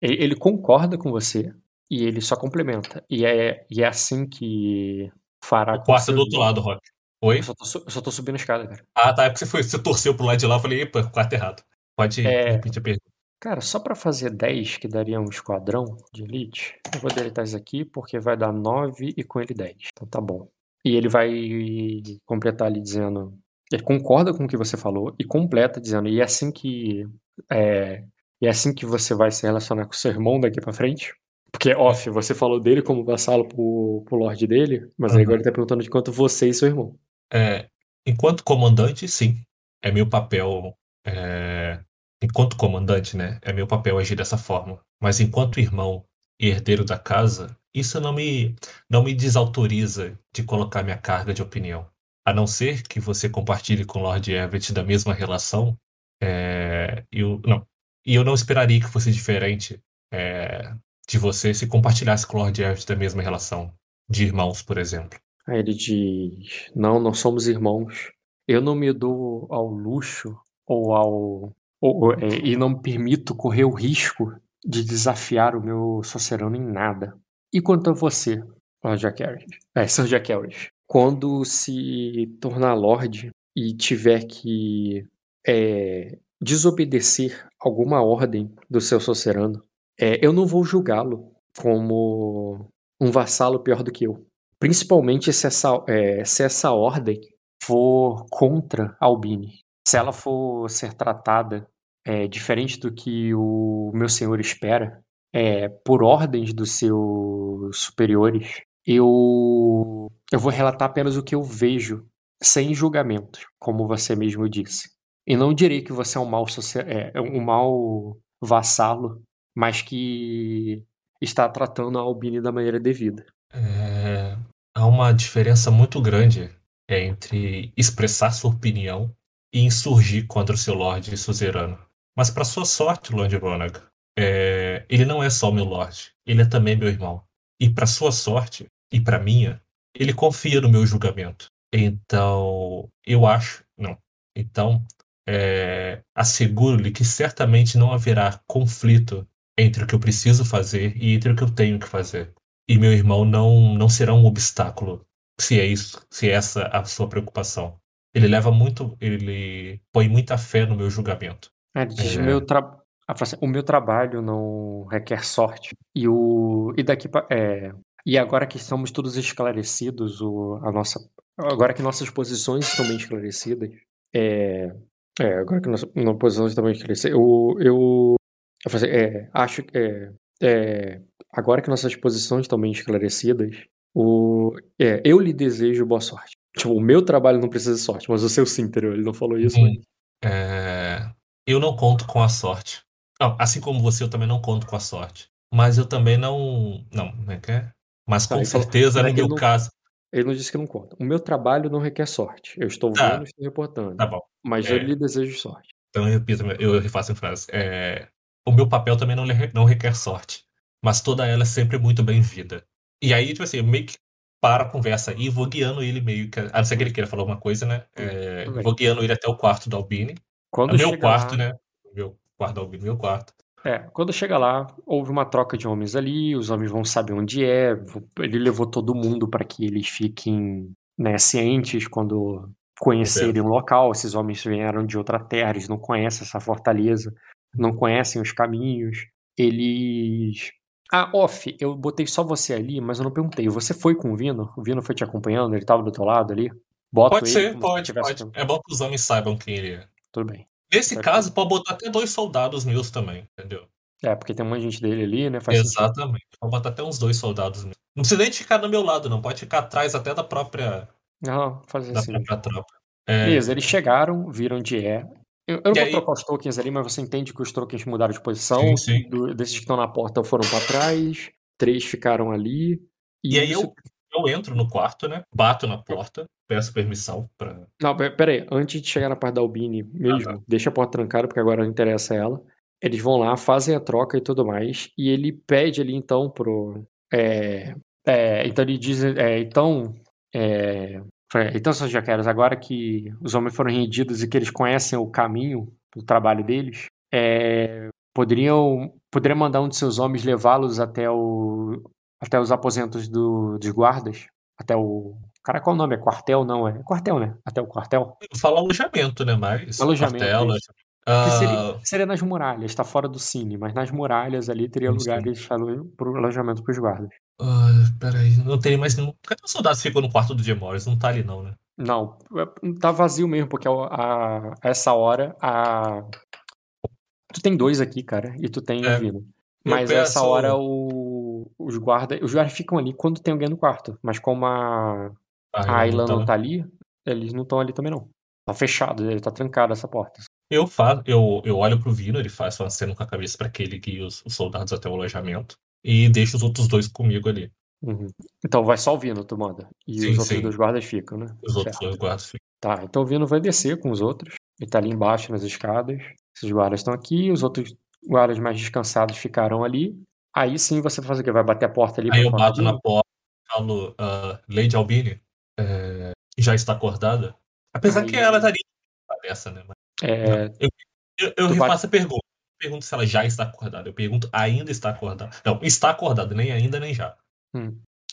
Ele, ele concorda com você e ele só complementa. E é, e é assim que fará O quarto é do outro lado, Rock. Oi? Eu só, tô, eu só tô subindo a escada, cara. Ah, tá. É porque você, foi, você torceu pro lado de lá. Eu falei, epa, quarto errado. Pode É. repetir a pergunta. Cara, só pra fazer 10, que daria um esquadrão de elite, eu vou deletar isso aqui porque vai dar 9 e com ele 10. Então tá bom. E ele vai completar ali dizendo. Ele concorda com o que você falou e completa dizendo. E é assim que. É, e é assim que você vai se relacionar com o seu irmão daqui pra frente? Porque, off, você falou dele como vassalo pro, pro Lorde dele, mas Uhum. agora ele tá perguntando de quanto você e seu irmão. É, enquanto comandante, sim. É meu papel. é, enquanto comandante, né? É meu papel agir dessa forma. Mas enquanto irmão e herdeiro da casa, isso não me, não me desautoriza de colocar minha carga de opinião. A não ser que você compartilhe com Lord Everett da mesma relação, é, eu, não. E eu não esperaria que fosse diferente é, de você se compartilhasse com Lord Everett da mesma relação. De irmãos, por exemplo. Aí ele diz: Não, nós somos irmãos. Eu não me dou ao luxo ou ao. É, e não me permito correr o risco de desafiar o meu socerano em nada. E quanto a você, Lord Jaqueris? É. Quando se tornar Lorde e tiver que é, desobedecer alguma ordem do seu socerano, é, eu não vou julgá-lo como um vassalo pior do que eu. Principalmente se essa, é, se essa ordem for contra Albini. Se ela for ser tratada é, diferente do que o meu senhor espera, é, por ordens dos seus superiores, eu, eu vou relatar apenas o que eu vejo, sem julgamentos, como você mesmo disse. E não direi que você é um mau, soci- é, um mau vassalo, mas que está tratando a Albini da maneira devida. É, há uma diferença muito grande entre expressar sua opinião e insurgir contra o seu Lorde suzerano. Mas para sua sorte, Lord Ronag, é, ele não é só meu Lorde, ele é também meu irmão. E para sua sorte, e para minha, ele confia no meu julgamento. Então, eu acho, não. Então, é, asseguro-lhe que certamente não haverá conflito entre o que eu preciso fazer e entre o que eu tenho que fazer e meu irmão não, não será um obstáculo, se é isso, se é essa a sua preocupação. Ele leva muito, ele põe muita fé no meu julgamento. É, ele diz, É. meu tra... a frase, o meu trabalho não requer sorte. E o e daqui pra... é... e agora que estamos todos esclarecidos, o... a nossa agora que nossas posições estão bem esclarecidas, é, é agora que nossas nossas posições estão bem esclarecidas, eu eu, eu falei, é, acho que é, é, agora que nossas posições estão bem esclarecidas, o é, eu lhe desejo boa sorte. Tipo, o meu trabalho não precisa de sorte, mas o seu sim, entendeu? Ele não falou isso, Hum. mas É, eu não conto com a sorte. Não, assim como você, eu também não conto com a sorte. Mas eu também não. Não, como é que é? Mas Não, com certeza, não é no ele meu não- caso. Ele não disse que não conta. O meu trabalho não requer sorte. Eu estou Tá. vendo e estou reportando. Tá bom. Mas É. eu lhe desejo sorte. Então eu repito, eu refaço a frase. É, o meu papel também não, não requer sorte, mas toda ela é sempre muito bem-vinda. E aí, tipo assim, eu meio que paro a conversa e vou guiando ele meio que. A não ser que ele queira falar alguma coisa, né? É, vou guiando ele até o quarto do Albini. Quando É meu quarto, lá, né? Meu Albini, meu quarto. É, quando chega lá, houve uma troca de homens ali, os homens vão saber onde é. Ele levou todo mundo para que eles fiquem né, cientes quando conhecerem o local. Esses homens vieram de outra terra, eles não conhecem essa fortaleza, não conhecem os caminhos. Eles. Ah, off, eu botei só você ali, mas eu não perguntei. Você foi com o Vino? O Vino foi te acompanhando? Ele estava do teu lado ali? Bota Pode ele ser, pode, pode. É bom que os homens saibam quem ele é. Tudo bem. Nesse caso, pode botar até dois soldados meus também, entendeu? É, porque tem um monte de gente dele ali, né? Faz sentido. Exatamente. Pode botar até uns dois soldados meus. Não precisa nem ficar do meu lado, não. Pode ficar atrás até da própria, Não, faz da assim. própria tropa. É, Beleza, eles chegaram, viram onde é. Eu, eu não E vou aí- trocar os tokens ali, mas você entende que os tokens mudaram de posição. Sim, sim. Do- desses que estão na porta foram pra trás, três ficaram ali. E aí isso- eu, eu entro no quarto, né? Bato na porta, peço permissão pra. Não, pe- pera aí, antes de chegar na parte da Albini mesmo, Ah, tá. deixa a porta trancada, porque agora não interessa ela. Eles vão lá, fazem a troca e tudo mais, e ele pede ali então pro. é, é, então ele diz. é, então. é, então, seus jaqueiros, agora que os homens foram rendidos e que eles conhecem o caminho do trabalho deles, é, poderiam, poderiam mandar um de seus homens levá-los até, o, até os aposentos do- dos guardas? Até o. Cara, qual o nome? É quartel? Não, é quartel, né? Até o quartel. Eu falo alojamento, né? Mas. Alojamento, quartel, isso. Que seria, seria nas muralhas, tá fora do cine, mas nas muralhas ali teria Sim, lugares alo- pro alojamento pros guardas. Ah, peraí, não tem mais nenhum. Cadê os soldados que ficam no quarto do Jim Morris? Não tá ali, não, né? Não, tá vazio mesmo, porque a, a- a essa hora a. Tu tem dois aqui, cara, e tu tem É. o Vino. Mas essa hora o, os guardas. Os guardas ficam ali quando tem alguém no quarto. Mas como a, a Ayla não tá ali, eles não estão ali também não. Tá fechado, ele tá trancado essa porta. Eu, faço, eu, eu olho pro Vino, ele faz uma cena com a cabeça pra que ele guie os, os soldados até o alojamento. E deixa os outros dois comigo ali. Uhum. Então vai só o Vino, tu manda. E Sim, os outros sim. dois guardas ficam, né? Os outros Certo. dois guardas ficam. Tá, então o Vino vai descer com os outros. Ele tá ali embaixo nas escadas. Esses guardas estão aqui, os outros guardas mais descansados ficaram ali. Aí sim você faz o quê? Vai bater a porta ali Aí eu bato na porta e falo, ah, Lady Albini, é, já está acordada? Apesar Aí- que ela estaria dessa, né? Mas É, eu eu, eu refaço a pergunta. Eu pergunto se ela já está acordada. Eu pergunto, ainda está acordada? Não, está acordada, nem ainda, nem já.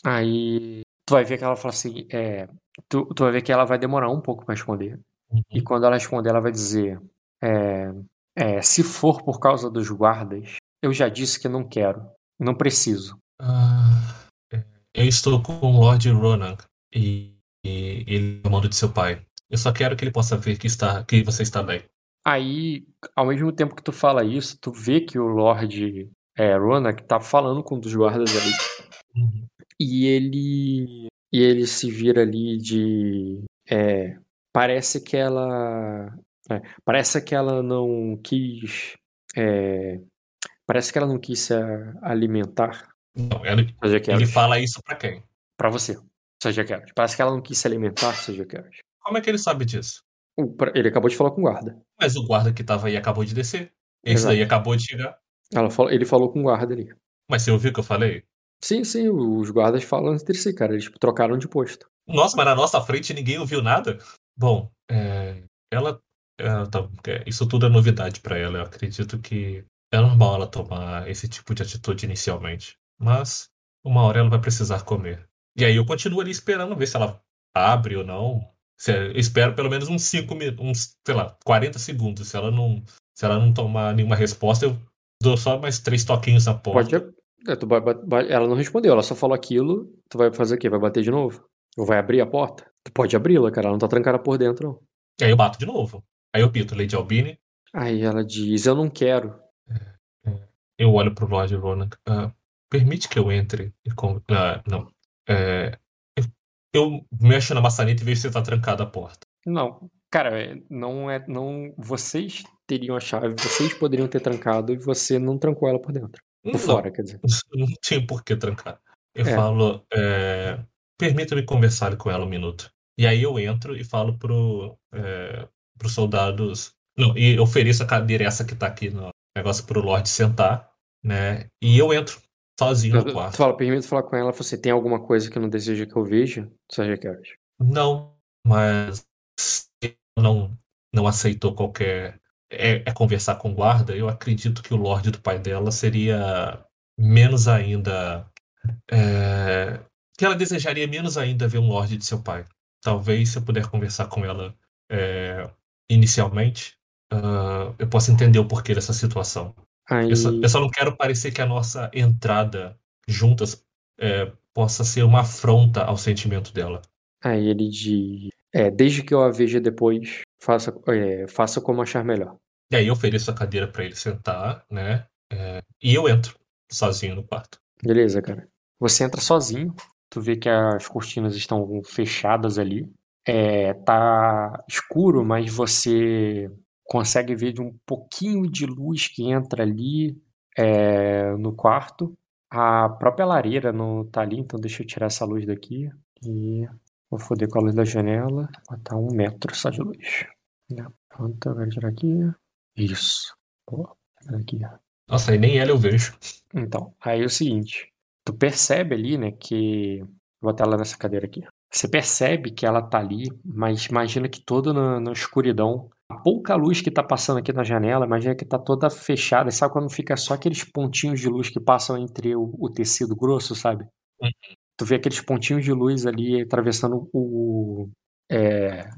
aí tu vai ver que ela fala assim, é, tu, tu vai ver que ela vai demorar um pouco pra responder. Uhum. E quando ela responder, ela vai dizer, é, é, se for por causa dos guardas, eu já disse que não quero, não preciso. Ah, é, eu estou com o Lord Ronan e, e ele é o mando de seu pai. Eu só quero que ele possa ver que, está, que você está bem. Aí, ao mesmo tempo que tu fala isso, tu vê que o Lorde é, Ronak tá falando com um dos guardas ali. Uhum. E ele. E ele se vira ali de. É, parece que ela. É, parece que ela não quis. é, parece que ela não quis se alimentar. Não, que ele fala isso pra quem? Pra você. Seja que Parece que ela não quis se alimentar, seja que Como é que ele sabe disso? Ele acabou de falar com o guarda. Mas o guarda que tava aí acabou de descer. Esse Exato. daí acabou de chegar. Ela falou, ele falou com o guarda ali. Mas você ouviu o que eu falei? Sim, sim, os guardas falam entre si, cara. Eles trocaram de posto. Nossa, mas na nossa frente ninguém ouviu nada? Bom, é, ela. Ela tá- é, isso tudo é novidade pra ela. Eu acredito que é normal ela tomar esse tipo de atitude inicialmente. Mas uma hora ela vai precisar comer. E aí eu continuo ali esperando ver se ela abre ou não. Se- eu espero pelo menos uns 5 minutos, uns, sei lá, 40 segundos. Se ela não, se ela não tomar nenhuma resposta, eu dou só mais três toquinhos na porta. Pode. é, ela não respondeu, ela só falou aquilo. Tu vai fazer o quê? Vai bater de novo? Ou vai abrir a porta? Tu pode abri-la, cara. Ela não tá trancada por dentro, não. E aí eu bato de novo. Aí eu pito, Lady Albini. Aí ela diz: Eu não quero. Eu olho pro Lord Ronan. Ah, permite que eu entre e ah, não. É, eu, eu mexo na maçaneta e vejo se tá trancada a porta. Não. Cara, é, não é. Não, vocês teriam a chave, vocês poderiam ter trancado e você não trancou ela por dentro. Por Não, fora, quer dizer. não tinha por que trancar. Eu É. falo, é, permita-me conversar com ela um minuto. E aí eu entro e falo pro, é, pros soldados. Não, e eu ofereço a cadeira essa que tá aqui no negócio pro Lorde sentar, né? E eu entro sozinho no Tu quarto. fala, permite falar com ela, você tem alguma coisa que não deseja que eu veja? Que Não, mas não, não aceitou qualquer. É, é conversar com o guarda, eu acredito que o Lorde do pai dela seria menos ainda. é, que ela desejaria menos ainda ver um Lorde de seu pai. Talvez se eu puder conversar com ela é, inicialmente, ah, eu possa entender o porquê dessa situação. Eu só, eu só não quero parecer que a nossa entrada juntas é, possa ser uma afronta ao sentimento dela. Aí ele diz: é, desde que eu a veja depois, faça, é, faça como achar melhor. E aí eu ofereço a cadeira pra ele sentar, né? É, e eu entro sozinho no quarto. Beleza, cara. Você entra sozinho, tu vê que as cortinas estão fechadas ali. É, tá escuro, mas você consegue ver de um pouquinho de luz que entra ali é, no quarto. A própria lareira não tá ali, então deixa eu tirar essa luz daqui. E vou foder com a luz da janela. Botar um metro só de luz. Pronto, agora tirar aqui. Isso. Pô, aqui. Nossa, aí nem ela eu vejo. Então, aí é o seguinte, tu percebe ali, né, que vou botar ela nessa cadeira aqui. Você percebe que ela tá ali, mas imagina que toda na, na escuridão, a pouca luz que tá passando aqui na janela, imagina que tá toda fechada, sabe quando fica só aqueles pontinhos de luz que passam entre o, o tecido grosso, sabe? Uhum. Tu vê aqueles pontinhos de luz ali atravessando o, é,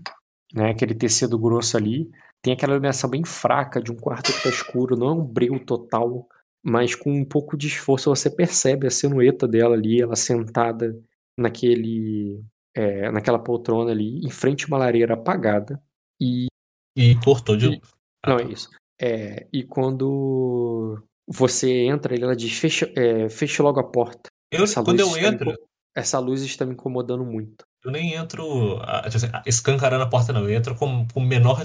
né, aquele tecido grosso ali, tem aquela iluminação bem fraca de um quarto que tá escuro, não é um breu total, mas com um pouco de esforço você percebe a silhueta dela ali, ela sentada naquele é, naquela poltrona ali, em frente a uma lareira apagada. E. E cortou de novo. Não, é isso. É, e quando você entra, ela diz: fecha, é, fecha logo a porta. Eu, quando eu entro. Me, essa luz está me incomodando muito. Eu nem entro tipo assim, escancarando a porta, não. Eu entro com, com o menor.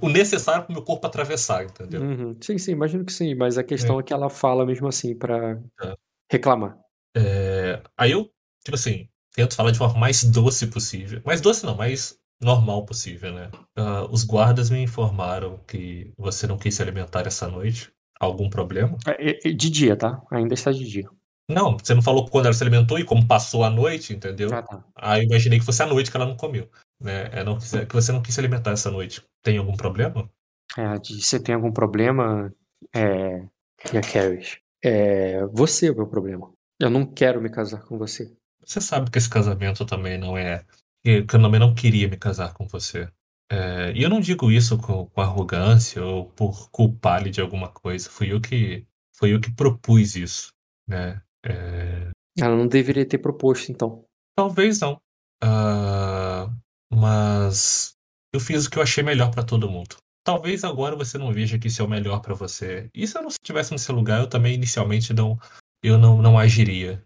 O necessário para o meu corpo atravessar, entendeu? Uhum. Sim, sim, imagino que sim. Mas a questão é, é que ela fala mesmo assim para é. reclamar. É, aí eu, tipo assim, tento falar de forma mais doce possível. Mais doce não, mais normal possível, né? Uh, os guardas me informaram que você não quis se alimentar essa noite. Algum problema? É, é, de dia, tá? Ainda está de dia. Não, você não falou quando ela se alimentou e como passou a noite, entendeu? Ah, tá. Aí eu imaginei que fosse a noite que ela não comeu. Né? É, não, que você não quis se alimentar essa noite. Tem algum problema? É, de, você tem algum problema, é, minha Carrie? É, você é o meu problema. Eu não quero me casar com você. Você sabe que esse casamento também não é. Que eu também não queria me casar com você. É, e eu não digo isso com, com arrogância ou por culpar-lhe de alguma coisa. Fui eu que, fui eu que propus isso. Né? É... Ela não deveria ter proposto, então. Talvez não. Uh, mas eu fiz o que eu achei melhor para todo mundo. Talvez agora você não veja que isso é o melhor para você. E se eu não estivesse no seu lugar, eu também inicialmente não, eu não, não agiria.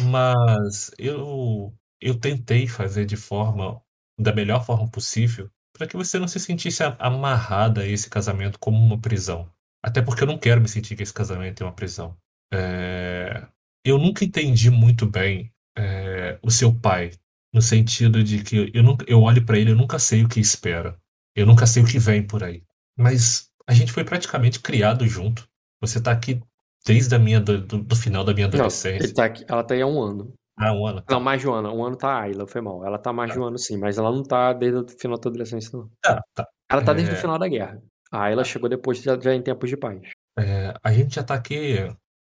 Mas eu, eu tentei fazer de forma, da melhor forma possível, para que você não se sentisse amarrada a esse casamento como uma prisão. Até porque eu não quero me sentir que esse casamento é uma prisão. É, eu nunca entendi muito bem é, o seu pai, no sentido de que eu, nunca, eu olho para ele, eu nunca sei o que espera. Eu nunca sei o que vem por aí. Mas a gente foi praticamente criado junto. Você tá aqui desde a minha, do, do final da minha adolescência. Não, tá aqui, ela tá aí há um ano. Ah, um ano. Tá. Não, mais de um ano. Um ano tá a Ayla, foi mal. Ela tá mais tá. de um ano sim, mas ela não tá desde o final da adolescência, não. Tá, tá. Ela tá desde é... o final da guerra. A Ayla chegou depois, já, já em tempos de paz. É, a gente já tá aqui.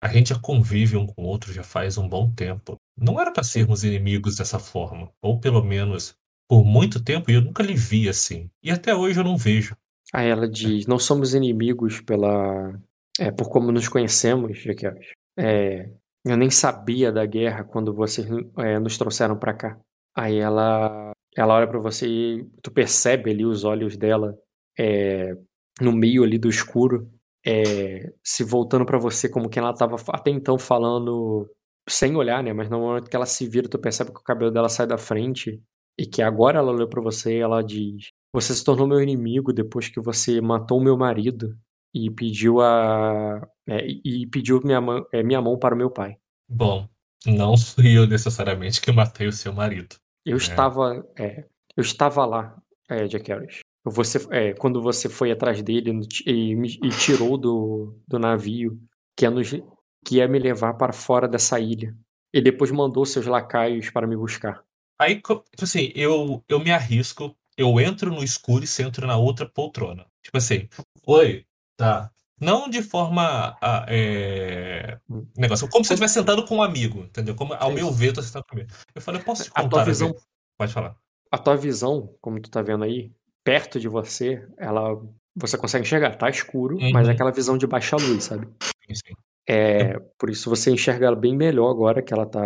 A gente já convive um com o outro já faz um bom tempo. Não era para sermos inimigos dessa forma. Ou pelo menos por muito tempo eu nunca lhe vi assim. E até hoje eu não vejo. Aí ela diz: não somos inimigos pela é, por como nos conhecemos, Jaquel. É, eu nem sabia da guerra quando vocês é, nos trouxeram para cá. Aí ela, ela olha para você e tu percebe ali os olhos dela é, no meio ali do escuro, é, se voltando para você como que ela tava até então falando sem olhar, né? Mas no momento que ela se vira, tu percebe que o cabelo dela sai da frente e que agora ela olhou para você e ela diz: "Você se tornou meu inimigo depois que você matou meu marido e pediu a é, e pediu minha mão, é, minha mão para o meu pai. Bom, não fui eu necessariamente que matei o seu marido. Eu é. estava é, eu estava lá, é, Jack Harris. Você, é, quando você foi atrás dele e, e tirou do, do navio que ia, nos, que ia me levar para fora dessa ilha. E depois mandou seus lacaios para me buscar. Aí, tipo assim, eu, eu me arrisco, eu entro no escuro e sento na outra poltrona. Tipo assim, oi, Tá. Não de forma. é, negócio. Como se você estivesse sentado com um amigo, entendeu? Como, ao meu ver, eu tô sentado com amigo. Eu falei, eu posso te contar. A tua visão. Pode falar. A tua visão, como tu tá vendo aí, perto de você, ela. Você consegue enxergar, tá escuro, uhum. mas é aquela visão de baixa luz, sabe? Sim, sim. É, por isso você enxerga ela bem melhor agora que ela tá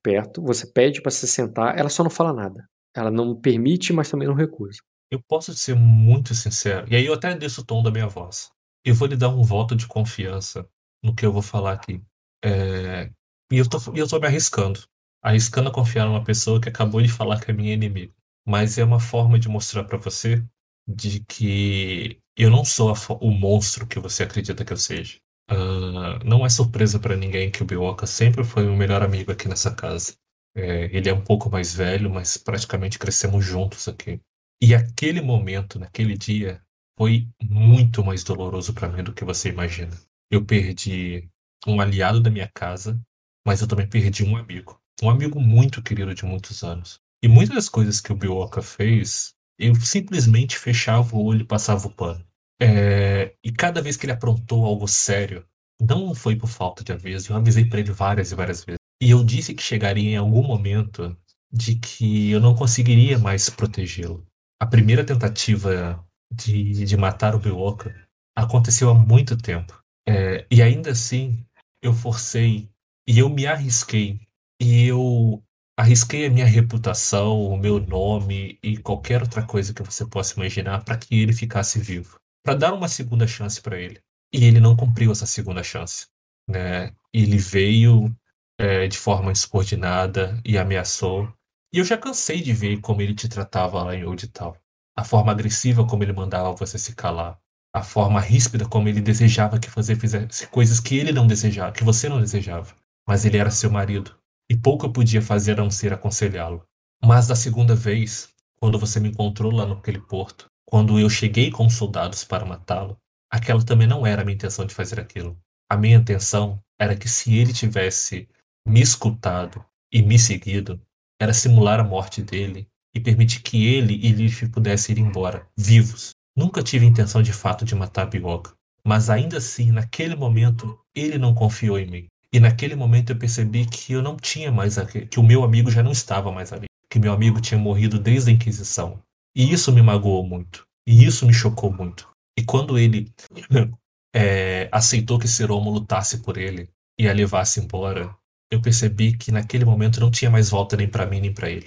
perto. Você pede para se sentar, ela só não fala nada. Ela não permite, mas também não recusa. Eu posso ser muito sincero, e aí eu até desço o tom da minha voz eu vou lhe dar um voto de confiança no que eu vou falar aqui. É, e eu tô, eu tô me arriscando. Arriscando a confiar numa pessoa que acabou de falar que é minha inimiga. Mas é uma forma de mostrar para você de que eu não sou o monstro que você acredita que eu seja. Uh, não é surpresa para ninguém que o Bioka sempre foi o melhor amigo aqui nessa casa. É, ele é um pouco mais velho, mas praticamente crescemos juntos aqui. E aquele momento, naquele dia, foi muito mais doloroso para mim do que você imagina. Eu perdi um aliado da minha casa, mas eu também perdi um amigo. Um amigo muito querido de muitos anos. E muitas das coisas que o Bioka fez, eu simplesmente fechava o olho e passava o pano. É... E cada vez que ele aprontou algo sério, não foi por falta de aviso, eu avisei para ele várias e várias vezes. E eu disse que chegaria em algum momento de que eu não conseguiria mais protegê-lo. A primeira tentativa de, de matar o Biwoka aconteceu há muito tempo. É, e ainda assim, eu forcei e eu me arrisquei. E eu arrisquei a minha reputação, o meu nome e qualquer outra coisa que você possa imaginar para que ele ficasse vivo, para dar uma segunda chance para ele. E ele não cumpriu essa segunda chance, né? Ele veio é, de forma insubordinada e ameaçou. E eu já cansei de ver como ele te tratava lá em Old Town. A forma agressiva como ele mandava você se calar. A forma ríspida como ele desejava que você fizesse coisas que ele não desejava, que você não desejava. Mas ele era seu marido e pouco podia fazer a não ser aconselhá-lo. Mas da segunda vez, quando você me encontrou lá naquele porto, quando eu cheguei com soldados para matá-lo, aquela também não era a minha intenção de fazer aquilo. A minha intenção era que se ele tivesse me escutado e me seguido, era simular a morte dele e permitir que ele e Leaf pudessem ir embora, vivos. Nunca tive intenção de fato de matar Bigoga, mas ainda assim, naquele momento, ele não confiou em mim. E naquele momento eu percebi que eu não tinha mais aquele, que o meu amigo já não estava mais ali, que meu amigo tinha morrido desde a Inquisição. E isso me magoou muito. E isso me chocou muito. E quando ele é, aceitou que Seromo lutasse por ele e a levasse embora, eu percebi que naquele momento não tinha mais volta nem para mim nem para ele.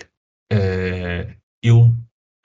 É, eu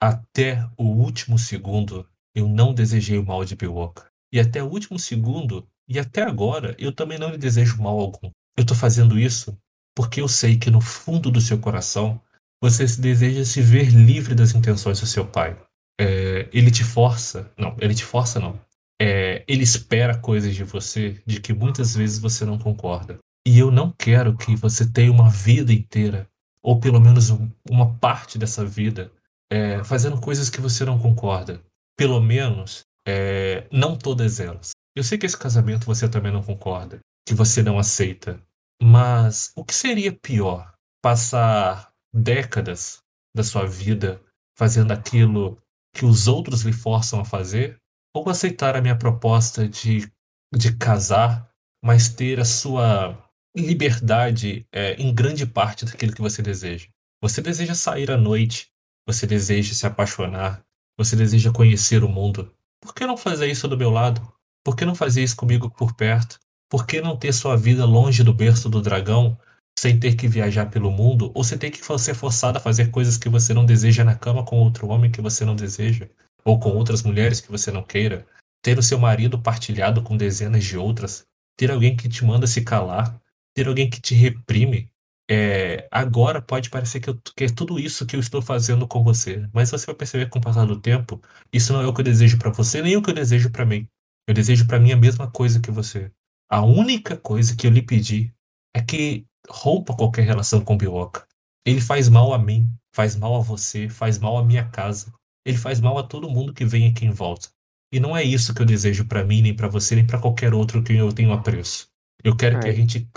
até o último segundo eu não desejei o mal de Biwoka. E até o último segundo e até agora, eu também não lhe desejo mal algum. Eu estou fazendo isso porque eu sei que no fundo do seu coração você deseja se ver livre das intenções do seu pai. É, ele te força, não, ele te força não. É, ele espera coisas de você de que muitas vezes você não concorda. E eu não quero que você tenha uma vida inteira, ou pelo menos um, uma parte dessa vida, é, fazendo coisas que você não concorda. Pelo menos, é, não todas elas. Eu sei que esse casamento você também não concorda, que você não aceita. Mas o que seria pior? Passar décadas da sua vida fazendo aquilo que os outros lhe forçam a fazer? Ou aceitar a minha proposta de, de casar, mas ter a sua liberdade é, em grande parte daquilo que você deseja? Você deseja sair à noite, você deseja se apaixonar, você deseja conhecer o mundo. Por que não fazer isso do meu lado? Por que não fazer isso comigo por perto? Por que não ter sua vida longe do berço do dragão, sem ter que viajar pelo mundo, ou sem ter que ser forçado a fazer coisas que você não deseja na cama com outro homem que você não deseja, ou com outras mulheres que você não queira? Ter o seu marido partilhado com dezenas de outras? Ter alguém que te manda se calar? Ter alguém que te reprime? É, agora pode parecer que, eu, que é tudo isso que eu estou fazendo com você, mas você vai perceber que com o passar do tempo, isso não é o que eu desejo para você, nem o que eu desejo para mim. Eu desejo para mim a mesma coisa que você. A única coisa que eu lhe pedi é que rompa qualquer relação com o Bioca. Ele faz mal a mim, faz mal a você, faz mal à minha casa. Ele faz mal a todo mundo que vem aqui em volta. E não é isso que eu desejo para mim, nem para você, nem para qualquer outro que eu tenho apreço. Eu quero Ai. que a gente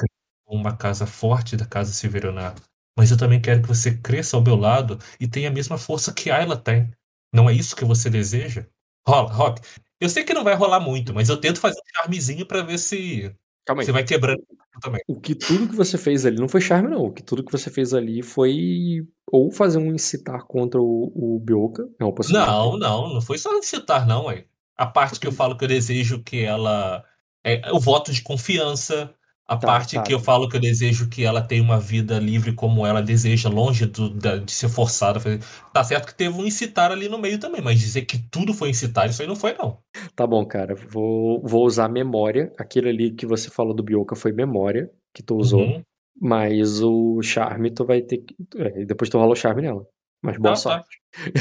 uma casa forte da casa Severonato. Mas eu também quero que você cresça ao meu lado e tenha a mesma força que Ayla tem. Não é isso que você deseja? Rola, Rock, eu sei que não vai rolar muito, mas eu tento fazer um charmezinho pra ver se Calma aí. você vai quebrando também. O que tudo que você fez ali não foi charme, não. O que tudo que você fez ali foi ou fazer um incitar contra o, o Bioka. É uma. Não, não, não foi só incitar, não, ué. A parte que eu falo que eu desejo que ela. É, o voto de confiança, a tá, parte tá. que eu falo que eu desejo que ela tenha uma vida livre como ela deseja, longe do, da, de ser forçada a fazer. Tá certo que teve um incitar ali no meio também, mas dizer que tudo foi incitar, isso aí não foi, não. Tá bom, cara. Vou, vou usar memória. Aquilo ali que você falou do Bioka foi memória que tu usou. Uhum. Mas o charme tu vai ter que. É, depois tu rola o charme nela. Mas boa ah, sorte.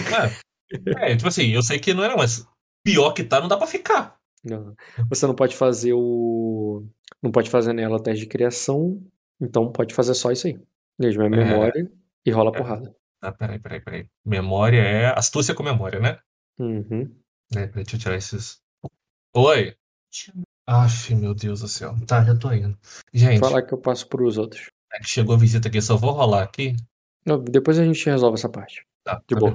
Tá. É. é, tipo assim, eu sei que não era, mas pior que tá, não dá pra ficar. Não. Você não pode fazer o não pode fazer nela teste de criação, então pode fazer só isso aí. Mesmo é, é. memória e rola é. porrada. Ah, peraí, peraí, peraí. Memória é astúcia com memória, né? Uhum. É, deixa eu tirar esses. Oi! Aff, meu Deus do céu. Tá, já tô indo. Gente. Falar que eu passo pros outros. É que chegou a visita aqui, só vou rolar aqui. Não, depois a gente resolve essa parte. Tá, de tá boa.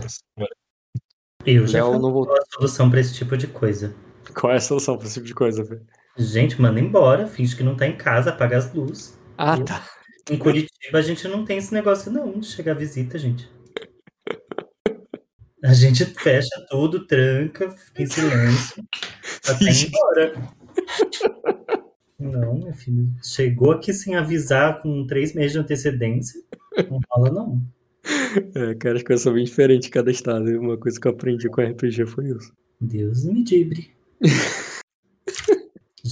Eu já não vou... a solução pra esse tipo de coisa. Qual é a solução pra esse tipo de coisa, velho? Gente, manda embora, finge que não tá em casa, apaga as luzes. Ah, tá. Em Curitiba a gente não tem esse negócio, não, de chegar visita, gente. A gente fecha tudo, tranca, fica em silêncio, até ir embora. Não, meu filho. Chegou aqui sem avisar, com três meses de antecedência. Não fala, não. É, cara, as coisas são bem diferentes em cada estado. Uma coisa que eu aprendi com RPG foi isso. Deus me dibre.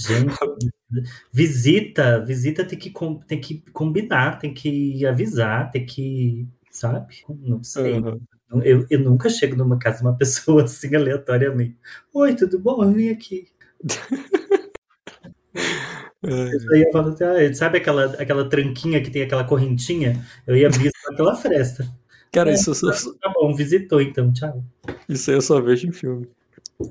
Gente, visita, visita tem que, com- tem que combinar, tem que avisar, tem que, sabe? Não sei. Aham. Eu, eu nunca chego numa casa de uma pessoa assim aleatoriamente. Oi, tudo bom? Eu vim aqui. Eu ia falando assim, ah, sabe aquela, aquela tranquinha que tem aquela correntinha? Eu ia abrir pela fresta. Cara, É. isso, eu só- Tá bom, visitou então, tchau. isso aí eu só vejo em filme.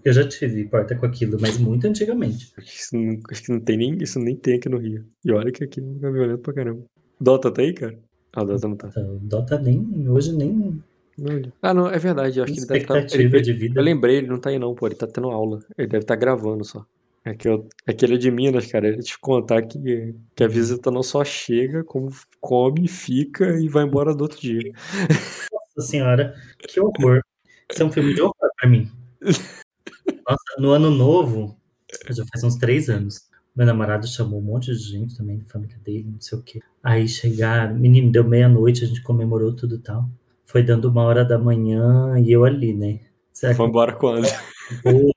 Eu já tive porta com aquilo, mas muito antigamente. Acho que Isso não, acho que não tem nem, isso nem tem aqui no Rio. E olha que aqui é violento pra caramba. Dota tá aí, cara? Ah, Dota não tá. Então, Dota nem, hoje nem Ah, não, é verdade. Eu acho que ele deve estar. expectativa ele, de vida. Eu lembrei, ele não tá aí não, pô. Ele tá tendo aula. Ele deve estar gravando só. É que, eu, é que ele é de Minas, cara. Ele te contar que, que a visita não só chega, como come, fica e vai embora do outro dia. Nossa senhora, que horror. Isso é um filme de horror pra mim. Nossa, no ano novo, já faz uns três anos, meu namorado chamou um monte de gente também da família dele, não sei o quê. Aí chegaram, menino, deu meia-noite, a gente comemorou tudo e tal. Foi dando uma hora da manhã e eu ali, né? Será Foi embora quando?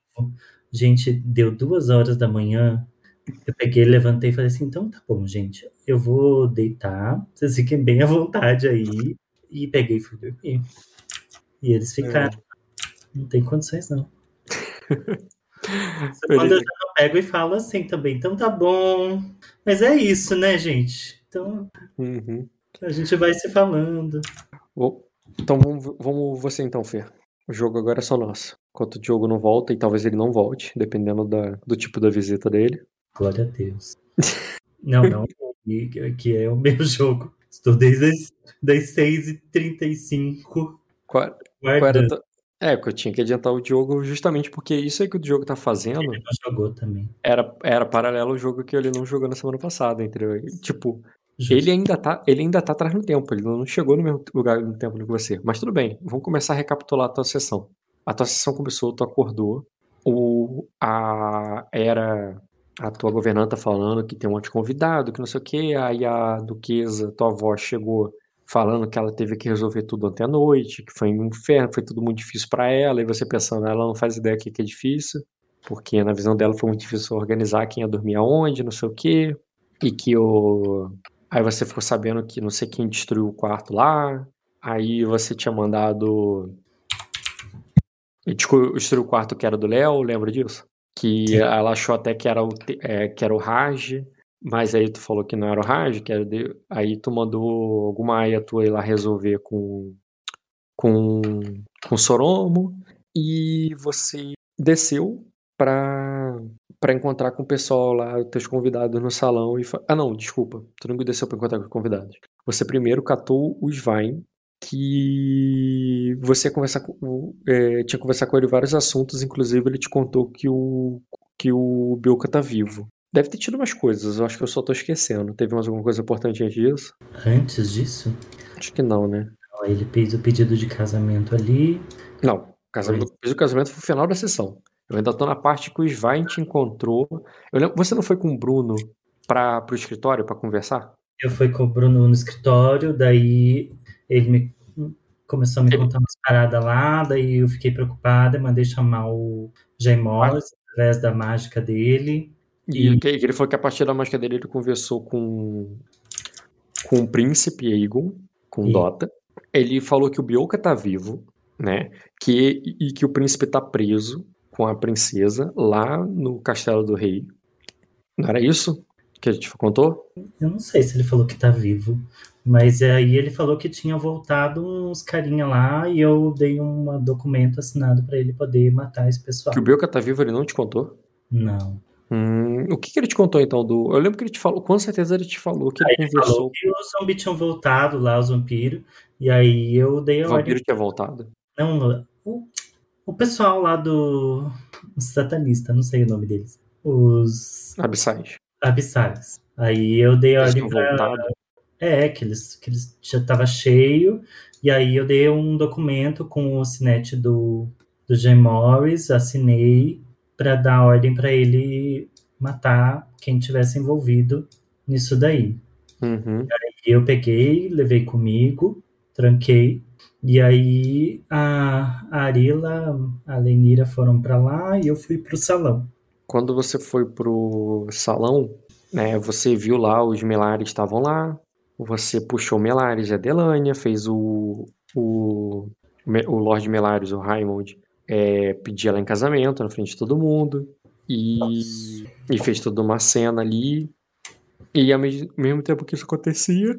Gente, deu duas horas da manhã. Eu peguei, levantei e falei assim: então tá bom, gente. Eu vou deitar. Vocês fiquem bem à vontade aí. E peguei e fui dormir. E eles ficaram. Não tem condições, não. Quando eu já pego e falo assim também, então tá bom. Mas é isso, né, gente? Então Uhum. a gente vai se falando. Vou- Então vamos, vamos você então, Fer. O jogo agora é só nosso. Enquanto o Diogo não volta, e talvez ele não volte, dependendo da, do tipo da visita dele. Glória a Deus. Não, não, que, que é o meu jogo. Estou desde as das 6h35 Qual, qual era É, que eu tinha que adiantar o Diogo justamente porque isso aí que o Diogo tá fazendo Ele não jogou também. era, era paralelo ao jogo que ele não jogou na semana passada, entendeu? Tipo, Justo. ele ainda tá, ele ainda tá atrás no tempo, ele não chegou no mesmo lugar no tempo que você. Mas tudo bem, vamos começar a recapitular a tua sessão. A tua sessão começou, tu acordou, o, a, era a tua governanta falando que tem um monte de convidado, que não sei o que, aí a duquesa, tua avó, chegou falando que ela teve que resolver tudo ontem à noite, que foi um inferno, foi tudo muito difícil pra ela, e você pensando, ela não faz ideia que que é difícil, porque na visão dela foi muito difícil organizar quem ia dormir aonde, não sei o que, e que o... Aí você ficou sabendo que não sei quem destruiu o quarto lá, aí você tinha mandado... Destruiu o quarto que era do Léo, lembra disso? Que Sim. ela achou até que era o, é, que era o Raj, mas aí tu falou que não era o Raj, que era de... aí tu mandou alguma aia tua ir lá resolver com com com Soromo e você desceu pra para encontrar com o pessoal lá, os teus convidados no salão e fa... ah não, desculpa, tu não desceu pra encontrar com os convidados. Você primeiro catou o Svein que você conversar com, é, tinha conversado com ele vários assuntos, inclusive ele te contou que o que o Bilka tá vivo. Deve ter tido umas coisas, eu acho que eu só tô esquecendo. Teve mais alguma coisa importante antes disso? Antes disso, Acho que não, né? ele fez o pedido de casamento ali. Não, o casamento, fiz o casamento foi o final da sessão. Eu ainda tô na parte que o Svein te encontrou. Eu lembro, você não foi com o Bruno para pro escritório para conversar? Eu fui com o Bruno no escritório, daí ele me começou a me Ele- contar umas paradas lá, daí eu fiquei preocupada, mandei chamar o Jaimos através da mágica dele. E E- que, ele falou que a partir da mágica dele ele conversou com com o príncipe Aegon, com E- Dota. Ele falou que o Bioka tá vivo, né? Que e que o príncipe tá preso com a princesa lá no castelo do rei. Não era isso que a gente contou? Eu não sei se ele falou que tá vivo, mas aí ele falou que tinha voltado uns carinha lá e eu dei um documento assinado pra ele poder matar esse pessoal. Que o Bioka tá vivo, ele não te contou? Não. Hum, o que, que ele te contou então do. Eu lembro que ele te falou, com certeza ele te falou que ele Ele conversou. falou que os zumbis tinham voltado lá, os vampiros, e aí eu dei a O vampiro tinha voltado. Não, o, o pessoal lá do. Os satanistas, não sei o nome deles. Os Abissais. abissais. Aí eu dei a ordem pra. voltado. É, que eles, que eles já tava cheio, e aí eu dei um documento com o sinete do, do Jim Morris, assinei para dar ordem para ele matar quem tivesse envolvido nisso daí. Uhum. E eu peguei, levei comigo, tranquei, e aí a, Arila, a Lenira foram para lá e eu fui pro salão. Quando você foi pro salão, né, você viu lá os Melares estavam lá, você puxou Melares e a Delânia, fez o, o, o Lord Melares, o Raimond, é, pedir ela em casamento na frente de todo mundo. E, e fez toda uma cena ali. E ao mesmo tempo que isso acontecia,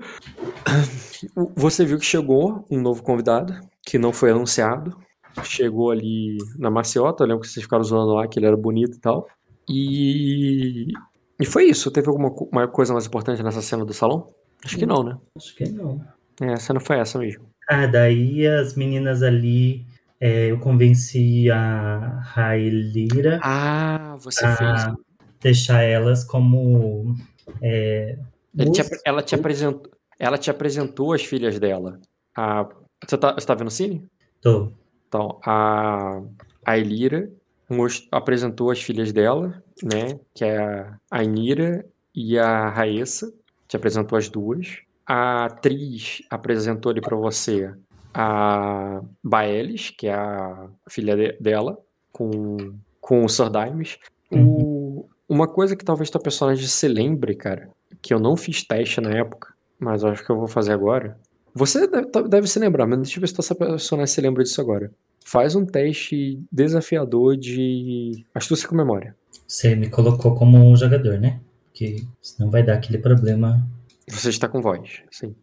você viu que chegou um novo convidado, que não foi anunciado. Chegou ali na maciota, eu lembro que vocês ficaram zoando lá, que ele era bonito e tal. E, e foi isso. Teve alguma uma coisa mais importante nessa cena do salão? Acho que não, né? Acho que não. É, a cena foi essa mesmo. Ah, daí as meninas ali, é, eu convenci a Raelira Ah, a fez. deixar elas como. É, te ela, te apresentou, ela te apresentou as filhas dela. A, você, tá, você tá vendo o cine? Tô. Então, a, a Elira mos- apresentou as filhas dela, né? Que é a, a Inira e a Raessa. Te apresentou as duas. A atriz apresentou ali pra você a Baelis, que é a filha de- dela, com, com o Sir Dimes. O- uma coisa que talvez tua personagem se lembre, cara, que eu não fiz teste na época, mas acho que eu vou fazer agora. Você deve, deve se lembrar, mas deixa eu ver se tua personagem se lembra disso agora. Faz um teste desafiador de astúcia com memória. Você me colocou como um jogador, né? Porque senão vai dar aquele problema. Você está com voz, sim.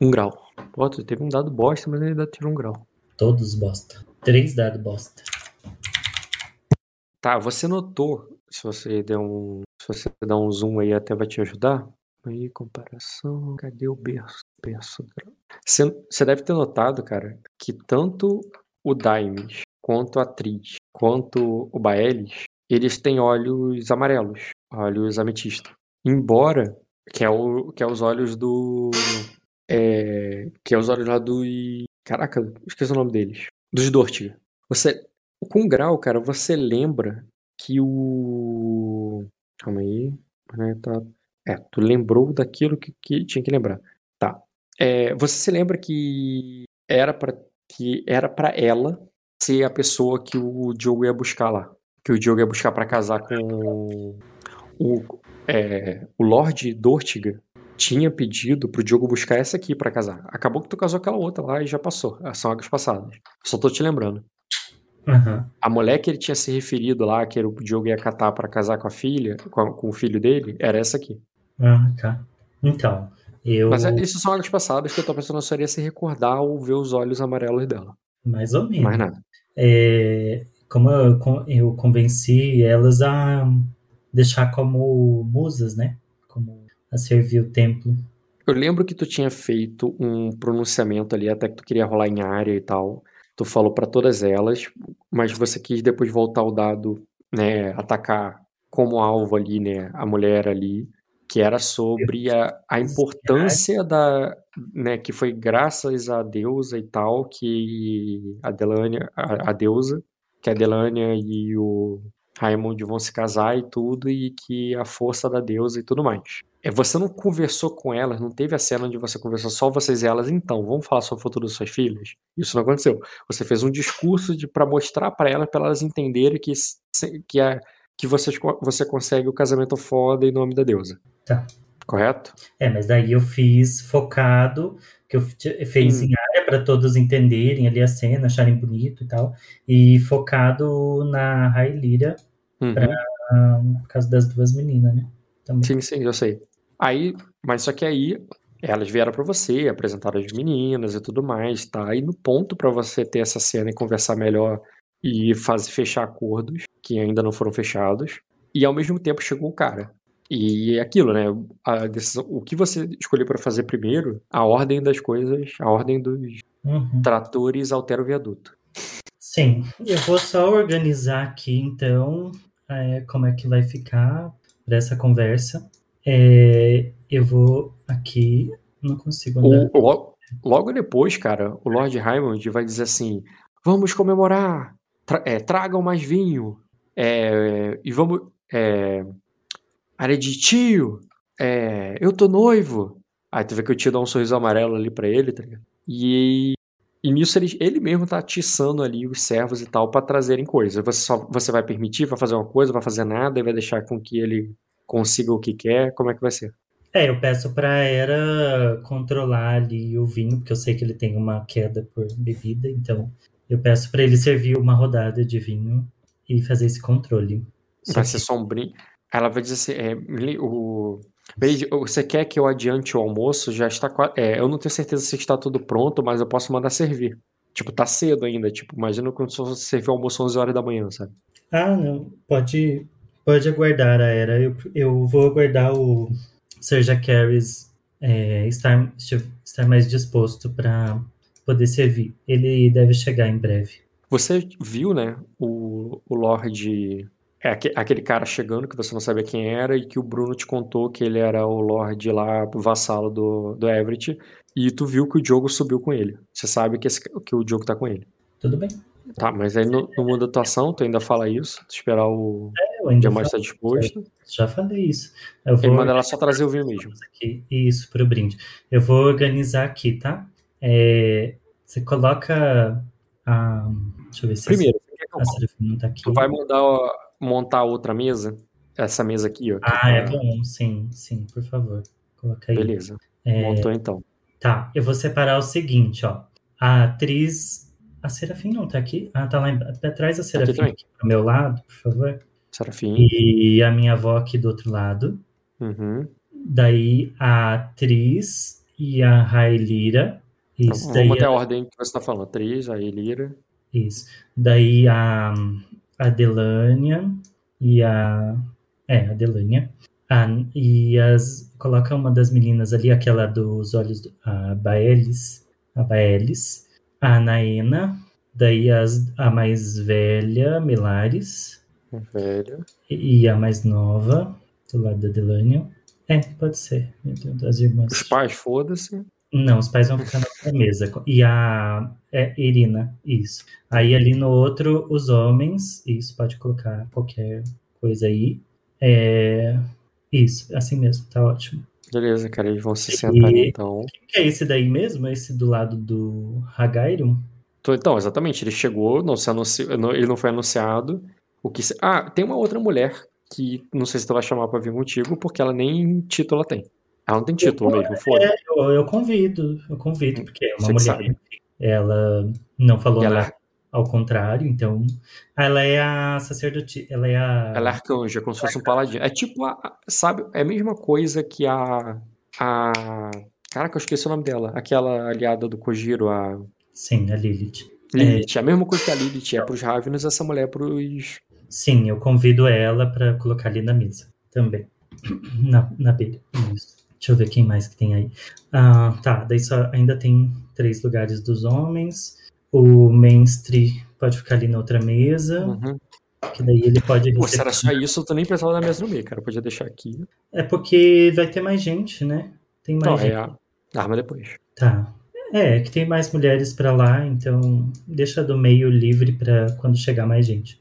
Um grau. Ó, tu teve um dado bosta, mas ele ainda tirou um grau. Todos bosta. Três dados bosta. Tá, você notou, se você der um. Se você dar um zoom aí até vai te ajudar. Aí, comparação. Cadê o berço? Berço. Você, você deve ter notado, cara, que tanto o Dimes, quanto a atriz, quanto o Baelis, eles têm olhos amarelos, olhos ametista. Embora, que é, o, que é os olhos do. É, que é os olhos lá do. Caraca, esqueci o nome deles. Dos Dortiga. Você, com grau, cara, você lembra que o. Calma aí. né, tá- É, tu lembrou daquilo que, que tinha que lembrar. Tá. É, você se lembra que era pra que era para ela ser a pessoa que o Diogo ia buscar lá, que o Diogo ia buscar pra casar com o é, o Lord Dortiga tinha pedido pro Diogo buscar essa aqui pra casar. Acabou que tu casou aquela outra lá e já passou. São águas passadas. Só tô te lembrando. Aham. A mulher que ele tinha se referido lá, que era o Diogo ia catar pra casar com a filha, com, a- com o filho dele, era essa aqui. Ah, tá. Então, eu. Mas é- isso são águas passadas que a tua pessoa só iria se recordar ou ver os olhos amarelos dela. Mais ou menos. Mais nada. É, como eu, eu convenci elas a deixar como musas, né? A servir o templo. Eu lembro que tu tinha feito um pronunciamento ali, até que tu queria rolar em área e tal. Tu falou pra todas elas, mas você quis depois voltar o dado, né, atacar como alvo ali, né, a mulher ali, que era sobre a, a importância da, né, que foi graças à deusa e tal, que a Delânia, a, a deusa, que a Delânia e o Raimund vão se casar e tudo, e que a força da deusa e tudo mais. É, você não conversou com elas, não teve a cena onde você conversou só vocês e elas, então, vamos falar sobre o futuro das suas filhas? Isso não aconteceu. Você fez um discurso para mostrar para elas, para elas entenderem que, que, é, que vocês, co- você consegue o casamento foda em nome da deusa. Tá. Correto? É, mas daí eu fiz focado, que eu fi- fiz Hum. em área para todos entenderem ali a cena, acharem bonito e tal, e focado na Raelira, Uhum. por causa das duas meninas, né? Também. Sim, sim, eu sei. Aí, mas só que aí elas vieram pra você, apresentaram as meninas e tudo mais, tá? E no ponto pra você ter essa cena e conversar melhor e fazer fechar acordos que ainda não foram fechados. E ao mesmo tempo chegou o cara. E é aquilo, né? A decisão, o que você escolheu pra fazer primeiro, a ordem das coisas, a ordem dos Uhum. tratores altera o viaduto. Sim, eu vou só organizar aqui então é, como é que vai ficar para essa conversa. É, eu vou aqui Não consigo andar. O, logo, logo depois, cara, o Lord Raymond vai dizer assim: vamos comemorar, tra é, tragam mais vinho, é, e vamos. É, área de tio, é, eu tô noivo. Aí tu vê que o tio dá um sorriso amarelo ali pra ele, tá ligado? E, e nisso ele, ele mesmo tá atiçando ali os servos e tal pra trazerem coisas. Você, só, você vai permitir, vai fazer uma coisa, vai fazer nada e vai deixar com que ele consiga o que quer? Como é que vai ser? É, eu peço pra Era controlar ali o vinho, porque eu sei que ele tem uma queda por bebida, então eu peço pra ele servir uma rodada de vinho e fazer esse controle. Vai ser sombrinho. Ela vai dizer assim: é, o, você quer que eu adiante o almoço? Já está. É, eu não tenho certeza se está tudo pronto, mas eu posso mandar servir. Tipo, tá cedo ainda. Tipo, imagina quando se fosse servir o almoço 11 horas da manhã, sabe? Ah, não. Pode, pode aguardar a era. Eu, eu vou aguardar o Sir Jacaris é, estar, estar mais disposto para poder servir. Ele deve chegar em breve. Você viu, né, o, o Lorde. É aque- aquele cara chegando que você não sabia quem era e que o Bruno te contou que ele era o Lorde lá, vassalo do, do Everett. E tu viu que o Diogo subiu com ele. Você sabe que, esse- que o Diogo tá com ele. Tudo bem? Tá, mas aí no, no mundo da atuação, tu ainda fala isso, esperar o Eu ainda Diamante falo- estar disposto. já falei isso. Eu Ele vou manda ela só trazer o vinho mesmo. aqui. Isso, pro brinde. Eu vou organizar aqui, tá? É, você coloca a. Deixa eu ver se Primeiro, você quer que eu- a Serafim não tá aqui. tu vai mandar montar outra mesa? Essa mesa aqui, ó. Ah, tá- é bom, sim, sim, por favor. Coloca aí. Beleza. É, Montou então. Tá, eu vou separar o seguinte, ó. A atriz. A Serafim não tá aqui? Ah, tá lá embaixo. Traz a Serafim aqui pro meu lado, por favor. Serafim. E a minha avó aqui do outro lado. Uhum. Daí a atriz e a Raelira. Então, Isso, daí vamos até a- a ordem que você tá falando. Atriz, a Elira. Isso. Daí a, a Delânia e a. É, a Delânia. A, e as. Coloca uma das meninas ali, aquela dos olhos. do- A Baelis. A Baelis. A Naena. Daí as, a mais velha, Melares. Velha. E, a mais nova, do lado da Delânia. É, pode ser. Deus, das irmãs. Os pais, foda-se. Não, os pais vão ficar na mesa. E a é, Irina, isso. Aí ali no outro, os homens, isso, pode colocar qualquer coisa aí. É, isso, assim mesmo, tá ótimo. Beleza, cara. Eles vão se sentar E- então. Que é esse daí mesmo? Esse do lado do Hagairon? Tô- Então, exatamente. Ele chegou, não se anunciou, ele não foi anunciado. O que se- Ah, tem uma outra mulher que não sei se tu vai chamar pra vir contigo, porque ela nem título ela tem. Ela não tem título mesmo, foda. É, eu, eu convido, eu convido, porque é uma Você mulher. Ela não falou ela, nada ao contrário, então. Ela é a sacerdoti, ela é a. ela é arcanja, como se fosse um paladino. É tipo, a, sabe, é a mesma coisa que a. a caraca, eu esqueci o nome dela. Aquela aliada do Kojiro, a Sim, a Lilith. Lilith. É a mesma coisa que a Lilith é pros Ravenos, essa mulher é pros. Sim, eu convido ela para colocar ali na mesa também. Na, na beira. Isso. Deixa eu ver quem mais que tem aí. Ah, tá, daí só ainda tem três lugares dos homens. O mestre pode ficar ali na outra mesa, Uhum. que daí ele pode Pô, se era só isso, tu nem precisava da mesa no meio, cara. Podia deixar aqui. É porque vai ter mais gente, né? Tem mais Não, gente. é a arma depois. Tá. É, que tem mais mulheres pra lá, então deixa do meio livre pra quando chegar mais gente.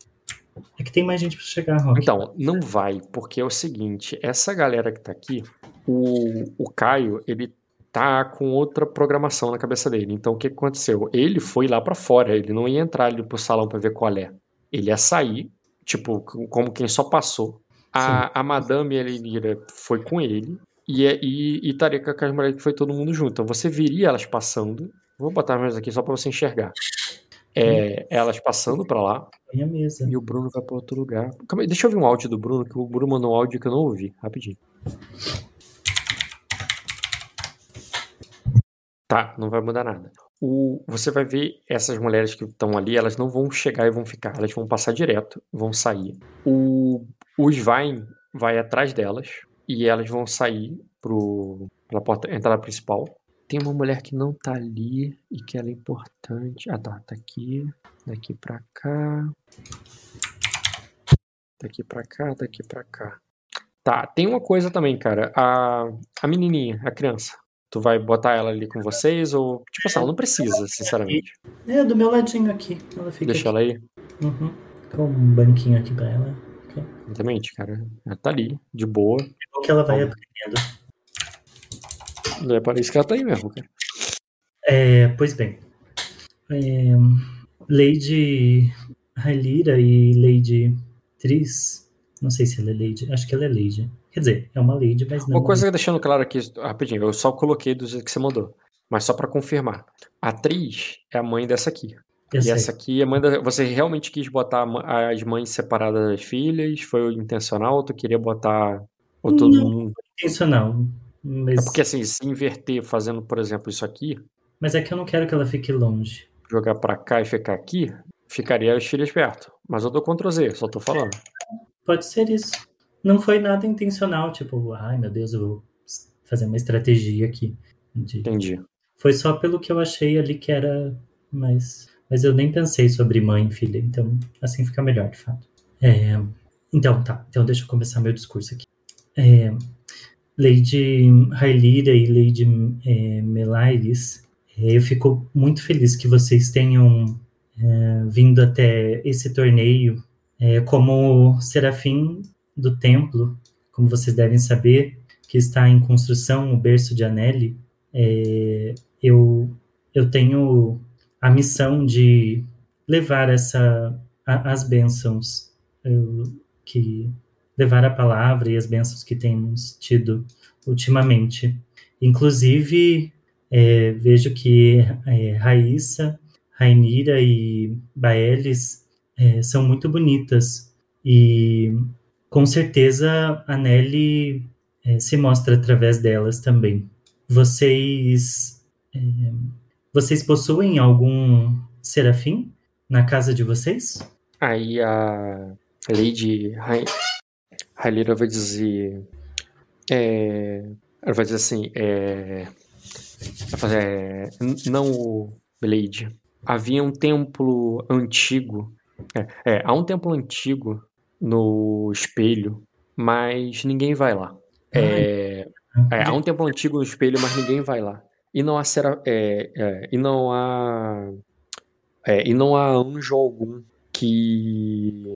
É que tem mais gente pra chegar, Rock. Então, não vai, porque é o seguinte, essa galera que tá aqui, o, o Caio, ele tá com outra programação na cabeça dele. Então, o que aconteceu? Ele foi lá pra fora, ele não ia entrar ali pro salão pra ver qual é. Ele ia sair, tipo, como quem só passou. A, a Madame Elenira foi com ele, e, e, e estaria com as mulheres que foi todo mundo junto. Então, você viria elas passando, vou botar mais aqui só pra você enxergar. É, elas passando pra lá, e o Bruno vai pra outro lugar. Calma aí, deixa eu ouvir um áudio do Bruno, que o Bruno mandou um áudio que eu não ouvi. Rapidinho. Tá, não vai mudar nada. O, você vai ver essas mulheres que estão ali, elas não vão chegar e vão ficar, elas vão passar direto, vão sair. O, o Svein vai atrás delas e elas vão sair pro, pela porta, entrada principal. Tem uma mulher que não tá ali e que ela é importante. Ah, tá, tá aqui, daqui pra cá. Daqui pra cá, daqui pra cá. Tá, tem uma coisa também, cara. A, a menininha, a criança. Tu vai botar ela ali com vocês ou. Tipo assim, ela não precisa, sinceramente. É, do meu ladinho aqui. Ela fica Deixa ela aí. Uhum. Com um banquinho aqui pra ela. Exatamente, cara. Ela tá ali, de boa. É que ela vai Tá aprendendo. É para isso que ela tá aí mesmo, cara. É, pois bem. É, Lady Railira e Lady Tris. Não sei se ela é Lady. Acho que ela é Lady. Quer dizer, é uma Lady, mas não. Uma coisa que deixando claro aqui, rapidinho, eu só coloquei do jeito que você mandou. Mas só pra confirmar. A atriz é a mãe dessa aqui. Eu e sei. essa aqui é mãe da... Você realmente quis botar as mães separadas das filhas? Foi intencional ou tu queria botar. Ou todo Não. mundo. intencional. É Mas, porque assim, se inverter fazendo, por exemplo, isso aqui, mas é que eu não quero que ela fique longe. jogar pra cá e ficar aqui, ficaria as filhas perto. Mas eu dou Ctrl Z, só tô falando. Pode ser isso. Não foi nada intencional, tipo, ai meu Deus, eu vou fazer uma estratégia aqui. de- Entendi. Foi só pelo que eu achei ali que era mais. Mas eu nem pensei sobre mãe e filha, então assim fica melhor, de fato. É, Então, tá. Então deixa eu começar meu discurso aqui. É, Lady Railira e Lady é, Melaires, é, eu fico muito feliz que vocês tenham é, vindo até esse torneio. É, como Serafim do Templo, como vocês devem saber, que está em construção, o berço de Anelli, é, eu, eu tenho a missão de levar essa, a- as bênçãos, eu- que levar a palavra e as bênçãos que temos tido ultimamente. Inclusive, é, vejo que é, Raíssa, Rainira e Baelis é, são muito bonitas e com certeza a Nelly é, se mostra através delas também. Vocês é, vocês possuem algum serafim na casa de vocês? Aí a Lady Railira vai dizer. É, ela vai dizer assim: é, é, "N- não, Blade. Havia um templo antigo. É, é, há um templo antigo no espelho, mas ninguém vai lá. É, é, há um templo antigo no espelho, mas ninguém vai lá. E não há sera, é, e não há e não há anjo algum que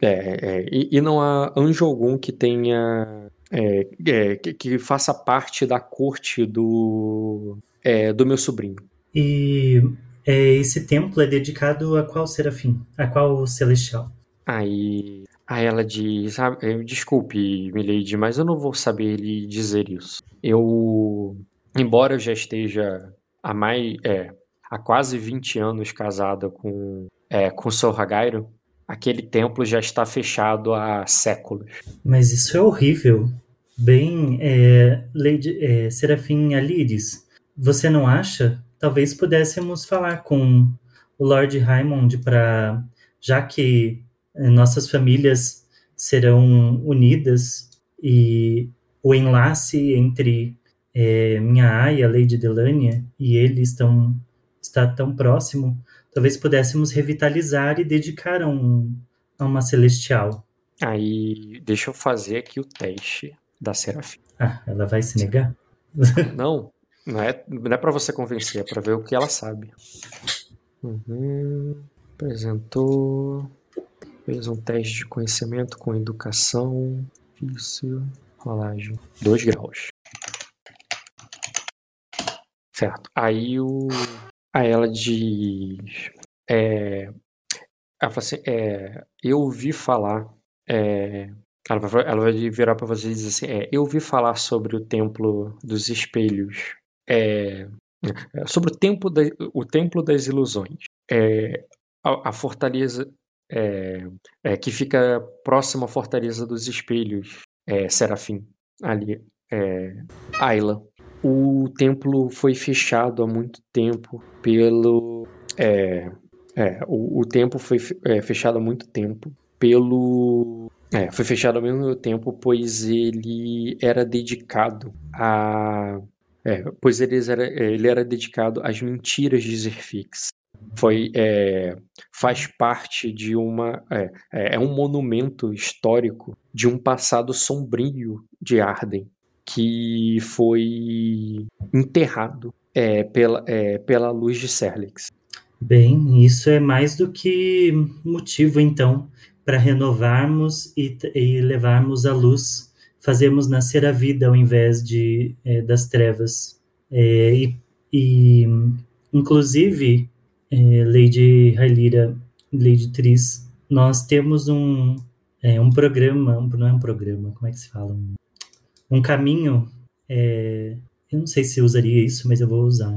é, é, e, e não há anjo algum que tenha é, é, que, que faça parte da corte do é, do meu sobrinho. E é, esse templo é dedicado a qual serafim? A qual celestial? Aí, aí ela diz, ah, eh, desculpe, Milady, mas eu não vou saber lhe dizer isso. Eu, embora eu já esteja há mais, é, há quase 20 anos casada com, é, com o Sr. Hagairo, aquele templo já está fechado há séculos. Mas isso é horrível. Bem, é, Lady, é, Serafim Aliris, você não acha? Talvez pudéssemos falar com o Lord Raymond para, já que eh, nossas famílias serão unidas e o enlace entre eh, minha aia, Lady Delania, e ele estão está tão próximo, talvez pudéssemos revitalizar e dedicar a, um, a uma celestial. Aí, deixa eu fazer aqui o teste da Serafim. Ah, ela vai se negar? Não, não é, não é para você convencer, é para ver o que ela sabe. Uhum, apresentou, fez um teste de conhecimento com educação, difícil, rolagem, dois graus. Certo. Aí o, aí ela diz, é, ela fala assim, é, eu ouvi falar, é, ela vai, ela vai virar para você e dizer assim, é, eu ouvi falar sobre o templo dos espelhos, é, sobre o templo, da, o templo das ilusões, é, a, a fortaleza é, é, que fica próxima à fortaleza dos espelhos, é, Serafim, ali, é, Ayla. O templo foi fechado há muito tempo pelo, é, é, o, o templo foi é, fechado há muito tempo pelo é, foi fechado ao mesmo tempo, pois ele era dedicado a. É, pois ele era, é, ele era dedicado às mentiras de Zerfix. Foi, é, faz parte de uma. É, é é um monumento histórico de um passado sombrio de Arden, que foi enterrado é, pela, é, pela luz de Serlix. Bem, isso é mais do que motivo, então, para renovarmos e, e, levarmos a luz, fazermos nascer a vida ao invés de, é, das trevas. É, e, e, inclusive, é, Lady Railira, Lady Tris, nós temos um, é, um programa, não é um programa, como é que se fala? Um, um caminho, é, eu não sei se usaria isso, mas eu vou usar.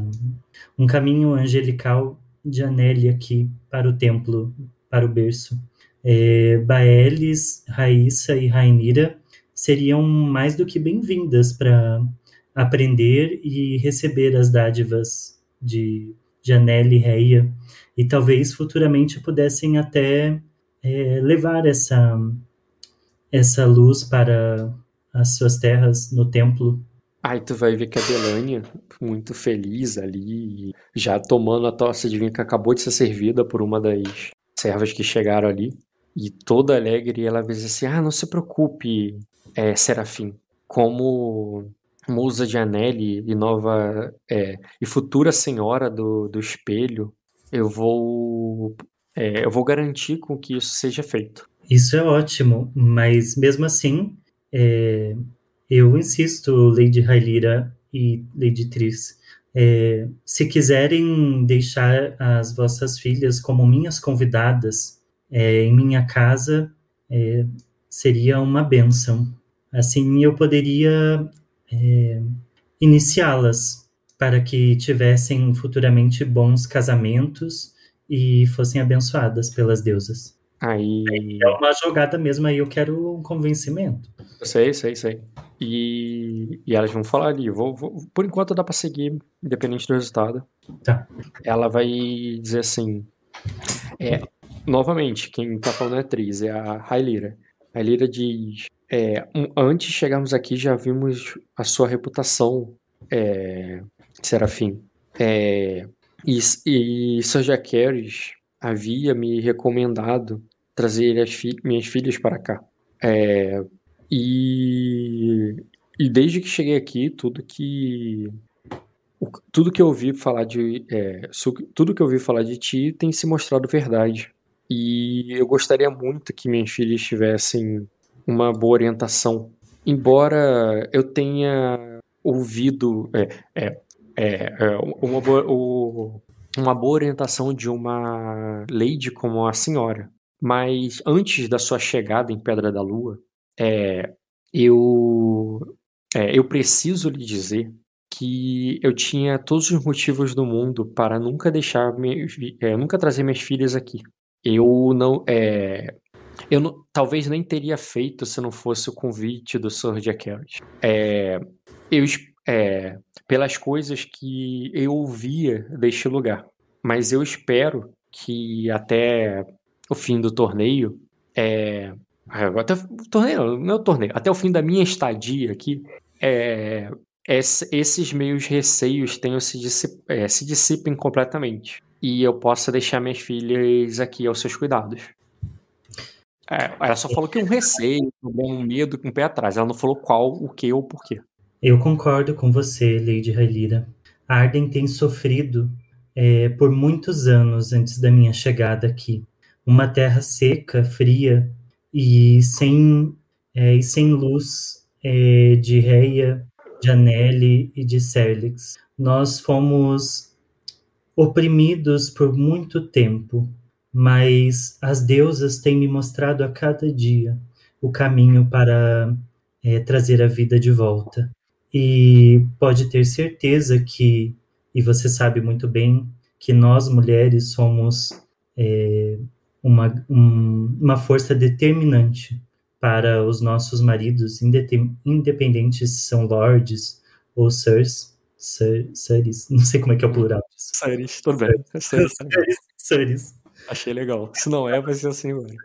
Um caminho angelical de Anelli aqui para o templo, para o berço. É, Baelis, Raíssa e Rainira seriam mais do que bem-vindas para aprender e receber as dádivas de Janelle e Reia, e talvez futuramente pudessem até é, levar essa, essa luz para as suas terras no templo. Aí tu vai ver que a Delânia, muito feliz ali, já tomando a tosse de vinho que acabou de ser servida por uma das servas que chegaram ali, e toda alegre, ela diz assim: Ah, não se preocupe, é, Serafim, como musa de Anelli e nova é, e futura senhora do, do espelho, eu vou é, eu vou garantir com que isso seja feito. Isso é ótimo, mas mesmo assim, é, eu insisto, Lady Railira e Lady Tris, é, se quiserem deixar as vossas filhas como minhas convidadas é, em minha casa, é, seria uma benção. Assim eu poderia é, iniciá-las para que tivessem futuramente bons casamentos e fossem abençoadas pelas deusas. Aí... É uma jogada mesmo, aí eu quero um convencimento. Eu sei, sei, sei. E, e elas vão falar ali, vou, vou, por enquanto dá para seguir, independente do resultado. Tá. Ela vai dizer assim, é, novamente, quem tá falando é a atriz, é a Railira. A Railira diz, é, um, antes de chegarmos aqui já vimos a sua reputação, é, Serafim. É, e, e Sir Jaqueres havia me recomendado trazer fi minhas filhas para cá. É, e, e desde que cheguei aqui, tudo que tudo que eu ouvi falar de é, tudo que eu ouvi falar de ti tem se mostrado verdade. E eu gostaria muito que minhas filhas tivessem uma boa orientação. Embora eu tenha ouvido é, é, é, é uma, boa, o, uma boa orientação de uma lady como a senhora. Mas antes da sua chegada em Pedra da Lua, é, eu, é, eu preciso lhe dizer que eu tinha todos os motivos do mundo para nunca deixar, é, nunca trazer minhas filhas aqui. Eu não, é, eu não, talvez nem teria feito se não fosse o convite do Sr. Jack Harris. É, eu, é, pelas coisas que eu ouvia deste lugar. Mas eu espero que até o fim do torneio, é, até o torneio, não é o torneio, até o fim da minha estadia aqui, é, esses meus receios tenham se, dissip, é, se dissipem completamente e eu possa deixar minhas filhas aqui aos seus cuidados. É, ela só falou que um receio, um medo, um pé atrás. Ela não falou qual, o que ou porquê. Eu concordo com você, Lady Railira. Arden tem sofrido é, por muitos anos antes da minha chegada aqui. Uma terra seca, fria e sem, é, e sem luz é, de Reia, de Anelli e de Serlix. Nós fomos oprimidos por muito tempo mas as deusas têm me mostrado a cada dia o caminho para é, trazer a vida de volta. E pode ter certeza que, e você sabe muito bem, que nós mulheres somos é, uma, um, uma força determinante para os nossos maridos, independentes se são lords ou sirs, sir, sirs, não sei como é que é o plural disso. Sirs, tudo bem. Sirs, sirs. Achei legal. Se não é, vai ser assim, mano.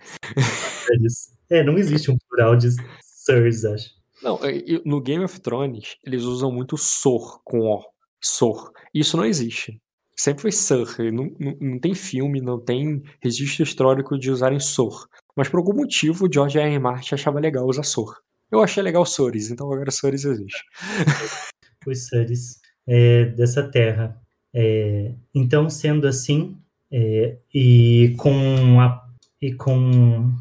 É, não existe um plural de sirs, acho. Não, no Game of Thrones, eles usam muito sor com O. Sor. Isso não existe. Sempre foi Sir. Não, não, não tem filme, não tem registro histórico de usarem Sor. Mas por algum motivo, George R. R. Martin achava legal usar Sor. Eu achei legal Sores, então agora Sores existe. Os Sores é, dessa terra. É, então, sendo assim, é, e, com a, e com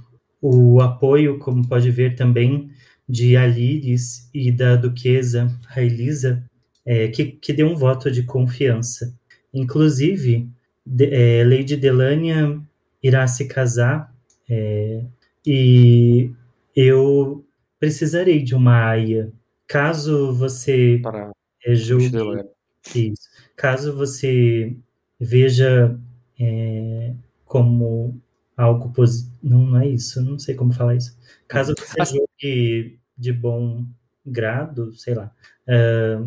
o apoio, como pode ver também, de Alíris e da duquesa Raelisa, é, que, que deu um voto de confiança. Inclusive, de, é, Lady Delania irá se casar é, e eu precisarei de uma aia. Caso você Para é, julgue, isso, caso você veja é, como algo positivo, não, não é isso, não sei como falar isso. Caso você julgue de bom grado, sei lá, ah,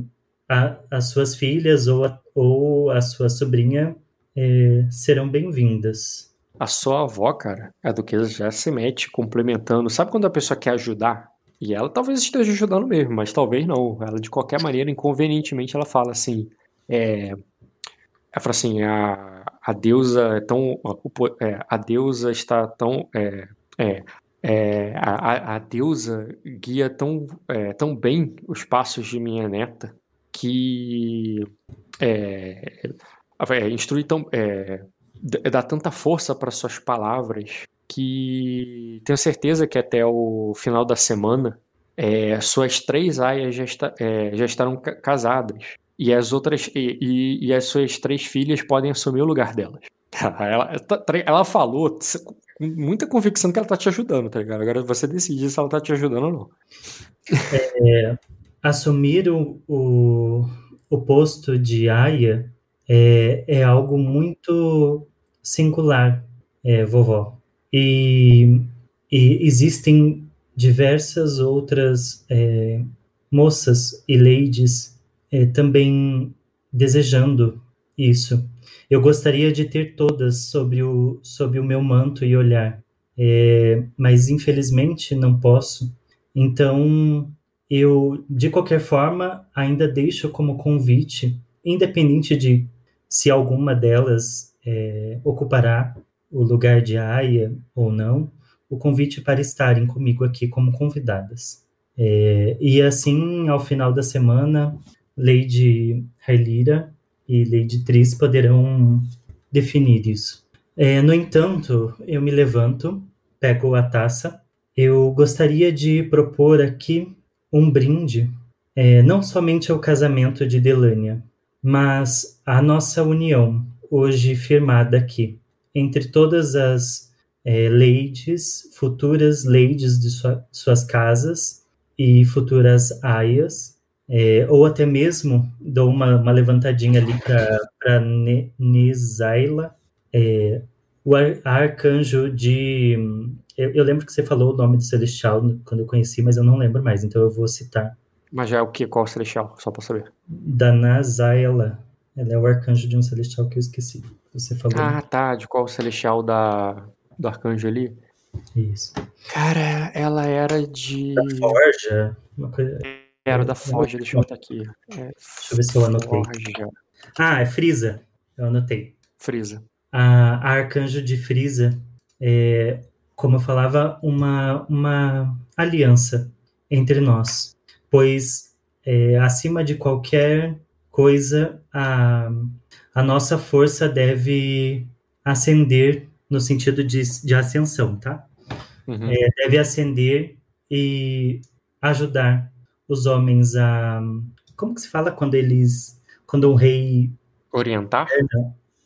a- as suas filhas ou a, ou a sua sobrinha é, serão bem-vindas. A sua avó, cara, a duquesa já se mete complementando. Sabe quando a pessoa quer ajudar? E ela talvez esteja ajudando mesmo, mas talvez não. Ela, de qualquer maneira, inconvenientemente, ela fala assim: é, ela fala assim, a, a deusa é tão. po- é, a deusa está tão. É, é, é, a, a- a deusa guia tão, é, tão bem os passos de minha neta que é, é, instrui tão. É, d- dá tanta força para suas palavras que tenho certeza que até o final da semana é, suas três aias já, está- é, já estarão ca- casadas e as outras e, e- e as suas três filhas podem assumir o lugar delas. Ela, tá- ela falou com muita convicção que ela tá te ajudando, tá ligado? Agora você decide se ela tá te ajudando ou não. Assumir o, o, o posto de aia é, é algo muito singular, é, vovó. E, e existem diversas outras é, moças e ladies é, também desejando isso. Eu gostaria de ter todas sob o, sob o meu manto e olhar, é, mas infelizmente não posso. Então, eu, de qualquer forma, ainda deixo como convite, independente de se alguma delas é, ocupará o lugar de Aya ou não, o convite para estarem comigo aqui como convidadas. É, e assim, ao final da semana, Lady Hailira e Lady Tris poderão definir isso. É, no entanto, eu me levanto, pego a taça. Eu gostaria de propor aqui um brinde, é, não somente ao casamento de Delânia, mas à nossa união, hoje firmada aqui, entre todas as é, ladies, futuras ladies de sua, suas casas e futuras aias, é, ou até mesmo dou uma, uma levantadinha ali para Nezaila, é, o ar, arcanjo de. Eu, eu, lembro que você falou o nome do Celestial quando eu conheci, mas eu não lembro mais, então eu vou citar. Mas já é o que? Qual Celestial? Só pra saber. Da Nazaela. Ela é o arcanjo de um Celestial que eu esqueci. Você falou. Ah, tá. De qual Celestial da, do arcanjo ali? Isso. Cara, ela era de. Da Forja? Uma coisa... Era da Forja, deixa eu botar aqui. É, deixa eu ver se eu anotei. Forja. Ah, é Frisa. Eu anotei. Frisa. A, a arcanjo de Frisa é, como eu falava, uma, uma aliança entre nós. Pois, é, acima de qualquer coisa, a, a nossa força deve ascender no sentido de, de ascensão, tá? Uhum. É, deve ascender e ajudar os homens a. Como que se fala quando eles. Quando um rei. Orientar?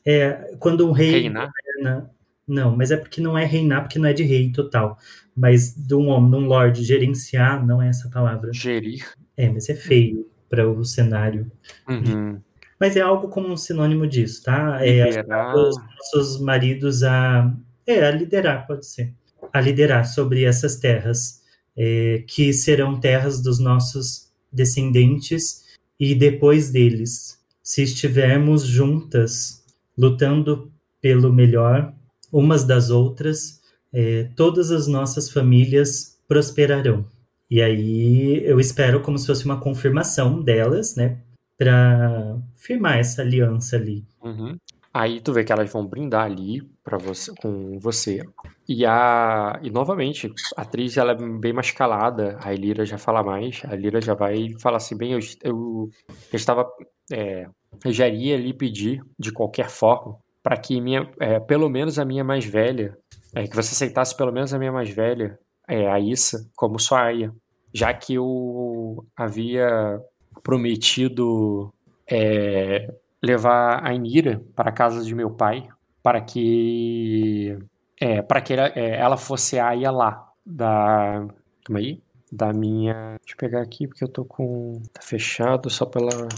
É, quando um rei. Reinar? Governa, não, mas é porque não é reinar, porque não é de rei total. Mas de um homem, de um lord, gerenciar, não é essa palavra. Gerir. É, mas é feio para o cenário. Uhum. Mas é algo como um sinônimo disso, tá? É Liderar. os nossos maridos a. É, a liderar, pode ser. A liderar sobre essas terras, é, que serão terras dos nossos descendentes e depois deles. Se estivermos juntas, lutando pelo melhor, umas das outras, é, todas as nossas famílias prosperarão. E aí eu espero como se fosse uma confirmação delas, né? Para firmar essa aliança ali. Uhum. Aí tu vê que elas vão brindar ali para você, com você. E, a, e novamente, a atriz ela é bem mais calada, a Elira já fala mais, a Elira já vai falar assim, bem, eu, eu, eu estava, é, eu já iria lhe pedir, de qualquer forma, para que minha, é, pelo menos a minha mais velha, é, que você aceitasse pelo menos a minha mais velha, é, a Issa, como sua aia, já que eu havia prometido é, levar a Inira para a casa de meu pai, para que é, para que ela, é, ela fosse a aia lá da calma aí? Da minha deixa eu pegar aqui porque eu tô com tá fechado só pela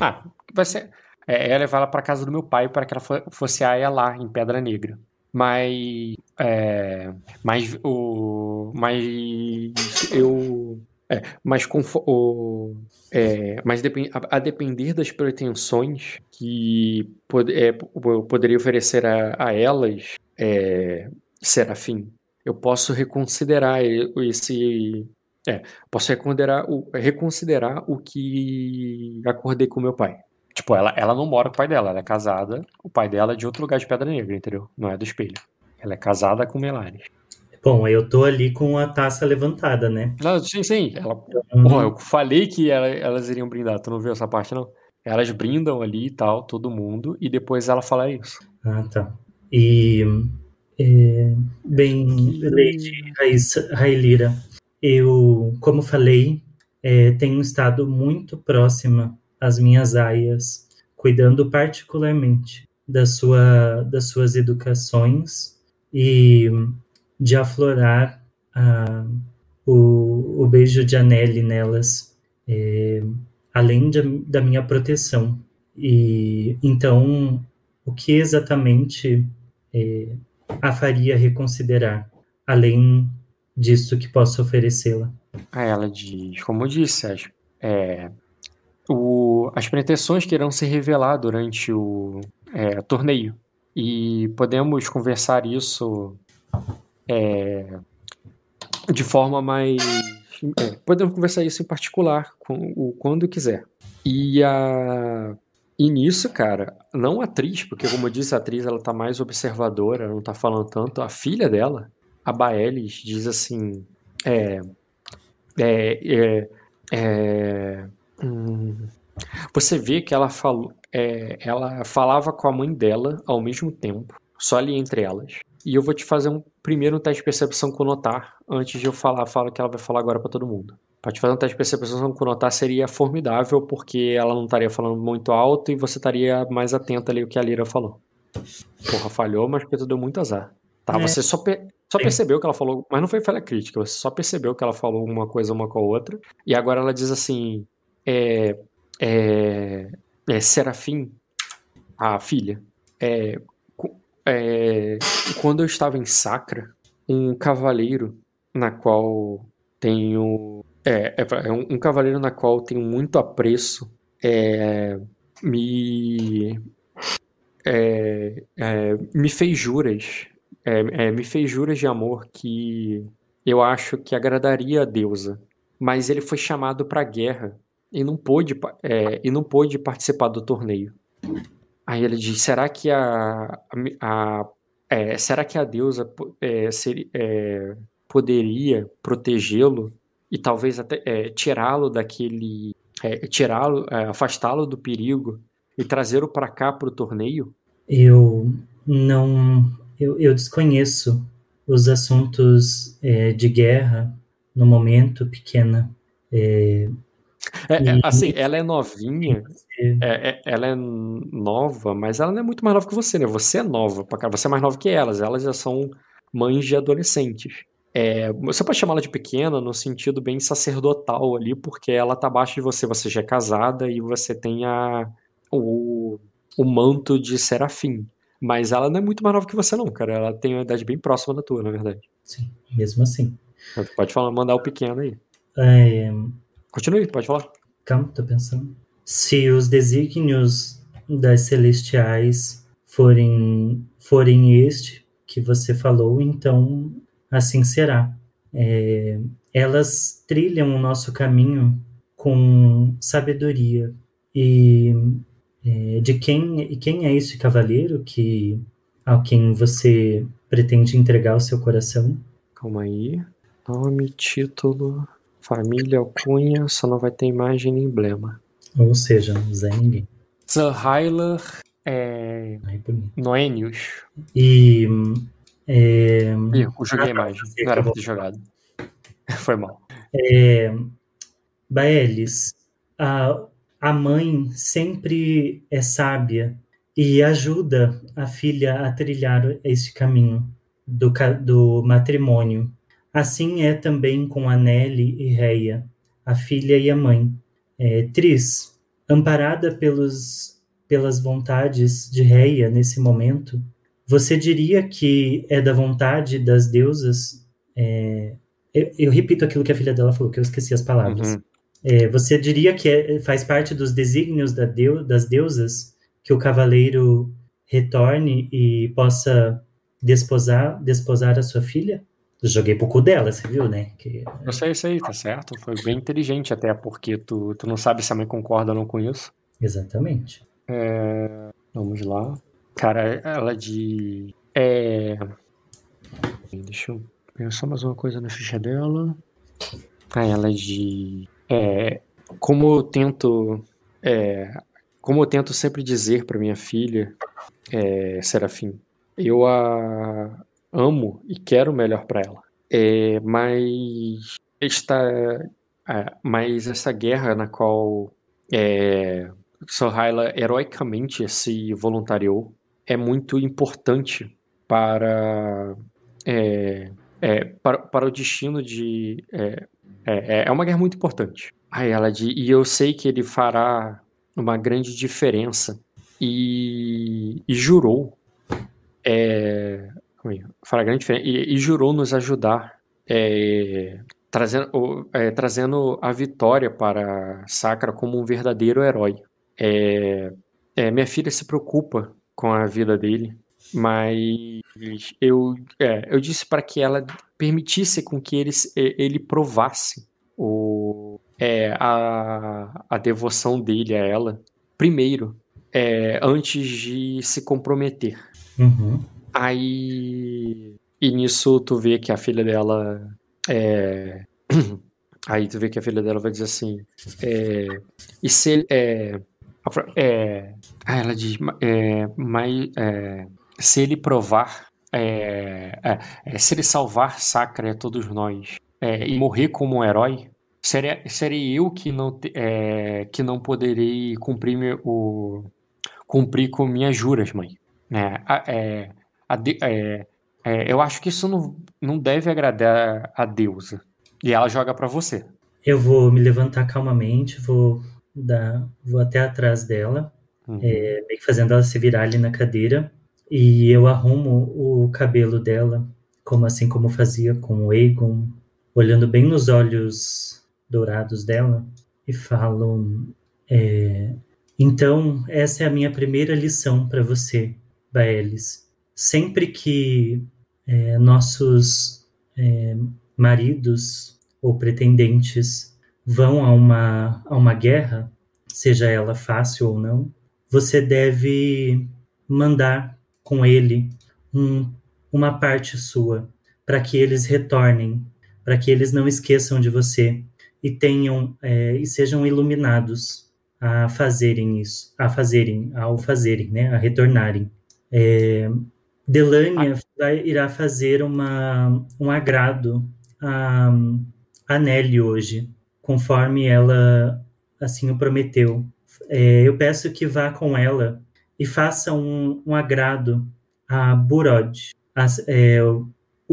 ah vai ser é, levar ela para casa do meu pai para que ela fosse a lá em Pedra Negra mas é, mas o mas eu é, mas, o, é, mas a, a, depender das pretensões que pod, é, eu poderia oferecer a, a elas, é, Serafim, eu posso reconsiderar esse. É, posso reconsiderar o, reconsiderar o que acordei com meu pai. Tipo, ela, ela não mora com o pai dela, ela é casada, o pai dela é de outro lugar de Pedra Negra, entendeu? Não é do espelho. Ela é casada com Melares. Bom, eu tô ali com a taça levantada, né? Não, sim, sim. Ela, uhum. Porra, eu falei que ela, elas iriam brindar. Tu não viu essa parte, não? Elas brindam ali e tal, todo mundo, e depois ela fala isso. Ah, tá. E. É, bem, Lady Railira, eu, como falei, é, tenho estado muito próxima às minhas aias, cuidando particularmente da sua, das suas educações e de aflorar o, o beijo de Anelli nelas, é, além de, da minha proteção. E então, o que exatamente é, a faria reconsiderar, além disso que posso oferecê-la? Ela diz, como disse, as, é, o, as pretensões que irão se revelar durante o é, torneio. E podemos conversar isso é, de forma mais. É, podemos conversar isso em particular, com, o, quando quiser. E, a, e nisso, cara, não a atriz, porque como eu disse, a atriz ela tá mais observadora, não tá falando tanto. A filha dela, a Baelis, diz assim: é. É. é, é hum, você vê que ela falou. É, ela falava com a mãe dela ao mesmo tempo, só ali entre elas. E eu vou te fazer um primeiro um teste de percepção com notar, antes de eu falar, falo que ela vai falar agora para todo mundo. Pra te fazer um teste de percepção com notar seria formidável, porque ela não estaria falando muito alto e você estaria mais atento ali o que a Lira falou. Porra, falhou, mas porque tu deu muito azar. Tá, é. você só, só percebeu que ela falou, mas não foi falha crítica, você só percebeu que ela falou uma coisa uma com a outra. E agora ela diz assim: é, é, é Serafim, a filha, é, é, quando eu estava em Sacra, um cavaleiro na qual tenho. É, é, é um, um, cavaleiro na qual tenho muito apreço é, me. É, é, me fez juras. me fez juras de amor que eu acho que agradaria a deusa. Mas ele foi chamado para a guerra e não pôde, e não pôde participar do torneio. Aí ele diz: será que a, a, a é, será que a deusa é, é, poderia protegê-lo e talvez até é, tirá-lo daquele, é, tirá-lo, é, afastá-lo do perigo e trazê-lo para cá para o torneio? Eu não, eu, eu desconheço os assuntos de guerra no momento, pequena. É, é, assim, ela é novinha, é, é, ela é nova, mas ela não é muito mais nova que você, né? Você é nova, você é mais nova que elas, elas já são mães de adolescentes. É, você pode chamá-la de pequena no sentido bem sacerdotal ali, porque ela tá abaixo de você, você já é casada e você tem a, o, o manto de serafim. Mas ela não é muito mais nova que você, não, cara. Ela tem uma idade bem próxima da tua, na verdade. Sim, mesmo assim. Pode falar, mandar o pequeno aí. É... Continue, pode falar. Calma, tô pensando. Se os desígnios das celestiais forem, forem este que você falou, então assim será. É, elas trilham o nosso caminho com sabedoria. E é, de quem, e quem é esse cavaleiro que a quem você pretende entregar o seu coração? Calma aí. Nome, título, família, alcunha, só não vai ter imagem nem emblema. Ou seja, não Zé Ninguém. Hyler é... Bonito. Noenius. E. É, Ih, eu joguei a Ah, tá, imagem. Não era pra ter jogado. Foi mal. é, Baelis, a, a mãe sempre é sábia e ajuda a filha a trilhar este caminho do, ca- do matrimônio. Assim é também com Aneli e Reia, a filha e a mãe. É, Tris, amparada pelos, pelas vontades de Reia nesse momento, você diria que é da vontade das deusas? é, eu, eu repito aquilo que a filha dela falou, que eu esqueci as palavras. Uhum. É, você diria que é- faz parte dos desígnios da deu- das deusas que o cavaleiro retorne e possa desposar, desposar a sua filha? Joguei pro cu dela, você viu, né? Que, Eu sei, sei, tá certo. Foi bem inteligente até, porque tu, tu não sabe se a mãe concorda ou não com isso. exatamente. É, Vamos lá. Cara, ela de. É. Deixa eu ver só mais uma coisa na ficha dela. Ah, ela é de. É, como eu tento. É, como eu tento sempre dizer para minha filha, é, Serafim, eu a amo e quero o melhor para ela. É, mas esta, é, mas essa guerra na qual é, heroicamente se voluntariou é muito importante para, é, é, para, para o destino de. É, é, é uma guerra muito importante. Aí ela de, e eu sei que ele fará uma grande diferença. E, e jurou. É, grande diferença. E, e jurou nos ajudar. é, trazendo, é, trazendo a vitória para Sakra como um verdadeiro herói. É, é, minha filha se preocupa com a vida dele, mas eu, é, eu disse para que ela permitisse com que ele, ele provasse o, é, a, a devoção dele a ela primeiro, é, antes de se comprometer. Uhum. Aí. E nisso tu vê que a filha dela. É... Aí tu vê que a filha dela vai dizer assim. É... E se ele. É... é... Ah, ela diz. É... Mas, é... Se ele provar. É... é, é, Se ele salvar Sacra a todos nós é, e morrer como um herói, seria, serei eu que não, é, que não poderei cumprir, meu, o... cumprir com minhas juras, mãe. É, a- é, a de- é, é, eu acho que isso não, não deve agradar a deusa. E ela joga pra você. Eu vou me levantar calmamente, vou dar, vou até atrás dela, Uhum. é, meio que fazendo ela se virar ali na cadeira, e eu arrumo o cabelo dela, como assim como fazia com o Aegon, olhando bem nos olhos dourados dela, e falo: é, Então, essa é a minha primeira lição para você, Baelis. Sempre que é, nossos é, maridos ou pretendentes vão a uma, a uma guerra, seja ela fácil ou não, você deve mandar com ele um, uma parte sua para que eles retornem, para que eles não esqueçam de você e tenham é, e sejam iluminados a fazerem isso, a fazerem, ao fazerem, né, a retornarem. É, Delania vai, irá fazer uma, um agrado a, a Nelly hoje, conforme ela assim o prometeu. É, eu peço que vá com ela e faça um, um agrado a Burod, as- é, o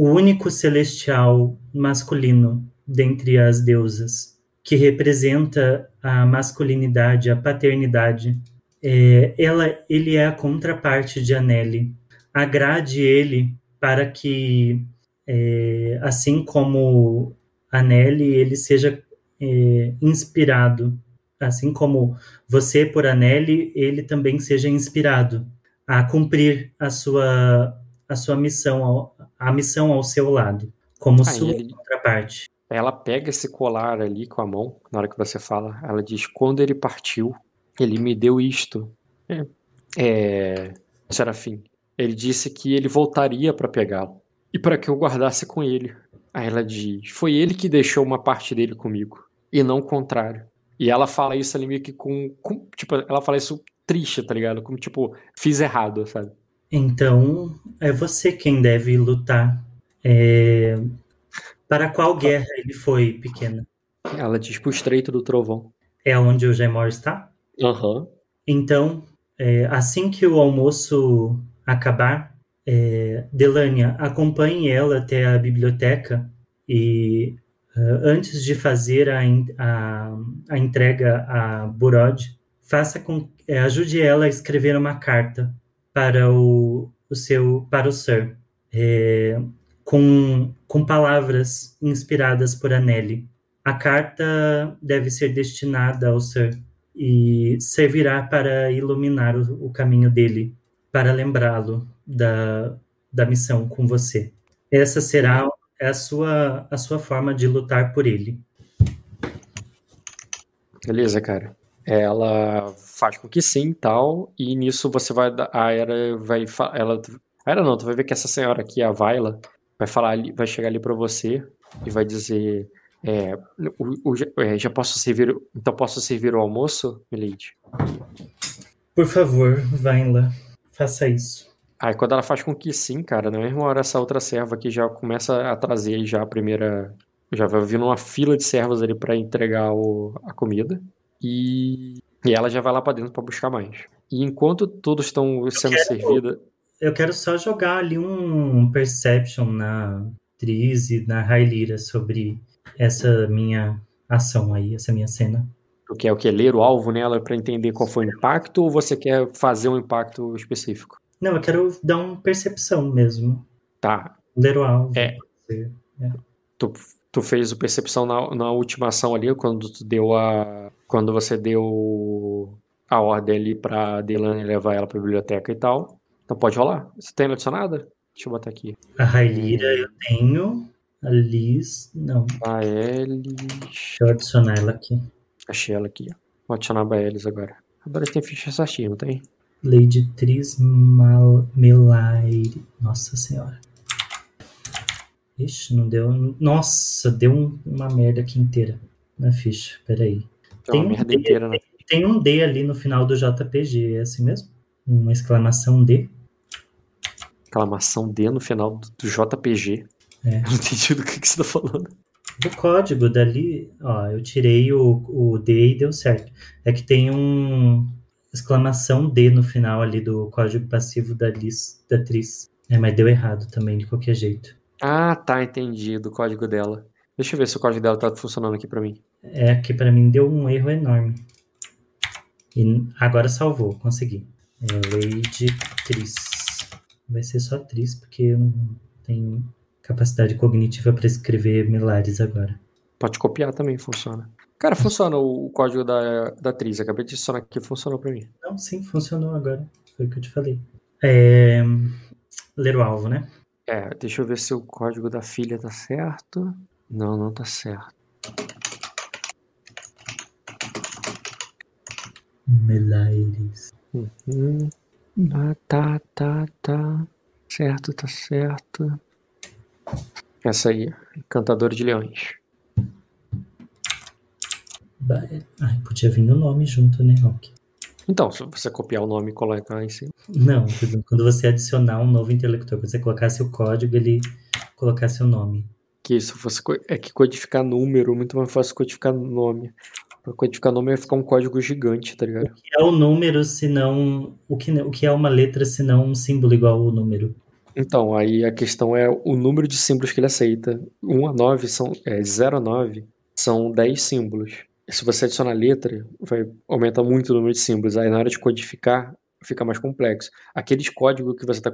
único celestial masculino dentre as deusas, que representa a masculinidade, a paternidade. É, ela, ele é a contraparte de Aneli. Agrade ele para que, é, assim como Aneli, ele seja é, inspirado, assim como você por Aneli, ele também seja inspirado a cumprir a sua a sua missão a missão ao seu lado, como Ah, sua ele- contraparte. Ela pega esse colar ali com a mão, na hora que você fala, ela diz: Quando ele partiu, ele me deu isto. É, é, Serafim, Ele disse que ele voltaria para pegá-lo e para que eu guardasse com ele. Aí ela diz: Foi ele que deixou uma parte dele comigo e não o contrário. E ela fala isso ali meio que com, com. Tipo, ela fala isso triste, tá ligado? Como tipo, fiz errado, sabe? Então, é você quem deve lutar. É... Para qual guerra ele foi, pequena? Ela diz pro Estreito do Trovão. É onde o Gemor está? Aham. Uhum. Então, é, assim que o almoço acabar, é, Delânia, acompanhe ela até a biblioteca e uh, antes de fazer a, a, a entrega a Burod, faça com, é, ajude ela a escrever uma carta para o, o seu para o Sir, é, com, com palavras inspiradas por Anneli. A carta deve ser destinada ao Sir e servirá para iluminar o, o caminho dele, para lembrá-lo da, da missão com você. Essa será a sua, a sua forma de lutar por ele. Beleza, cara. Ela faz com que sim, tal, e nisso você vai a era vai ela a era não, tu vai ver que essa senhora aqui, a Vaila, vai falar ali, vai chegar ali para você e vai dizer é, o, o, é, já posso servir, então posso servir o almoço, Milady? Por favor, Vaila, faça isso. Aí quando ela faz com que sim, cara, na mesma hora essa outra serva aqui já começa a trazer já a primeira, já vai vindo uma fila de servas ali para entregar o, a comida. E, e ela já vai lá para dentro para buscar mais. E enquanto todos estão sendo servidos. Eu quero só jogar ali um perception na atriz e na Railira sobre essa minha ação aí, essa minha cena. Tu quer o que? Ler o alvo nela para entender qual foi o impacto ou você quer fazer um impacto específico? Não, eu quero dar uma percepção mesmo. Tá. Ler o alvo. É. é. Tu, tu fez o percepção na, na última ação ali, quando tu deu a, quando você deu a ordem ali pra Delane levar ela pra biblioteca e tal. Então pode rolar. Você tem adicionada? Deixa eu botar aqui. A Railira eu tenho. A Liz, não. A Elis. Deixa eu adicionar ela aqui. Achei ela aqui, ó. Vou adicionar a Baelis agora. Agora tem ficha certinha, não tem? Lady Tris Mal Melaire. Nossa senhora. Ixi, não deu. Nossa, deu um, uma merda aqui inteira na ficha. Peraí. Tem, uma merda D, inteira, né? Tem, tem um D ali no final do JPG, é assim mesmo? Uma exclamação D. Exclamação D no final do, do JPG. É. não entendi do que, que você tá falando. Do código dali, ó, eu tirei o, o D e deu certo. É que tem um exclamação D no final ali do código passivo da, Liz, da atriz. É, mas deu errado também, de qualquer jeito. Ah, tá, entendi, do código dela. Deixa eu ver se o código dela tá funcionando aqui para mim. É, aqui para mim deu um erro enorme. E agora salvou, consegui. É Lady Tris. Vai ser só Tris, porque eu não tenho capacidade cognitiva para escrever milhares agora. Pode copiar também, funciona. Cara, funciona o código da, da atriz. Acabei de adicionar aqui, funcionou para mim. Não, sim, funcionou agora. Foi o que eu te falei. É... Ler o alvo, né? É, deixa eu ver se o código da filha tá certo. Não, não tá certo. Melaires. Uhum. Ah, tá, tá, tá. Certo, tá certo. Essa aí, Cantador de Leões. Ai, podia vir no nome junto, né, Rock? Então, se você copiar o nome e colocar em cima. Não, quando você adicionar um novo intelector, quando você colocasse o código, ele colocasse o nome. Que isso fosse. É que codificar número é muito mais fácil codificar nome. Pra codificar nome vai ficar um código gigante, tá ligado? O que é o número se não. O que, o que é uma letra se não um símbolo igual ao número? Então, aí a questão é o número de símbolos que ele aceita. 1 a 9 são. É, 0 a 9 são 10 símbolos. Se você adicionar letra, vai aumentar muito o número de símbolos. Aí na hora de codificar, fica mais complexo. Aqueles códigos que você está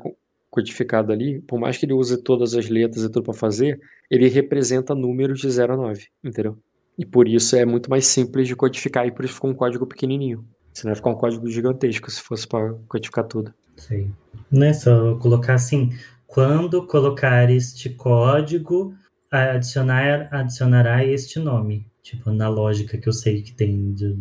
codificado ali, por mais que ele use todas as letras e tudo para fazer, ele representa números de 0 a 9, entendeu? E por isso é muito mais simples de codificar e por isso ficou um código pequenininho. Senão ia ficar um código gigantesco se fosse para codificar tudo. Sim. Não é só colocar assim, quando colocar este código, adicionar, adicionará este nome. Tipo, na lógica que eu sei que tem de,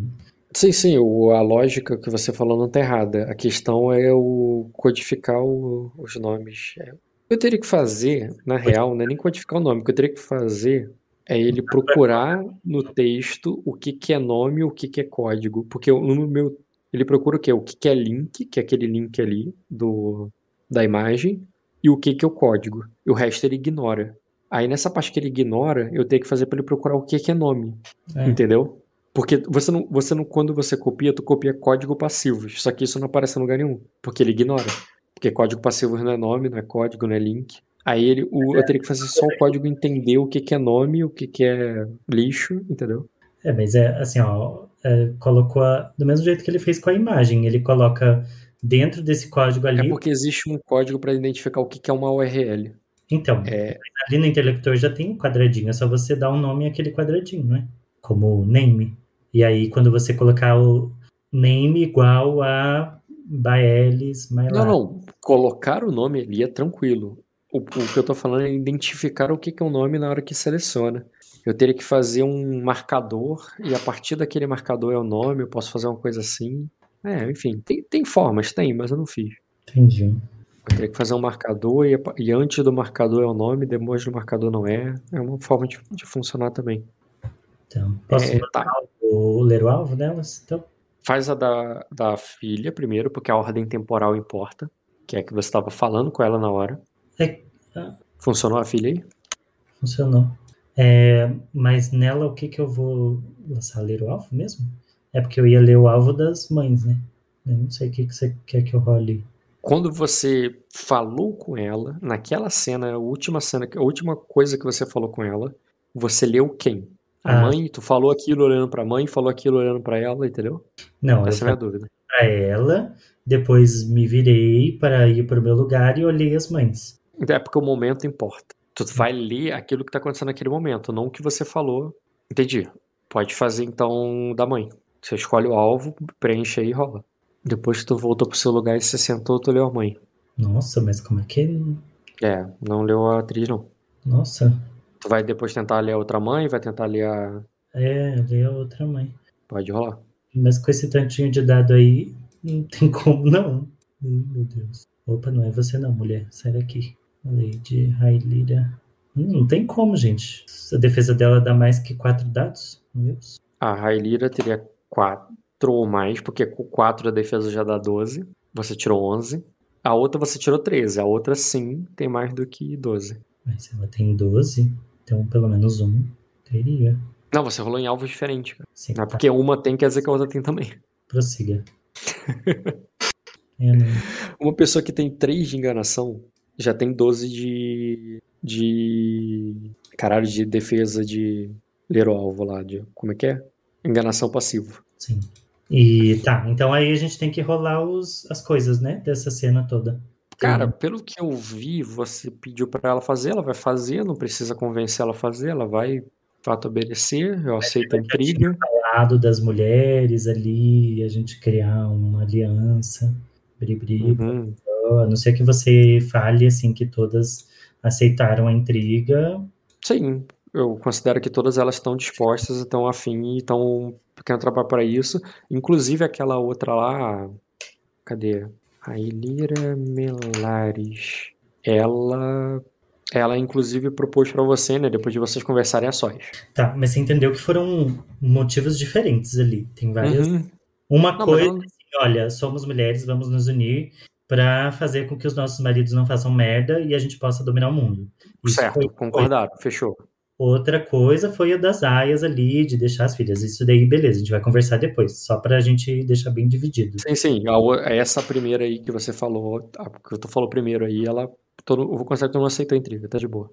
Sim, sim, o- a lógica que você falou não tá errada. A questão é o codificar o- os nomes. É, Eu teria que fazer, na real, não é nem codificar o nome, o que eu teria que fazer é ele procurar no texto o que, que é nome e o que, que é código. Porque no meu. Ele procura o quê? O que, que é link, que é aquele link ali do, da imagem, e o que, que é o código. E o resto ele ignora. Aí nessa parte que ele ignora, eu tenho que fazer para ele procurar o que, que é nome. É. Entendeu? Porque você não, você não, quando você copia, tu copia código passivos. Só que isso não aparece em lugar nenhum. Porque ele ignora. Porque código passivo não é nome, não é código, não é link. Aí ele, o, eu teria que fazer só o código entender o que, que é nome, o que, que é lixo, entendeu? É, mas é assim, ó, é, colocou a- do mesmo jeito que ele fez com a imagem, ele coloca dentro desse código É ali. porque existe um código para identificar o que, é uma URL. Então, É, ali no interlocutor já tem um quadradinho, é só você dar um nome àquele quadradinho, né? Como name. E aí, quando você colocar o name igual a Baelis, Não, não. Colocar o nome ali é tranquilo. O, o que eu tô falando é identificar o que, que é o nome na hora que seleciona. Eu teria que fazer um marcador e a partir daquele marcador é o nome, eu posso fazer uma coisa assim. É, enfim, tem, tem formas, tem, mas eu não fiz. Entendi. Eu teria que fazer um marcador e, e antes do marcador é o nome, depois do marcador não é. É uma forma de, de funcionar também. Então, posso É, tá. o- ler o alvo delas? Então, Faz a da, da filha primeiro, porque a ordem temporal importa, que é a que você estava falando com ela na hora. É, ah. Funcionou a filha aí? funcionou. É, mas nela, o que que eu vou lançar? Ler o alvo mesmo? É porque eu ia ler o alvo das mães, né? Eu não sei o que, que você quer que eu role. Quando você falou com ela, naquela cena, a última cena, a última coisa que você falou com ela, você leu quem? A Ah. mãe? Tu falou aquilo olhando pra mãe, falou aquilo olhando pra ela, entendeu? Não, Essa é a minha dúvida. pra ela, depois me virei para ir para o meu lugar e olhei as mães. É porque o momento importa. Tu vai ler aquilo que tá acontecendo naquele momento, não o que você falou. Entendi. Pode fazer então da mãe. Você escolhe o alvo, preenche aí e rola. Depois que tu voltou pro seu lugar e se sentou, tu leu a mãe. Nossa, mas como é que. É, não leu a atriz, não. Nossa, Tu vai depois tentar ler a outra mãe, vai tentar ler a. é, dei a outra mãe. Pode rolar. Mas com esse tantinho de dado aí, não tem como, não. Meu Deus. Opa, não é você não, mulher. Sai daqui. Lady Railira. Hum, Não tem como, gente. A defesa dela dá mais que quatro dados? Deus. A Railira teria 4 ou mais, porque com 4 a defesa já dá 12. Você tirou 11. A outra você tirou 13. A outra sim tem mais do que 12. Mas ela tem 12, então pelo menos um teria. Não, você rolou em alvos diferentes, cara. Sim, é tá. porque uma tem, quer dizer que a outra tem também. Prossiga. É, né? Uma pessoa que tem 3 de enganação já tem 12 de. de. Caralho, de defesa de ler o alvo lá. De, como é que é? Enganação passivo. Sim. E tá, então aí a gente tem que rolar os, as coisas, né? Dessa cena toda. Cara, pelo que eu vi, você pediu pra ela fazer, ela vai fazer, não precisa convencer ela a fazer, ela vai, de fato, obedecer, eu aceito a intriga. lado das mulheres ali, a gente criar uma aliança, bribri, Uhum. A não ser que você fale assim que todas aceitaram a intriga. Sim, eu considero que todas elas estão dispostas, estão afim e estão querendo trabalhar para isso. Inclusive aquela outra lá, cadê? A Ilira Melares. Ela, ela inclusive propôs para você, né? Depois de vocês conversarem a sós. Tá, mas você entendeu que foram motivos diferentes ali. Tem várias. Uhum. Uma Não, mas coisa, ela- assim, olha, somos mulheres, vamos nos unir para fazer com que os nossos maridos não façam merda e a gente possa dominar o mundo. Isso certo, concordaram, fechou. Outra coisa foi a das aias ali, de deixar as filhas. Isso daí, beleza, a gente vai conversar depois, só pra gente deixar bem dividido. Sim, sim. a o- essa primeira aí que você falou, a que tu falou primeiro aí, ela. Todo, eu vou considerar que aceitou a intriga, tá de boa.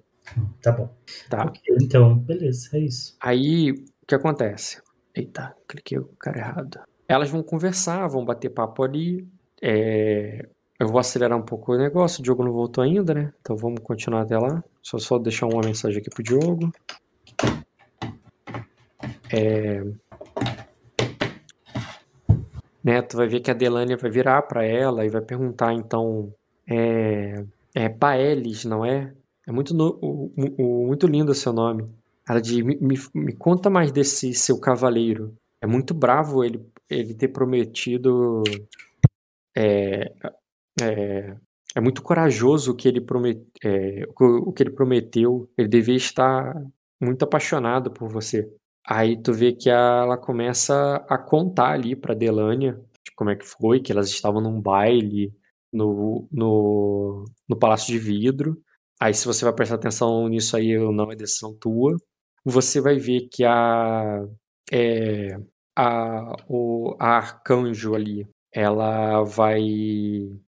Tá bom. Tá. Ok, então, beleza, é isso. Aí, o que acontece? Eita, cliquei o cara errado. Elas vão conversar, vão bater papo ali. É, Eu vou acelerar um pouco o negócio, o Diogo não voltou ainda, né? Então vamos continuar até lá. Só só deixar uma mensagem aqui pro Diogo. É... Tu vai ver que a Delânia vai virar pra ela e vai perguntar, então, é, é Paelis, não é? É muito, no- o- o- muito lindo o seu nome. Ela diz, me, me, me conta mais desse seu cavaleiro. É muito bravo ele. ele ter prometido. É, é, é muito corajoso o que ele, promet, é, o que ele prometeu. Ele devia estar muito apaixonado por você. Aí tu vê que ela começa a contar ali pra Delânia de como é que foi, que elas estavam num baile no, no, no Palácio de Vidro. Aí se você vai prestar atenção nisso aí, não é decisão tua. Você vai ver que a, é, a, o, a arcanjo ali, ela vai.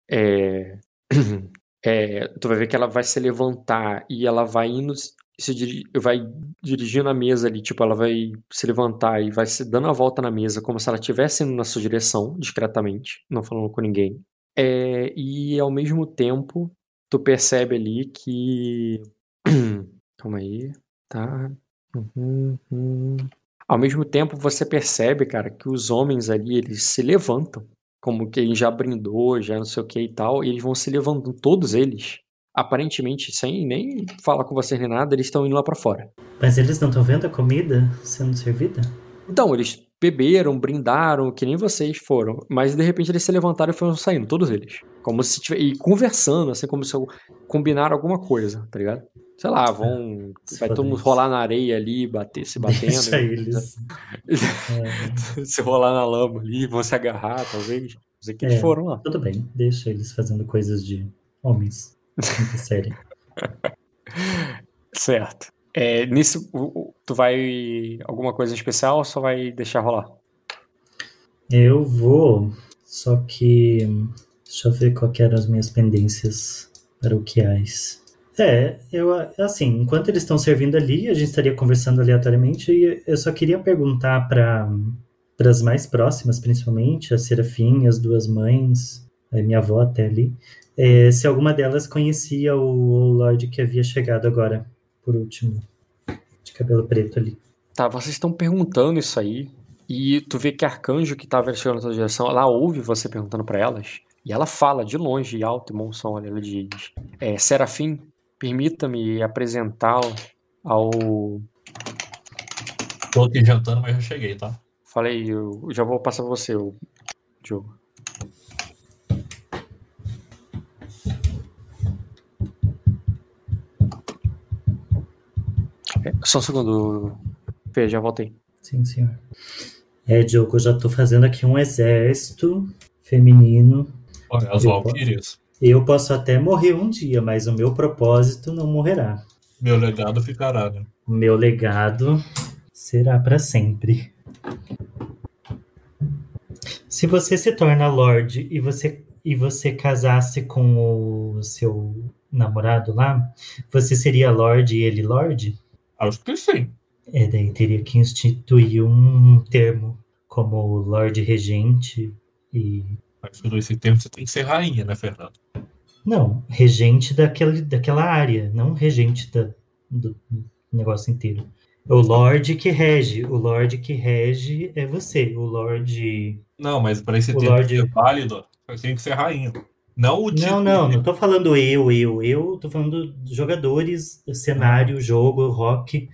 É, é, tu vai ver que ela vai se levantar e ela vai indo se vai dirigindo a mesa ali, tipo, ela vai se levantar e vai se dando a volta na mesa, como se ela estivesse indo na sua direção, discretamente, não falando com ninguém. É, e ao mesmo tempo, tu percebe ali que. Calma aí, tá. Uhum, uhum. Ao mesmo tempo, você percebe, cara, que os homens ali, eles se levantam, como quem já brindou, já não sei o que e tal, e eles vão se levantando, todos eles, aparentemente, sem nem falar com você nem nada, eles estão indo lá para fora. Mas eles não estão vendo a comida sendo servida? Então, eles beberam, brindaram, que nem vocês foram, mas de repente eles se levantaram e foram saindo, todos eles. Como se tiver, e conversando, assim, como se combinaram alguma coisa, tá ligado? Sei lá, vão. Vai todo mundo rolar na areia ali, bater, se batendo. Deixa eles. é. se rolar na lama ali, vão se agarrar, talvez. Não sei que eles É, foram lá. Tudo bem, deixa eles fazendo coisas de homens. Muito sério. Certo. É, nisso, tu vai. Alguma coisa especial ou só vai deixar rolar? Eu vou, só que. Deixa eu ver qual eram as minhas pendências paroquiais. É, eu, assim, enquanto eles estão servindo ali, a gente estaria conversando aleatoriamente e eu só queria perguntar para as mais próximas, principalmente, a Serafim, as duas mães, minha avó até ali, é, se alguma delas conhecia o, o Lorde que havia chegado agora, por último, de cabelo preto ali. Tá, vocês estão perguntando isso aí. E tu vê que Arcanjo, que tava chegando na tua direção, ela ouve você perguntando pra elas. E ela fala de longe, alto e bom som, olha, ela diz: é, Serafim, permita-me apresentá-lo ao. Tô aqui jantando, mas já cheguei, tá? Falei, eu já vou passar pra você, o Diogo. É, só um segundo, Fê, já voltei. Sim, senhor. É, Diogo, eu já tô fazendo aqui um exército feminino. Olha, as Eu Valkyrias. Eu posso até morrer um dia, mas o meu propósito não morrerá. Meu legado ficará, né? O meu legado será para sempre. Se você se torna Lorde e você, e você casasse com o seu namorado lá, você seria Lorde e ele Lorde? Acho que sim. É, daí teria que instituir um termo como Lorde Regente e. Mas esse tempo você tem que ser rainha, né, Fernando? Não, regente daquele, daquela área, não regente da, do negócio inteiro. O Lorde que rege. O Lorde que rege é você. O Lorde. Não, mas para esse O tempo Lorde- ser válido, você tem que ser rainha. Não o Não, título. não, não tô falando eu, eu, eu, tô falando jogadores, cenário, jogo, rock.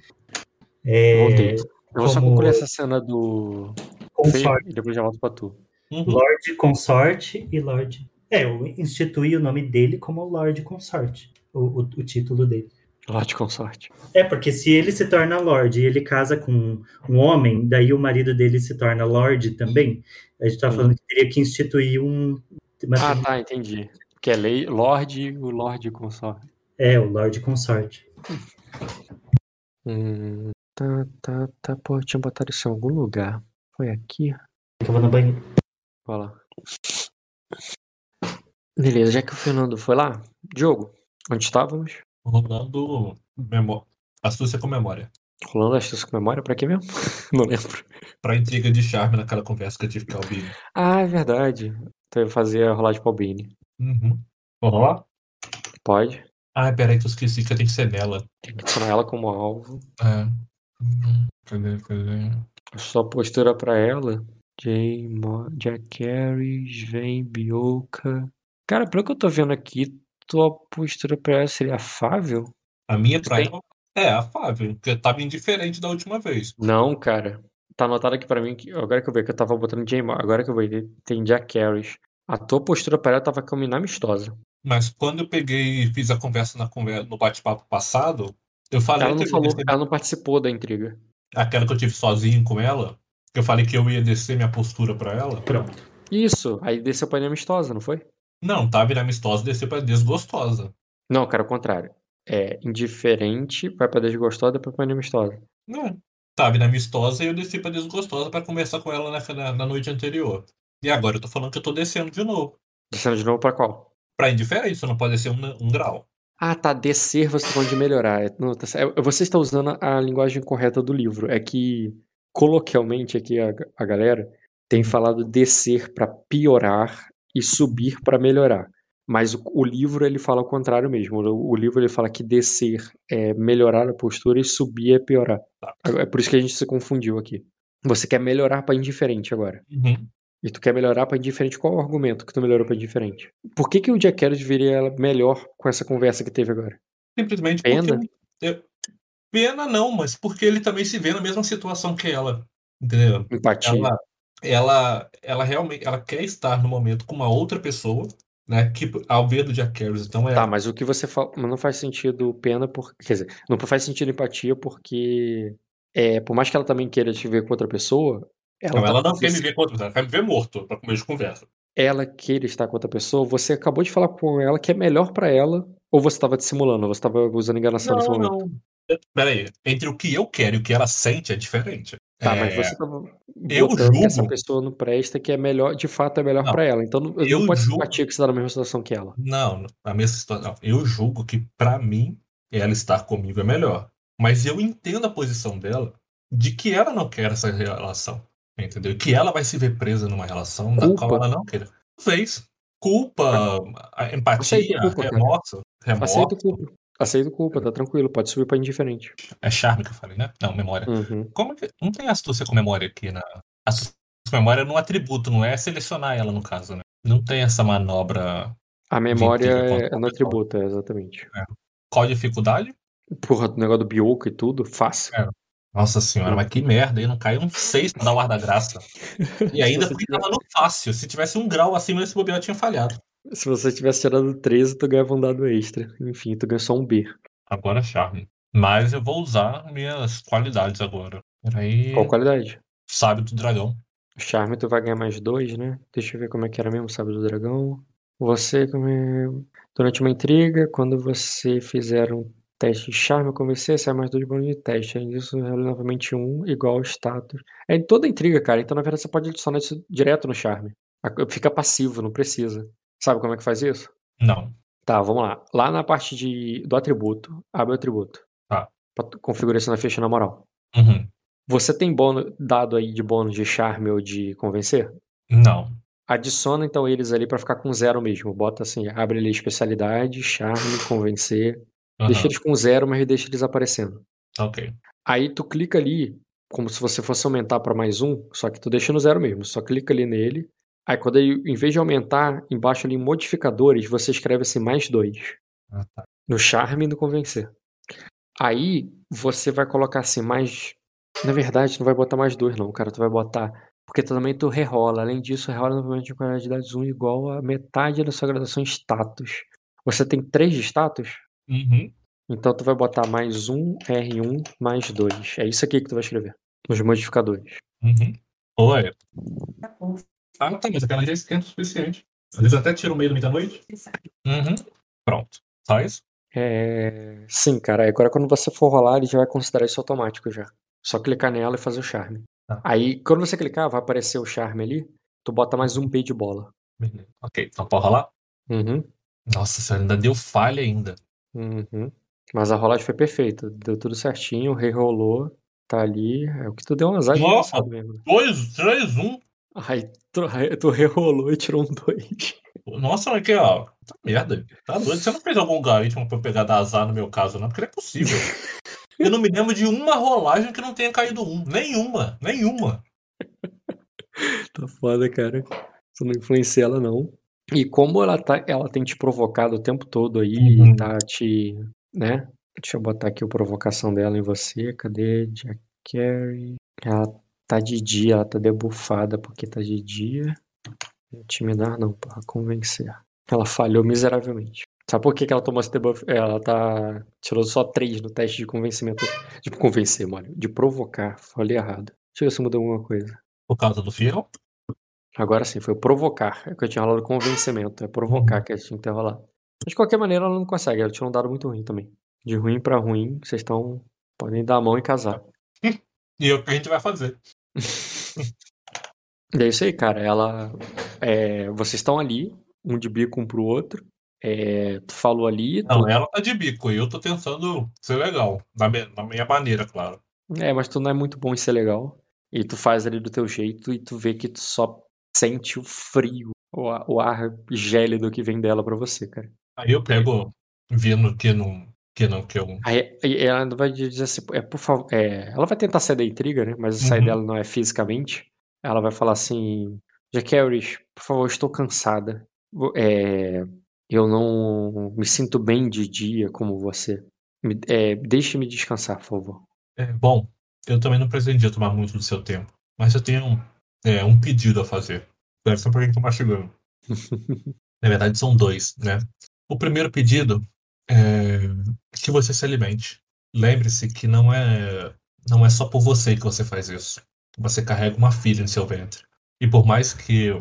É, Voltei. Eu vou só como- concluir essa cena do consorte, e depois já volto pra tu. Uhum. Lorde Consorte e Lorde. É, eu instituí o nome dele como Lorde Consorte, o, o, o título dele. Lorde Consorte. É, porque se ele se torna Lorde e ele casa com um homem, daí o marido dele se torna Lorde também. A gente tá Uhum. falando que teria que instituir um. Uma- Ah, tá, entendi. Que é lei, Lorde e o Lorde Consorte. É, o Lorde Consorte. Hum, tá, tá, tá. Pô, eu tinha botado isso em algum lugar. Foi aqui? Eu vou no banheiro. Vai lá. Beleza, já que o Fernando foi lá, Diogo, onde estávamos? Rolando memó... astúcia com memória. Rolando astúcia com memória, pra quê mesmo? Não lembro. Pra intriga de charme naquela conversa que eu tive com a Albini. Ah, é verdade. Então eu fazia rolar de Palbini. Uhum. Vamos lá? Pode. Ah, peraí, que eu esqueci que tem que ser nela. Tem que adicionar ela como alvo. É. Cadê, cadê? Só postura pra ela. Jay, Mo, Jack Carey, Sven, Bioka. Cara, pelo que eu tô vendo aqui, tua postura pra ela seria afável? A minha pra ela é afável, porque tava indiferente da última vez. Não, cara. Tá anotado aqui pra mim, que agora que eu vejo que eu tava botando J. agora que eu vejo tem Jack Harris. A tua postura para ela tava caminhando amistosa. Mas quando eu peguei e fiz a conversa, na conversa no bate-papo passado, eu falei ela não que falou, descer, ela não participou da intriga. aquela que eu tive sozinho com ela, que eu falei que eu ia descer minha postura pra ela. Pronto. Isso, aí desceu pra amistosa, não foi? Não, tava indo amistosa e desceu pra desgostosa. Não, cara, o contrário. É indiferente, vai pra desgostosa, depois pra amistosa. Não. Tava indo amistosa e eu desci pra desgostosa pra conversar com ela na, na, na noite anterior. E agora eu tô falando que eu tô descendo de novo. Descendo de novo pra qual? Pra indiferente, só não pode descer um, um grau. Ah, tá. Descer você tá falando de melhorar. É, Não, tá. É, Você está usando a linguagem correta do livro. É que, coloquialmente, aqui a, a galera tem falado descer pra piorar e subir pra melhorar. Mas o, o livro ele fala o contrário mesmo. O, o livro ele fala que descer é melhorar a postura e subir é piorar. Tá. É por isso que a gente se confundiu aqui. Você quer melhorar pra indiferente agora. Uhum. E tu quer melhorar pra indiferente. Qual o argumento que tu melhorou pra indiferente? Por que, que o Jack Harris viria melhor com essa conversa que teve agora? Simplesmente Pena? porque. eu- Pena não, mas porque ele também se vê na mesma situação que ela. Entendeu? Empatia. Ela, ela, ela realmente ela quer estar no momento com uma outra pessoa, né? Que ao ver do Jack Harris, então é. Tá, mas o que você fala. Não faz sentido pena, porque. Quer dizer, não faz sentido empatia porque. É, por mais que ela também queira te ver com outra pessoa. Ela, Não, tá ela com não quer me ver contra, ela quer me ver morto pra comer de conversa. ela queira estar com outra pessoa, você acabou de falar com ela que é melhor pra ela, ou você tava dissimulando, você tava usando enganação nesse Não, momento. não. Peraí, entre o que eu quero e o que ela sente é diferente. Tá, É, mas você tava eu botando que essa julgo- pessoa não presta, que é melhor, de fato é melhor pra ela. Então não, eu não pode ser julgo- empatia que você tá na mesma situação que ela. Não, a mesma situação. Eu julgo que, pra mim, ela estar comigo é melhor. Mas eu entendo a posição dela de que ela não quer essa relação. Entendeu? Que ela vai se ver presa numa relação Culpa. qual ela não queira. Talvez. Culpa, a empatia, culpa, cara. remorso. Aceito Remorso. culpa. Aceito culpa, tá tranquilo, pode subir pra indiferente. É charme que eu falei, né? Não, memória. Uhum. Como que. Não tem astúcia com memória aqui na. Astúcia com memória é no atributo, não é selecionar ela, no caso, né? Não tem essa manobra. A memória é, é no atributo, é, exatamente. Qual a dificuldade? Porra, do negócio do Bioka e tudo, fácil. É. Nossa senhora, mas que merda, aí não caiu um 6 pra dar o ar da graça. E ainda porque tava no fácil. Se tivesse um grau acima desse bobear, tinha falhado. Se você tivesse tirado 13, tu ganhava um dado extra. Enfim, tu ganha só um B. Agora charme. Mas eu vou usar minhas qualidades agora. Peraí. Qual qualidade? Sábio do dragão. Charme, tu vai ganhar mais dois, né? Deixa eu ver como é que era mesmo, sabe, do dragão. Você, como é... durante uma intriga, quando você fizer um teste de charme com você, sai mais dois bônus de teste. Além disso, novamente um, igual ao status. É em toda intriga, cara. Então, na verdade, você pode adicionar isso direto no charme. A- Fica passivo, não precisa. Sabe como é que faz isso? Não. Tá, vamos lá. Lá na parte de, do atributo, abre o atributo. Tá. Pra tu configurar isso na ficha na moral. Uhum. Você tem bônus, dado aí de bônus de charme ou de convencer? Não. Adiciona então eles ali pra ficar com zero mesmo. Bota assim, abre ali especialidade, charme, convencer. Aham. Deixa eles com zero, mas deixa eles aparecendo. Ok. Aí tu clica ali, como se você fosse aumentar pra mais um, só que tu deixa no zero mesmo. Só clica ali nele. Aí quando ele, em vez de aumentar, embaixo ali em modificadores, você escreve assim mais dois. Ah, tá. No charme e no convencer. Aí você vai colocar assim mais. Na verdade, não vai botar mais dois, não, cara. Tu vai botar. Porque também tu rerola. Além disso, rerola novamente de qualidades 1 igual a metade da sua graduação em status. Você tem três de status? Uhum. Então tu vai botar mais um R1 mais dois. É isso aqui que tu vai escrever. Nos modificadores. Uhum. Oi. Ah, tá, mas aquela já esquenta o suficiente. Às vezes até tira o meio do meia-noite. Uhum. Pronto. Só isso? É... Sim, cara. Agora quando você for rolar, ele já vai considerar isso automático já. Só clicar nela e fazer o charme. Tá. Aí, quando você clicar, vai aparecer o charme ali. Tu bota mais um B de bola. Ok, então pode rolar? Uhum. Nossa senhora, ainda deu falha ainda. Uhum. Mas a rolagem foi perfeita. Deu tudo certinho, o rei rolou. Tá ali. É o que tu deu um azar Nossa! desgraçado mesmo. 2, 3, 1. Aí tu, tu rerolou e tirou um 2. Nossa, mas que ó. Tá merda. Tá doido. Você não fez algum algoritmo pra eu pegar da azar no meu caso, não? Porque não é possível. Eu não me lembro de uma rolagem que não tenha caído um. Nenhuma. Nenhuma. Tá foda, cara. Tu não influencia ela, não. E como ela, tá, ela tem te provocado o tempo todo aí, Uhum. tá te. né? Deixa eu botar aqui a provocação dela em você. Cadê? Jack Carey. Ela Tá de dia, ela tá debufada porque tá de dia. Intimidar não, pra convencer. Ela falhou miseravelmente. Sabe por que, que ela tomou esse debuff? Ela tá. Tirou só 3 no teste de convencimento. De convencer, mano. De provocar. Falei errado. Deixa eu ver se mudou alguma coisa. Por causa do fiel? Agora sim, foi provocar. É que eu tinha rolado convencimento. É provocar que a gente tinha que ter rolado. Mas de qualquer maneira, ela não consegue. Ela tirou um dado muito ruim também. De ruim pra ruim, vocês estão. Podem dar a mão e casar. E é o que a gente vai fazer. E é isso aí, cara. Ela. é, vocês estão ali, um de bico um pro outro. É, tu falou ali. tu- Não, ela tá de bico e eu tô tentando ser legal. Na, na minha maneira, claro. É, mas tu não é muito bom em ser legal. E tu faz ali do teu jeito e tu vê que tu só sente o frio, o, o ar gélido que vem dela pra você, cara. Aí eu pego, vendo que não. Que não, que eu. Aí ela vai dizer assim, é, por favor, é, ela vai tentar sair da intriga, né? Mas sair Uhum. dela não é fisicamente. Ela vai falar assim, Jaqueris, por favor, estou cansada. É, eu não me sinto bem de dia como você. Me, é, Deixe-me descansar, por favor. É, bom, eu também não pretendia tomar muito do seu tempo. Mas eu tenho é, um pedido a fazer. Deve ser porque eu tô mastigando. Na verdade, são dois, né? O primeiro pedido é que você se alimente. Lembre-se que não é, não é só por você que você faz isso. Você carrega uma filha em seu ventre. E por mais que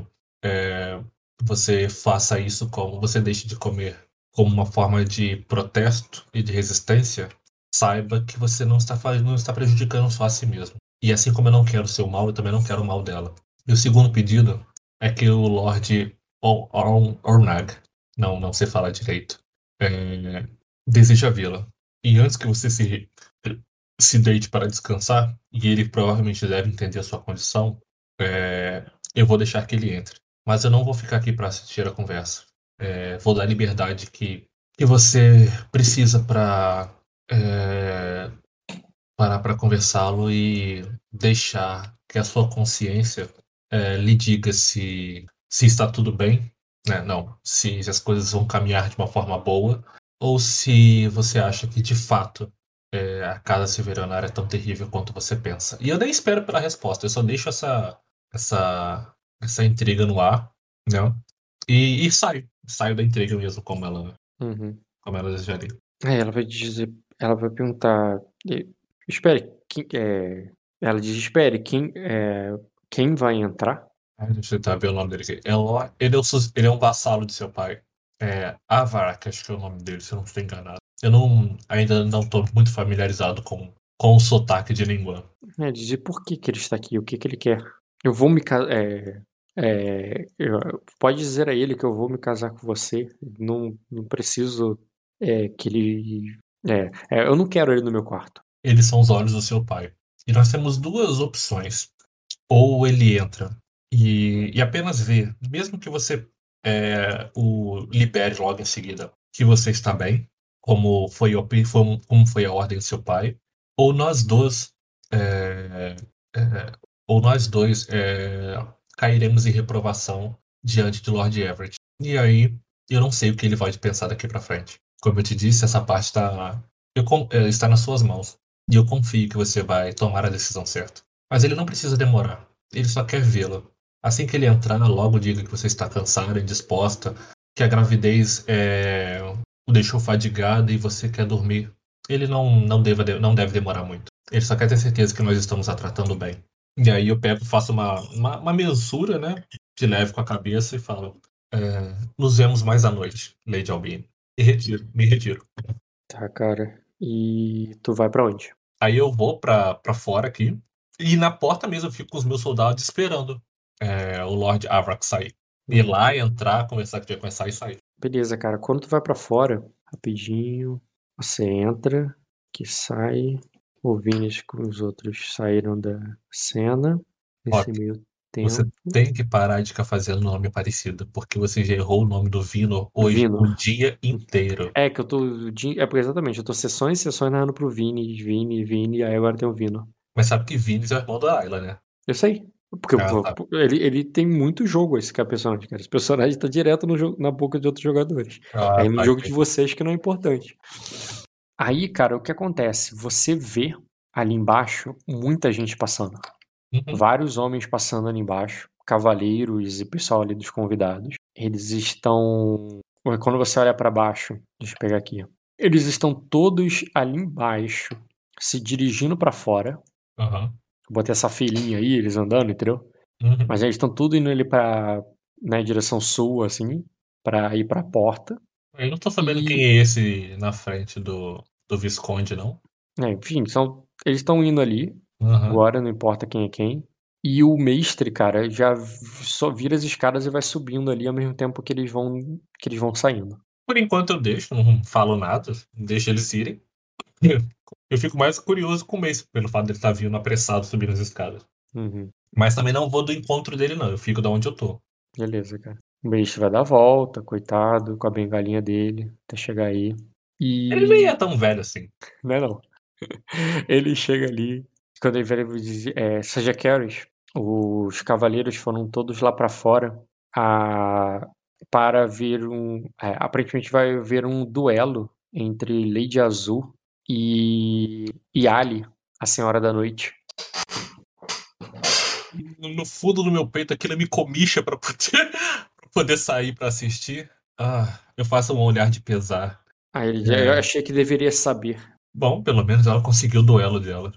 é, você faça isso como você deixe de comer como uma forma de protesto e de resistência, saiba que você não está fazendo, não está prejudicando só a si mesmo. E assim como eu não quero o seu mal, eu também não quero o mal dela. E o segundo pedido é que o Lorde Or- Or- Ornag, não, não sei falar direito, é, deseja vê-la. E antes que você se, se deite para descansar, e ele provavelmente deve entender a sua condição, é, eu vou deixar que ele entre. Mas eu não vou ficar aqui para assistir a conversa. É, vou dar a liberdade que, que você precisa para é, parar para conversá-lo e deixar que a sua consciência é, lhe diga se, se está tudo bem, né? não, se, se as coisas vão caminhar de uma forma boa, ou se você acha que de fato é, a casa silveranária é tão terrível quanto você pensa. E eu nem espero pela resposta, eu só deixo essa, essa, essa intriga no ar, né? E, e saio, saio da intriga mesmo, como ela, Uhum. como ela desejaria. Aí ela vai dizer, ela vai perguntar, espere, é, ela diz, espere, quem, é, quem vai entrar? Deixa eu tentar ver o nome dele aqui. Ela- ele, é ele é um vassalo de seu pai. É Avarak, acho que é o nome dele, se eu não estou enganado. Eu não, ainda não estou muito familiarizado com, com o sotaque de língua. É, dizer por que, que ele está aqui, o que, que ele quer. Eu vou me casar. É, é, eu- pode dizer a ele que eu vou me casar com você. Não, não preciso é, que ele. É, é, eu não quero ele no meu quarto. Eles são os olhos do seu pai. E nós temos duas opções. Ou ele entra e, e apenas vê, mesmo que você é, o libere logo em seguida, que você está bem, como foi, como foi a ordem do seu pai, ou nós dois, é, é, ou nós dois é, cairemos em reprovação diante de Lord Everett. E aí, eu não sei o que ele vai pensar daqui para frente. Como eu te disse, essa parte está, eu é, está nas suas mãos. E eu confio que você vai tomar a decisão certa. Mas ele não precisa demorar. Ele só quer vê-la. Assim que ele entrar, logo diga que você está cansada, indisposta, que a gravidez é, o deixou fadigada e você quer dormir. Ele não, não, deva, não deve demorar muito. Ele só quer ter certeza que nós estamos a tratando bem. E aí eu pego, faço uma, uma, uma mesura, né? De leve com a cabeça e falo: é, Nos vemos mais à noite, Lady Albine. E retiro, me retiro. Tá, cara. E tu vai pra onde? Aí eu vou pra, pra fora aqui. E na porta mesmo eu fico com os meus soldados esperando é, o Lord Avrak sair. Ir lá, entrar, conversar que começar e sair. Beleza, cara. Quando tu vai pra fora, rapidinho, você entra, que sai. O Vinícius com os outros saíram da cena. Nesse Ótimo. meio tempo. Você tem que parar de ficar fazendo nome parecido, porque você já errou o nome do Vino hoje Vino. o dia inteiro. É que eu tô. É porque exatamente, eu tô sessões e sessões narrando pro Vini, Vini, Vini, aí agora tem o Vino. Mas sabe que Vini é o irmão da Ayla, né? Eu sei. Porque Ah, tá. ele, ele tem muito jogo, esse cara, personagem, cara. Esse personagem tá direto no jogo, na boca de outros jogadores. Ah, Aí no tá, jogo de vocês que não é importante. Aí, cara, o que acontece? Você vê ali embaixo muita gente passando. Uhum. vários homens passando ali embaixo, cavaleiros e pessoal ali dos convidados. Eles estão. Quando você olha para baixo, deixa eu pegar aqui. Eles estão todos ali embaixo, se dirigindo para fora. Aham. Botei essa filinha aí, eles andando, entendeu? Uhum. Mas eles estão tudo indo ali pra. na direção sul, assim, pra ir pra porta. Eu não tô sabendo E- quem é esse na frente do, do Visconde, não. É, enfim, são, eles estão indo ali, Aham. agora não importa quem é quem. E o mestre, cara, já só vira as escadas e vai subindo ali ao mesmo tempo que eles vão que eles vão saindo. Por enquanto eu deixo, não falo nada, deixo eles irem. Eu fico mais curioso com o Mace, pelo fato dele estar vindo apressado subindo as escadas. Uhum, Mas também não vou do encontro dele, não. Eu fico da onde eu tô. beleza, cara. O mestre vai dar a volta, coitado, com a bengalinha dele, até chegar aí. E. Ele nem é tão velho assim. Não é não. Ele chega ali, diz, é, Seja Caris, os cavaleiros foram todos lá pra fora a, para ver um. é, aparentemente vai haver um duelo entre Lady Azul e, e Ali, a Senhora da Noite. No fundo do meu peito aquilo me comicha pra poder, pra poder sair pra assistir. Ah, eu faço um olhar de pesar. Aí É. eu achei que deveria saber. Bom, pelo menos ela conseguiu o duelo dela.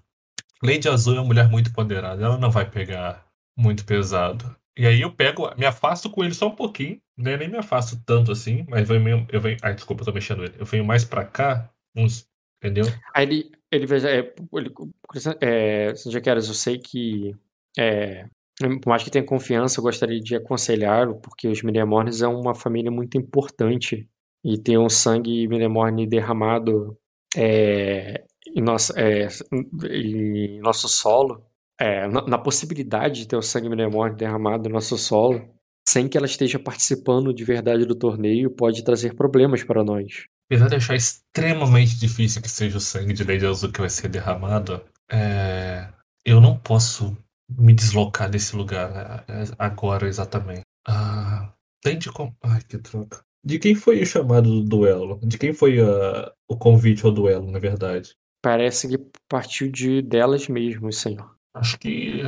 Lady Azul é uma mulher muito empoderada, ela não vai pegar muito pesado. E aí eu pego, me afasto com ele só um pouquinho, né? Nem me afasto tanto assim, mas eu venho, eu venho. Ai, desculpa, eu tô mexendo ele. Eu venho mais pra cá, uns. Entendeu? Aí ele, ele veja, é, ele, é, eu sei que é, por mais que tenha confiança, eu gostaria de aconselhá-lo, porque os Miremornes é uma família muito importante e ter um sangue Miremorne derramado é, em, nossa, é, em nosso solo, é, na, na possibilidade de ter o sangue Miremorne derramado no nosso solo, sem que ela esteja participando de verdade do torneio, pode trazer problemas para nós. Apesar de achar extremamente difícil que seja o sangue de Lady Azul que vai ser derramado, é, eu não posso me deslocar desse lugar é, agora exatamente. Ah, tem de como. Ai, que troca. De quem foi o chamado do duelo? De quem foi ah, o convite ao duelo, na verdade? Parece que partiu de delas mesmo, senhor. Acho que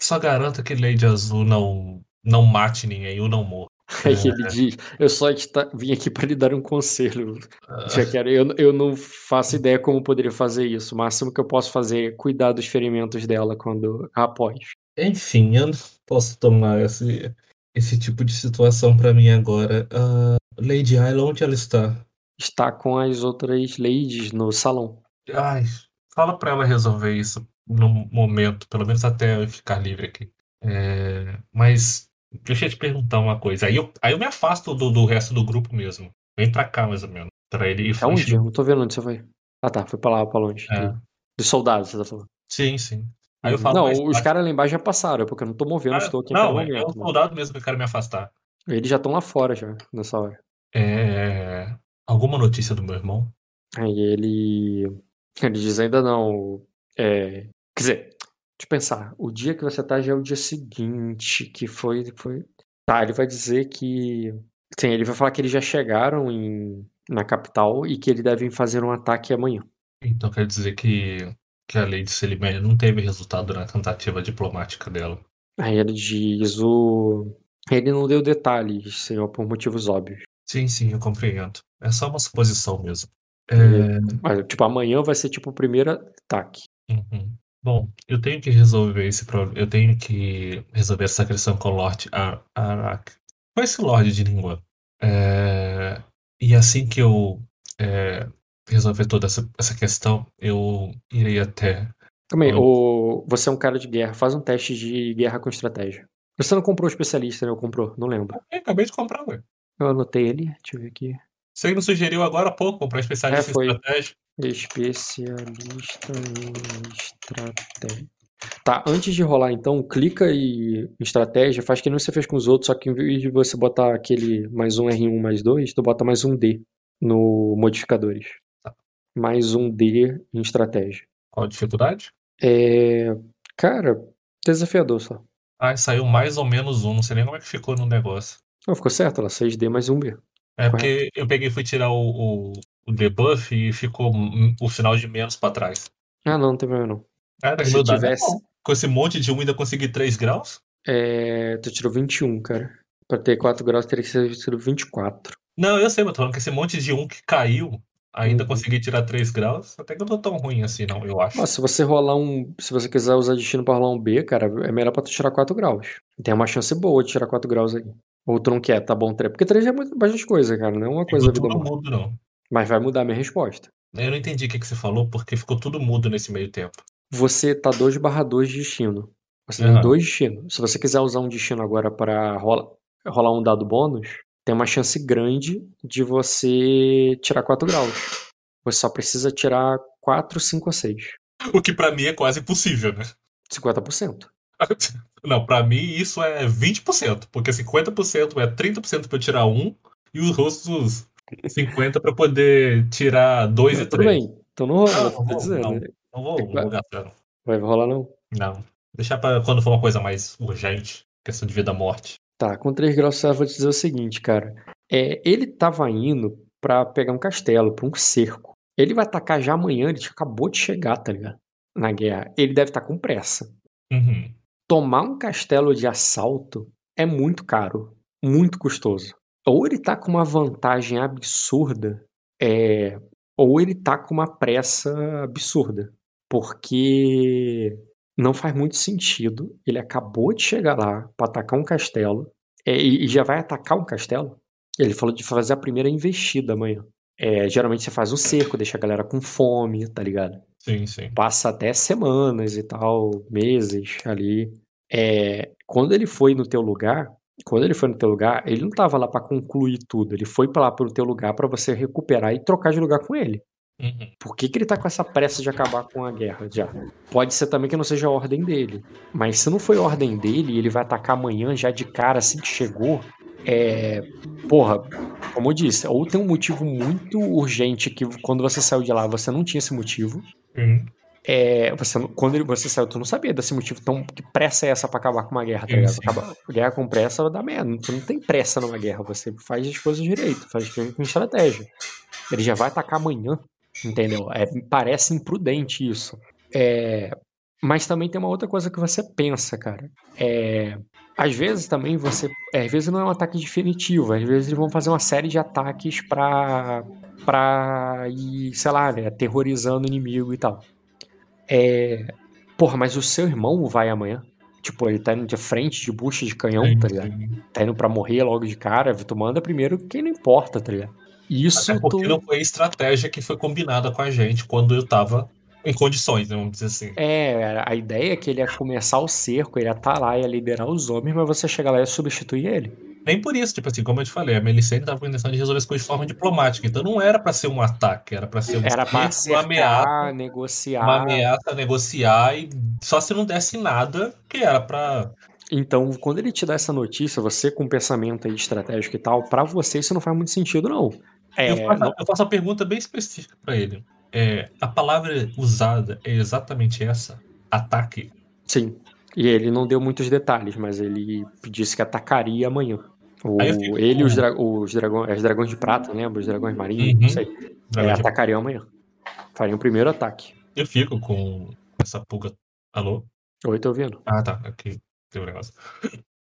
só garanto que Lady Azul não, não mate ninguém ou não morra. Aí É. ele diz: Eu só está- vim aqui para lhe dar um conselho. Ah, Já quero, eu, eu não faço ideia como poderia fazer isso. O máximo que eu posso fazer é cuidar dos ferimentos dela quando após. Enfim, eu não posso tomar esse, esse tipo de situação pra mim agora. Ah, Lady Ayla, onde ela está? Está com as outras ladies no salão. Ai, fala pra ela resolver isso no momento, pelo menos até eu ficar livre aqui. É, mas deixa eu te perguntar uma coisa. Aí eu, aí eu me afasto do, do resto do grupo mesmo. Vem pra cá, mais ou menos. Pra ele ir É onde? Eu não tô vendo onde você foi. Ah tá, foi pra lá, pra longe. É. Dos soldados, você tá falando. Sim, sim. Aí eu falo não, os caras lá embaixo já passaram, é porque eu não tô movendo, Ah, estou aqui Não, é, é o né? soldado mesmo que eu quero me afastar. Eles já estão lá fora já, nessa hora. É, alguma notícia do meu irmão? Aí ele. Ele diz ainda não. É, quer dizer, deixa eu pensar. O dia que você tá já é o dia seguinte, que foi. foi... Tá, ele vai dizer que. Sim, ele vai falar que eles já chegaram em, na capital e que eles devem fazer um ataque amanhã. Então quer dizer que, que a Lady Selimene não teve resultado na tentativa diplomática dela. Aí ele diz o. Ele não deu detalhes, senhor, por motivos óbvios. Sim, sim, eu compreendo. É só uma suposição mesmo. É, Mas, tipo, amanhã vai ser tipo o primeiro ataque. uhum. Bom, eu tenho que resolver esse problema. Eu tenho que resolver essa questão com o Lord Ar Arak. Com esse Lorde de língua. É, e assim que eu é, resolver toda essa, essa questão, eu irei até. Também, o... você é um cara de guerra, faz um teste de guerra com estratégia. Você não comprou o especialista, né? Ou comprou? Não lembro. Eu acabei de comprar, ué. Eu anotei ele, deixa eu ver aqui. Você me sugeriu agora há pouco comprar especialista É, foi. em estratégia. Especialista em estratégia. Tá, antes de rolar então, clica e em estratégia, faz que nem você fez com os outros, só que em vez de você botar aquele mais um R1 mais dois, tu bota mais um D no modificadores. Tá. Mais um D em estratégia. Qual a dificuldade? É. Cara, desafiador só. Ah, saiu mais ou menos um. Não sei nem como é que ficou no negócio. Não, ficou certo, lá, 6D mais um B. É porque eu peguei e fui tirar o, o, o debuff e ficou o sinal de menos pra trás. Ah, não, não tem problema não. Cara, Se meu dado é tivesse, com esse monte de 1 ainda conseguir 3 graus? É, tu tirou 21, cara. Pra ter 4 graus teria que ser tirado 24. Não, eu sei, mas tô falando que esse monte de 1 que caiu, ainda Uhum. consegui tirar 3 graus. Até que eu não tô tão ruim assim, não, eu acho. Mas se você rolar um. Se você quiser usar destino pra rolar um B, cara, é melhor pra tu tirar 4 graus. Tem uma chance boa de tirar 4 graus aí. Ou tu não quer, tá bom, 3. Porque 3 já é muito, bastante coisa, cara. Não é uma coisa Ficou tudo morta. mudo, não. Mas vai mudar a minha resposta. Eu não entendi o que, que você falou, porque ficou tudo mudo nesse meio tempo. Você tá 2 barra 2 de destino. Você tem Aham. dois destinos. Se você quiser usar um destino agora para rola, rolar um dado bônus, tem uma chance grande de você tirar 4 graus. Você só precisa tirar 4, 5 ou 6. O que pra mim é quase impossível, né? 50%. Não, pra mim isso é 20%, porque 50% é 30% pra eu tirar um e os outros 50% pra poder tirar dois e Tudo três. bem. Então não rola, Não, tô não vou, dizendo. não. né? Não vou, não vou gastar, não. Vai rolar não? Não. Deixar pra quando for uma coisa mais urgente, questão de vida ou morte. Tá, com 3 graus eu vou te dizer o seguinte, cara. É, ele tava indo pra pegar um castelo, pra um cerco. Ele vai atacar já amanhã, ele acabou de chegar, tá ligado? Na guerra. Ele deve estar com pressa. Uhum. Tomar um castelo de assalto é muito caro, muito custoso. Ou ele tá com uma vantagem absurda, é, ou ele tá com uma pressa absurda. Porque não faz muito sentido. Ele acabou de chegar lá pra atacar um castelo é, e já vai atacar um castelo. Ele falou de fazer a primeira investida amanhã. É, geralmente você faz um cerco, deixa a galera com fome, tá ligado? Sim, sim. passa até semanas e tal, meses ali. É, quando ele foi no teu lugar, quando ele foi no teu lugar, ele não tava lá pra concluir tudo. Ele foi pra lá pro teu lugar pra você recuperar e trocar de lugar com ele. Uhum. Por que, que ele tá com essa pressa de acabar com a guerra já? Pode ser também que não seja a ordem dele. Mas se não foi a ordem dele e ele vai atacar amanhã já de cara assim que chegou, é. Porra, como eu disse, ou tem um motivo muito urgente que quando você saiu de lá você não tinha esse motivo. Uhum. É, você, quando você saiu, tu não sabia desse motivo. Então, que pressa é essa pra acabar com uma guerra, tá Sim, ligado? sim. Acabar, guerra com pressa dá merda. Tu não tem pressa numa guerra, você faz as coisas direito, faz as coisas com estratégia. Ele já vai atacar amanhã, entendeu? É, parece imprudente isso. É, mas também tem uma outra coisa que você pensa, cara. É, às vezes também você. é, às vezes não é um ataque definitivo, às vezes eles vão fazer uma série de ataques pra. pra ir, sei lá, né, aterrorizando o inimigo e tal. É. Porra, mas o seu irmão vai amanhã? Tipo, ele tá indo de frente, de bucha de canhão, tá ligado? Tá indo pra morrer logo de cara. Tu manda primeiro quem não importa, tá ligado? Isso Até porque não foi a estratégia que foi combinada com a gente quando eu tava em condições, né, vamos dizer assim. É, a ideia é que ele ia começar o cerco, ele ia estar lá, ia liderar os homens, mas você chegar lá e substituir ele. Nem por isso, tipo assim, como eu te falei, a Melicene tava com a intenção de resolver as coisas de forma diplomática. Então não era pra ser um ataque, era pra ser um Era pra cerco, uma acertar, ameaça, negociar. uma ameaça, negociar e só se não desse nada, que era pra. Então, quando ele te dá essa notícia, você com pensamento aí estratégico e tal, pra você isso não faz muito sentido, não. É, eu, faço, não- eu faço uma pergunta bem específica pra ele. É, a palavra usada é exatamente essa? Ataque? sim. E ele não deu muitos detalhes, mas ele disse que atacaria amanhã. O, fico ele e os, dra os, dragões, os dragões de prata, lembra? Os dragões marinhos, não Uhum. sei. É, atacariam amanhã. Fariam o primeiro ataque. Eu fico com essa pulga. Alô? Oi, tô ouvindo. Ah, tá. Aqui tem um negócio.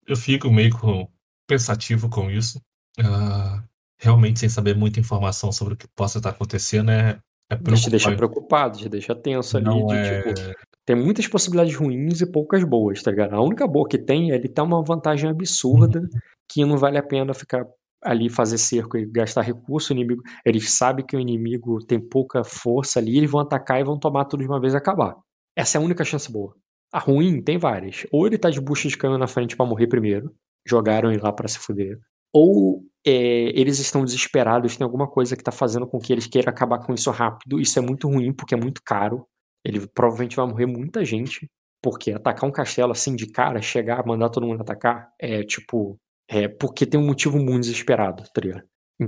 Eu fico meio com- pensativo com isso. Ah, realmente, sem saber muita informação sobre o que possa estar acontecendo, é, é Te deixa preocupado, te deixa tenso ali. Não de, é- tipo, tem muitas possibilidades ruins e poucas boas, tá ligado? A única boa que tem é ele ter uma vantagem absurda que não vale a pena ficar ali fazer cerco e gastar recurso. O inimigo, ele sabe que o inimigo tem pouca força ali, eles vão atacar e vão tomar tudo de uma vez e acabar. Essa é a única chance boa. A ruim tem várias. Ou ele tá de bucha de canhão na frente pra morrer primeiro, jogaram ele lá pra se fuder. Ou é, eles estão desesperados, tem alguma coisa que tá fazendo com que eles queiram acabar com isso rápido. Isso é muito ruim porque é muito caro. Ele provavelmente vai morrer muita gente. Porque atacar um castelo assim de cara, chegar, mandar todo mundo atacar, é tipo. É porque tem um motivo muito desesperado, tá ligado?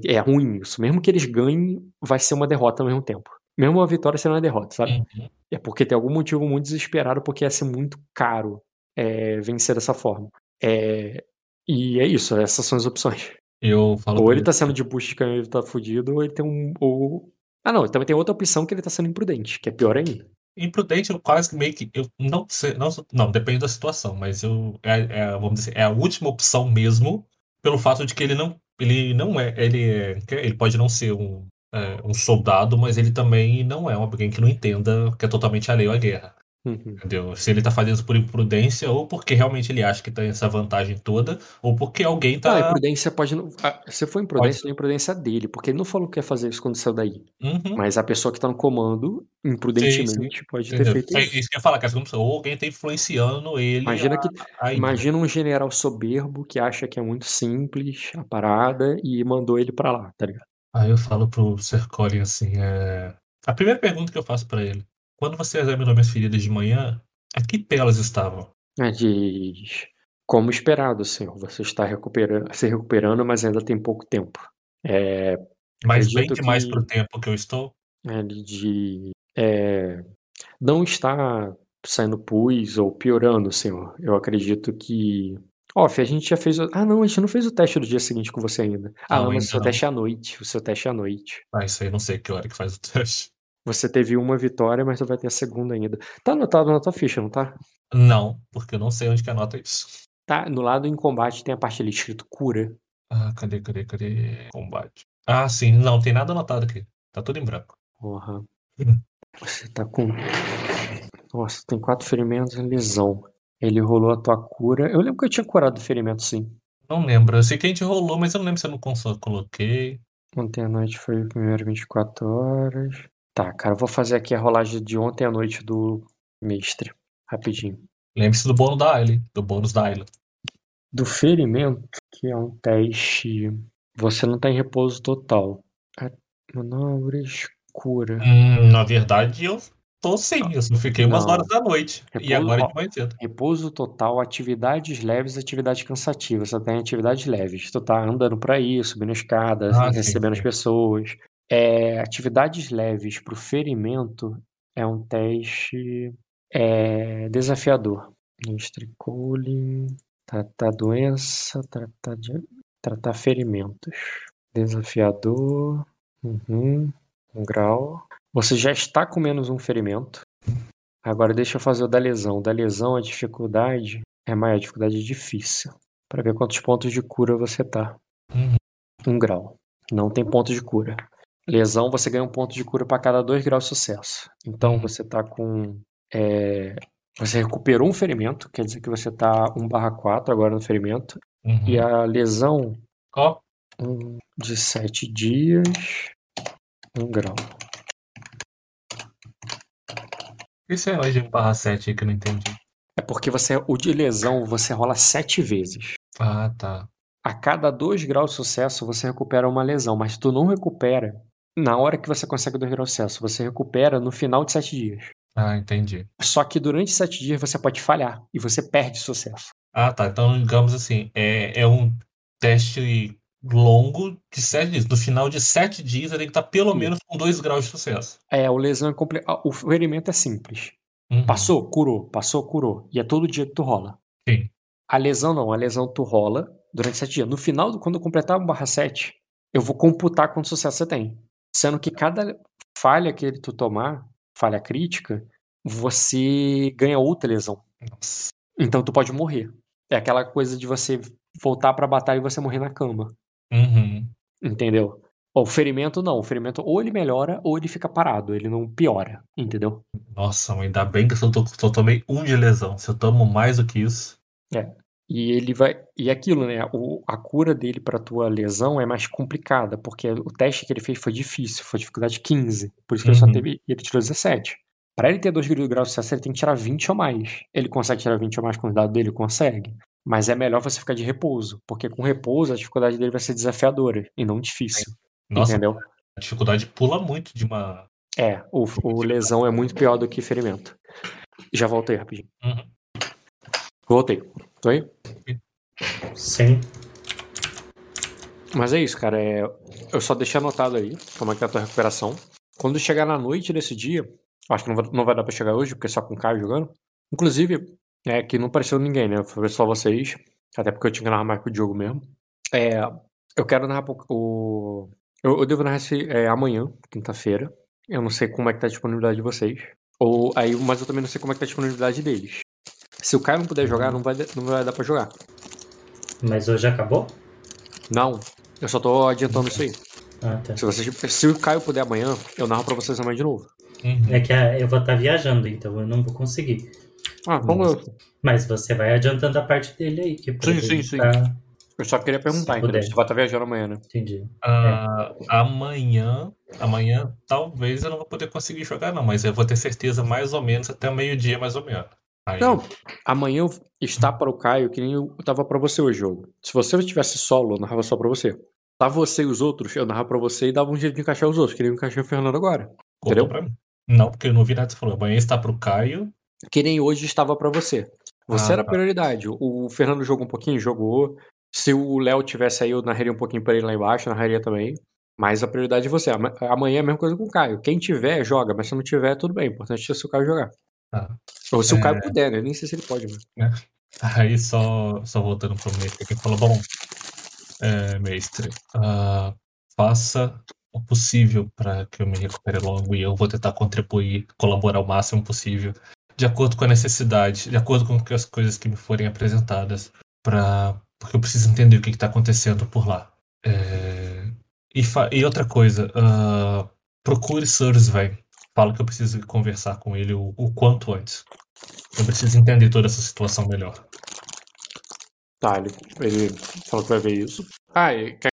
É ruim isso. Mesmo que eles ganhem, vai ser uma derrota ao mesmo tempo. Mesmo uma vitória será uma derrota, sabe? Uhum. É porque tem algum motivo muito desesperado, porque ia ser muito caro é, vencer dessa forma. É, e é isso, essas são as opções. Eu falo Ou pra ele tá sendo de canhão e ele tá fudido, ou ele tem um. Ou... Ah, não, também tem outra opção que ele tá sendo imprudente, que é pior ainda. Imprudente, eu quase meio que. Eu não sei. Não, não depende da situação, mas eu. É, é, vamos dizer, é a última opção mesmo, pelo fato de que ele não. Ele não é. Ele, é, ele pode não ser um, é, um soldado, mas ele também não é alguém que não entenda que é totalmente alheio à guerra. Uhum. Entendeu? Se ele tá fazendo isso por imprudência, ou porque realmente ele acha que tem essa vantagem toda, ou porque alguém tá. Ah, imprudência pode. não- ah, Se for imprudência, é imprudência dele, porque ele não falou que ia fazer isso quando saiu daí. Uhum, Mas a pessoa que tá no comando, imprudentemente, pode ter entendeu? feito É isso. isso que eu ia falar, cara. Ou alguém tá influenciando ele. Imagina a- que. a. Imagina um general soberbo que acha que é muito simples a parada e mandou ele pra lá, tá ligado? Aí eu falo pro Sercoli assim: é... a primeira pergunta que eu faço pra ele: quando você examinou minhas feridas de manhã, a que pé elas estavam? É, Diz. Como esperado, senhor. Você está recuperando, se recuperando, mas ainda tem pouco tempo. É, Mais bem demais que- pro tempo que eu estou? ele de. é, não está saindo pus ou piorando, senhor. Eu acredito que. Off, a gente já fez. o- Ah, não, a gente não fez o teste do dia seguinte com você ainda. Ah, Não, mas o seu teste é à noite. O seu teste é à noite. Ah, isso aí não sei que hora que faz o teste. Você teve uma vitória, mas você vai ter a segunda ainda. Tá anotado na tua ficha, não tá? Não, porque eu não sei onde que anota isso. Tá, no lado em combate tem a parte ali escrito cura. Ah, cadê, cadê, cadê? Combate. Ah, sim, não, tem nada anotado aqui. Tá tudo em branco. Porra. Hum. Você tá com. Nossa, tem quatro ferimentos e lesão. Ele rolou a tua cura. Eu lembro que eu tinha curado o ferimento, sim. Não lembro. Eu sei que a gente rolou, mas eu não lembro se eu não coloquei. Ontem à noite foi o primeiro 24 horas. Tá, cara, eu vou fazer aqui a rolagem de ontem à noite do mestre. Rapidinho. Lembre-se do bônus da Ayla, do bônus da Ayla. Do ferimento, que é um teste. Você não tá em repouso total. A- Manobras, cura. Hum, na verdade, eu tô sim. Eu só fiquei umas Não. horas da noite. E Repouso- agora ó. é de mais cedo. Repouso total, atividades leves, atividades cansativas. Você tem atividades leves. Tu tá andando por aí, subindo escadas, Ah, sim, recebendo as sim. pessoas. É, atividades leves pro ferimento é um teste é, desafiador. History Calling, tratar doença, tratar, de, tratar ferimentos. Desafiador. Uhum, um grau. Você já está com menos um ferimento. Agora deixa eu fazer o da lesão. O da lesão, a dificuldade é maior, a dificuldade é difícil. Pra ver quantos pontos de cura você tá. Uhum. Um grau. Não tem ponto de cura. Lesão, você ganha um ponto de cura para cada dois graus de sucesso. Então Uhum. você tá com. é, Você recuperou um ferimento, quer dizer que você tá 1 barra 4 agora no ferimento. Uhum. E a lesão Ó, um de 7 dias. Um grau. esse é hoje 1 barra 7 aí que eu não entendi. É porque você, o de lesão você rola 7 vezes. Ah, tá. A cada 2 graus de sucesso, você recupera uma lesão, mas tu não recupera na hora que você consegue 2 graus de sucesso. Você recupera no final de 7 dias. Ah, entendi. Só que durante 7 dias você pode falhar e você perde sucesso. Ah, tá. Então, digamos assim, é, é um teste longo de 7 dias. No final de 7 dias, ele tem que estar pelo Sim. menos com 2 graus de sucesso. É, o lesão é ah, O ferimento é simples. Uhum. Passou, curou, passou, curou. E é todo dia que tu rola. Sim. A lesão não, a lesão tu rola durante 7 dias. No final, quando eu completar 1 barra 7, eu vou computar quanto sucesso você tem. Sendo que cada falha que tu tomar, falha crítica, você ganha outra lesão. Nossa. Então tu pode morrer. É aquela coisa de você voltar pra batalha e você morrer na cama. Uhum. Entendeu? O ferimento não. O ferimento ou ele melhora ou ele fica parado. Ele não piora. Entendeu? Nossa, ainda bem que eu só, to- só tomei um de lesão. Se eu tomo mais do que isso. E ele vai. E aquilo, né? O, a cura dele pra tua lesão é mais complicada, porque o teste que ele fez foi difícil, foi dificuldade 15. Por isso que ele só Uhum. teve. E ele tirou 17. Pra ele ter 2 graus de sucesso, ele tem que tirar 20 ou mais. Ele consegue tirar 20 ou mais com o dado dele? Consegue. Mas é melhor você ficar de repouso, porque com repouso a dificuldade dele vai ser desafiadora e não difícil. Nossa, Entendeu? a dificuldade pula muito de uma. É, o, o lesão é muito pior do que ferimento. Já voltei rapidinho. Uhum. Voltei. Aí? Sim. Mas é isso, cara. É... Eu só deixei anotado aí como é que tá a tua recuperação. Quando chegar na noite desse dia, acho que não vai, não vai dar pra chegar hoje, porque é só com o Caio jogando. Inclusive, é que não apareceu ninguém, né? Foi só vocês. Até porque eu tinha que narrar mais com o Diogo mesmo. É, eu quero narrar o. Eu, eu devo narrar esse é, amanhã, quinta-feira. Eu não sei como é que tá a disponibilidade de vocês. Ou, aí, mas eu também não sei como é que tá a disponibilidade deles. Se o Caio não puder jogar, não vai, não vai dar pra jogar. Mas hoje acabou? Não, eu só tô adiantando isso aí. Ah, tá. Se, vocês, se o Caio puder amanhã, eu narro pra vocês amanhã de novo. Uhum. É que ah, eu vou estar viajando, então eu não vou conseguir. Ah, como eu, Mas você vai adiantando a parte dele aí, que Sim, sim, sim. tá- eu só queria perguntar, Se entendeu? puder. Você vai estar viajando amanhã, né? Entendi. Ah, amanhã, amanhã talvez eu não vou poder conseguir jogar não, mas eu vou ter certeza mais ou menos até meio-dia mais ou menos. Aí, Não, amanhã está para o Caio que nem eu tava pra você hoje, jogo. Se você tivesse solo, eu narrava só pra você. Tá você e os outros, eu narrava pra você e dava um jeito de encaixar os outros, que nem eu encaixei o Fernando agora. cortou entendeu? pra mim. Não, porque eu não vi nada que você falou. Amanhã está pro Caio. Que nem hoje estava pra você. Você Ah, era a tá. prioridade. O Fernando jogou um pouquinho, jogou. Se o Léo tivesse aí, eu narraria um pouquinho pra ele lá embaixo, eu narraria também. Mas a prioridade é você. Ama- Amanhã é a mesma coisa com o Caio. Quem tiver, joga. Mas se não tiver, tudo bem. O importante é se o Caio jogar. Tá. Ou se o É. Caio puder, né? Nem sei se ele pode, né? Aí só, só voltando pro mestre que falou, bom, é, mestre, ah, faça o possível para que eu me recupere logo e eu vou tentar contribuir, colaborar o máximo possível, de acordo com a necessidade, de acordo com as coisas que me forem apresentadas, pra, porque eu preciso entender o que está acontecendo por lá. É, e, fa- e outra coisa, ah, procure Sursvey. Fala que eu preciso conversar com ele o, o quanto antes. Eu preciso entender toda essa situação melhor. Tá, ele, ele falou que vai ver isso. Ah, e quer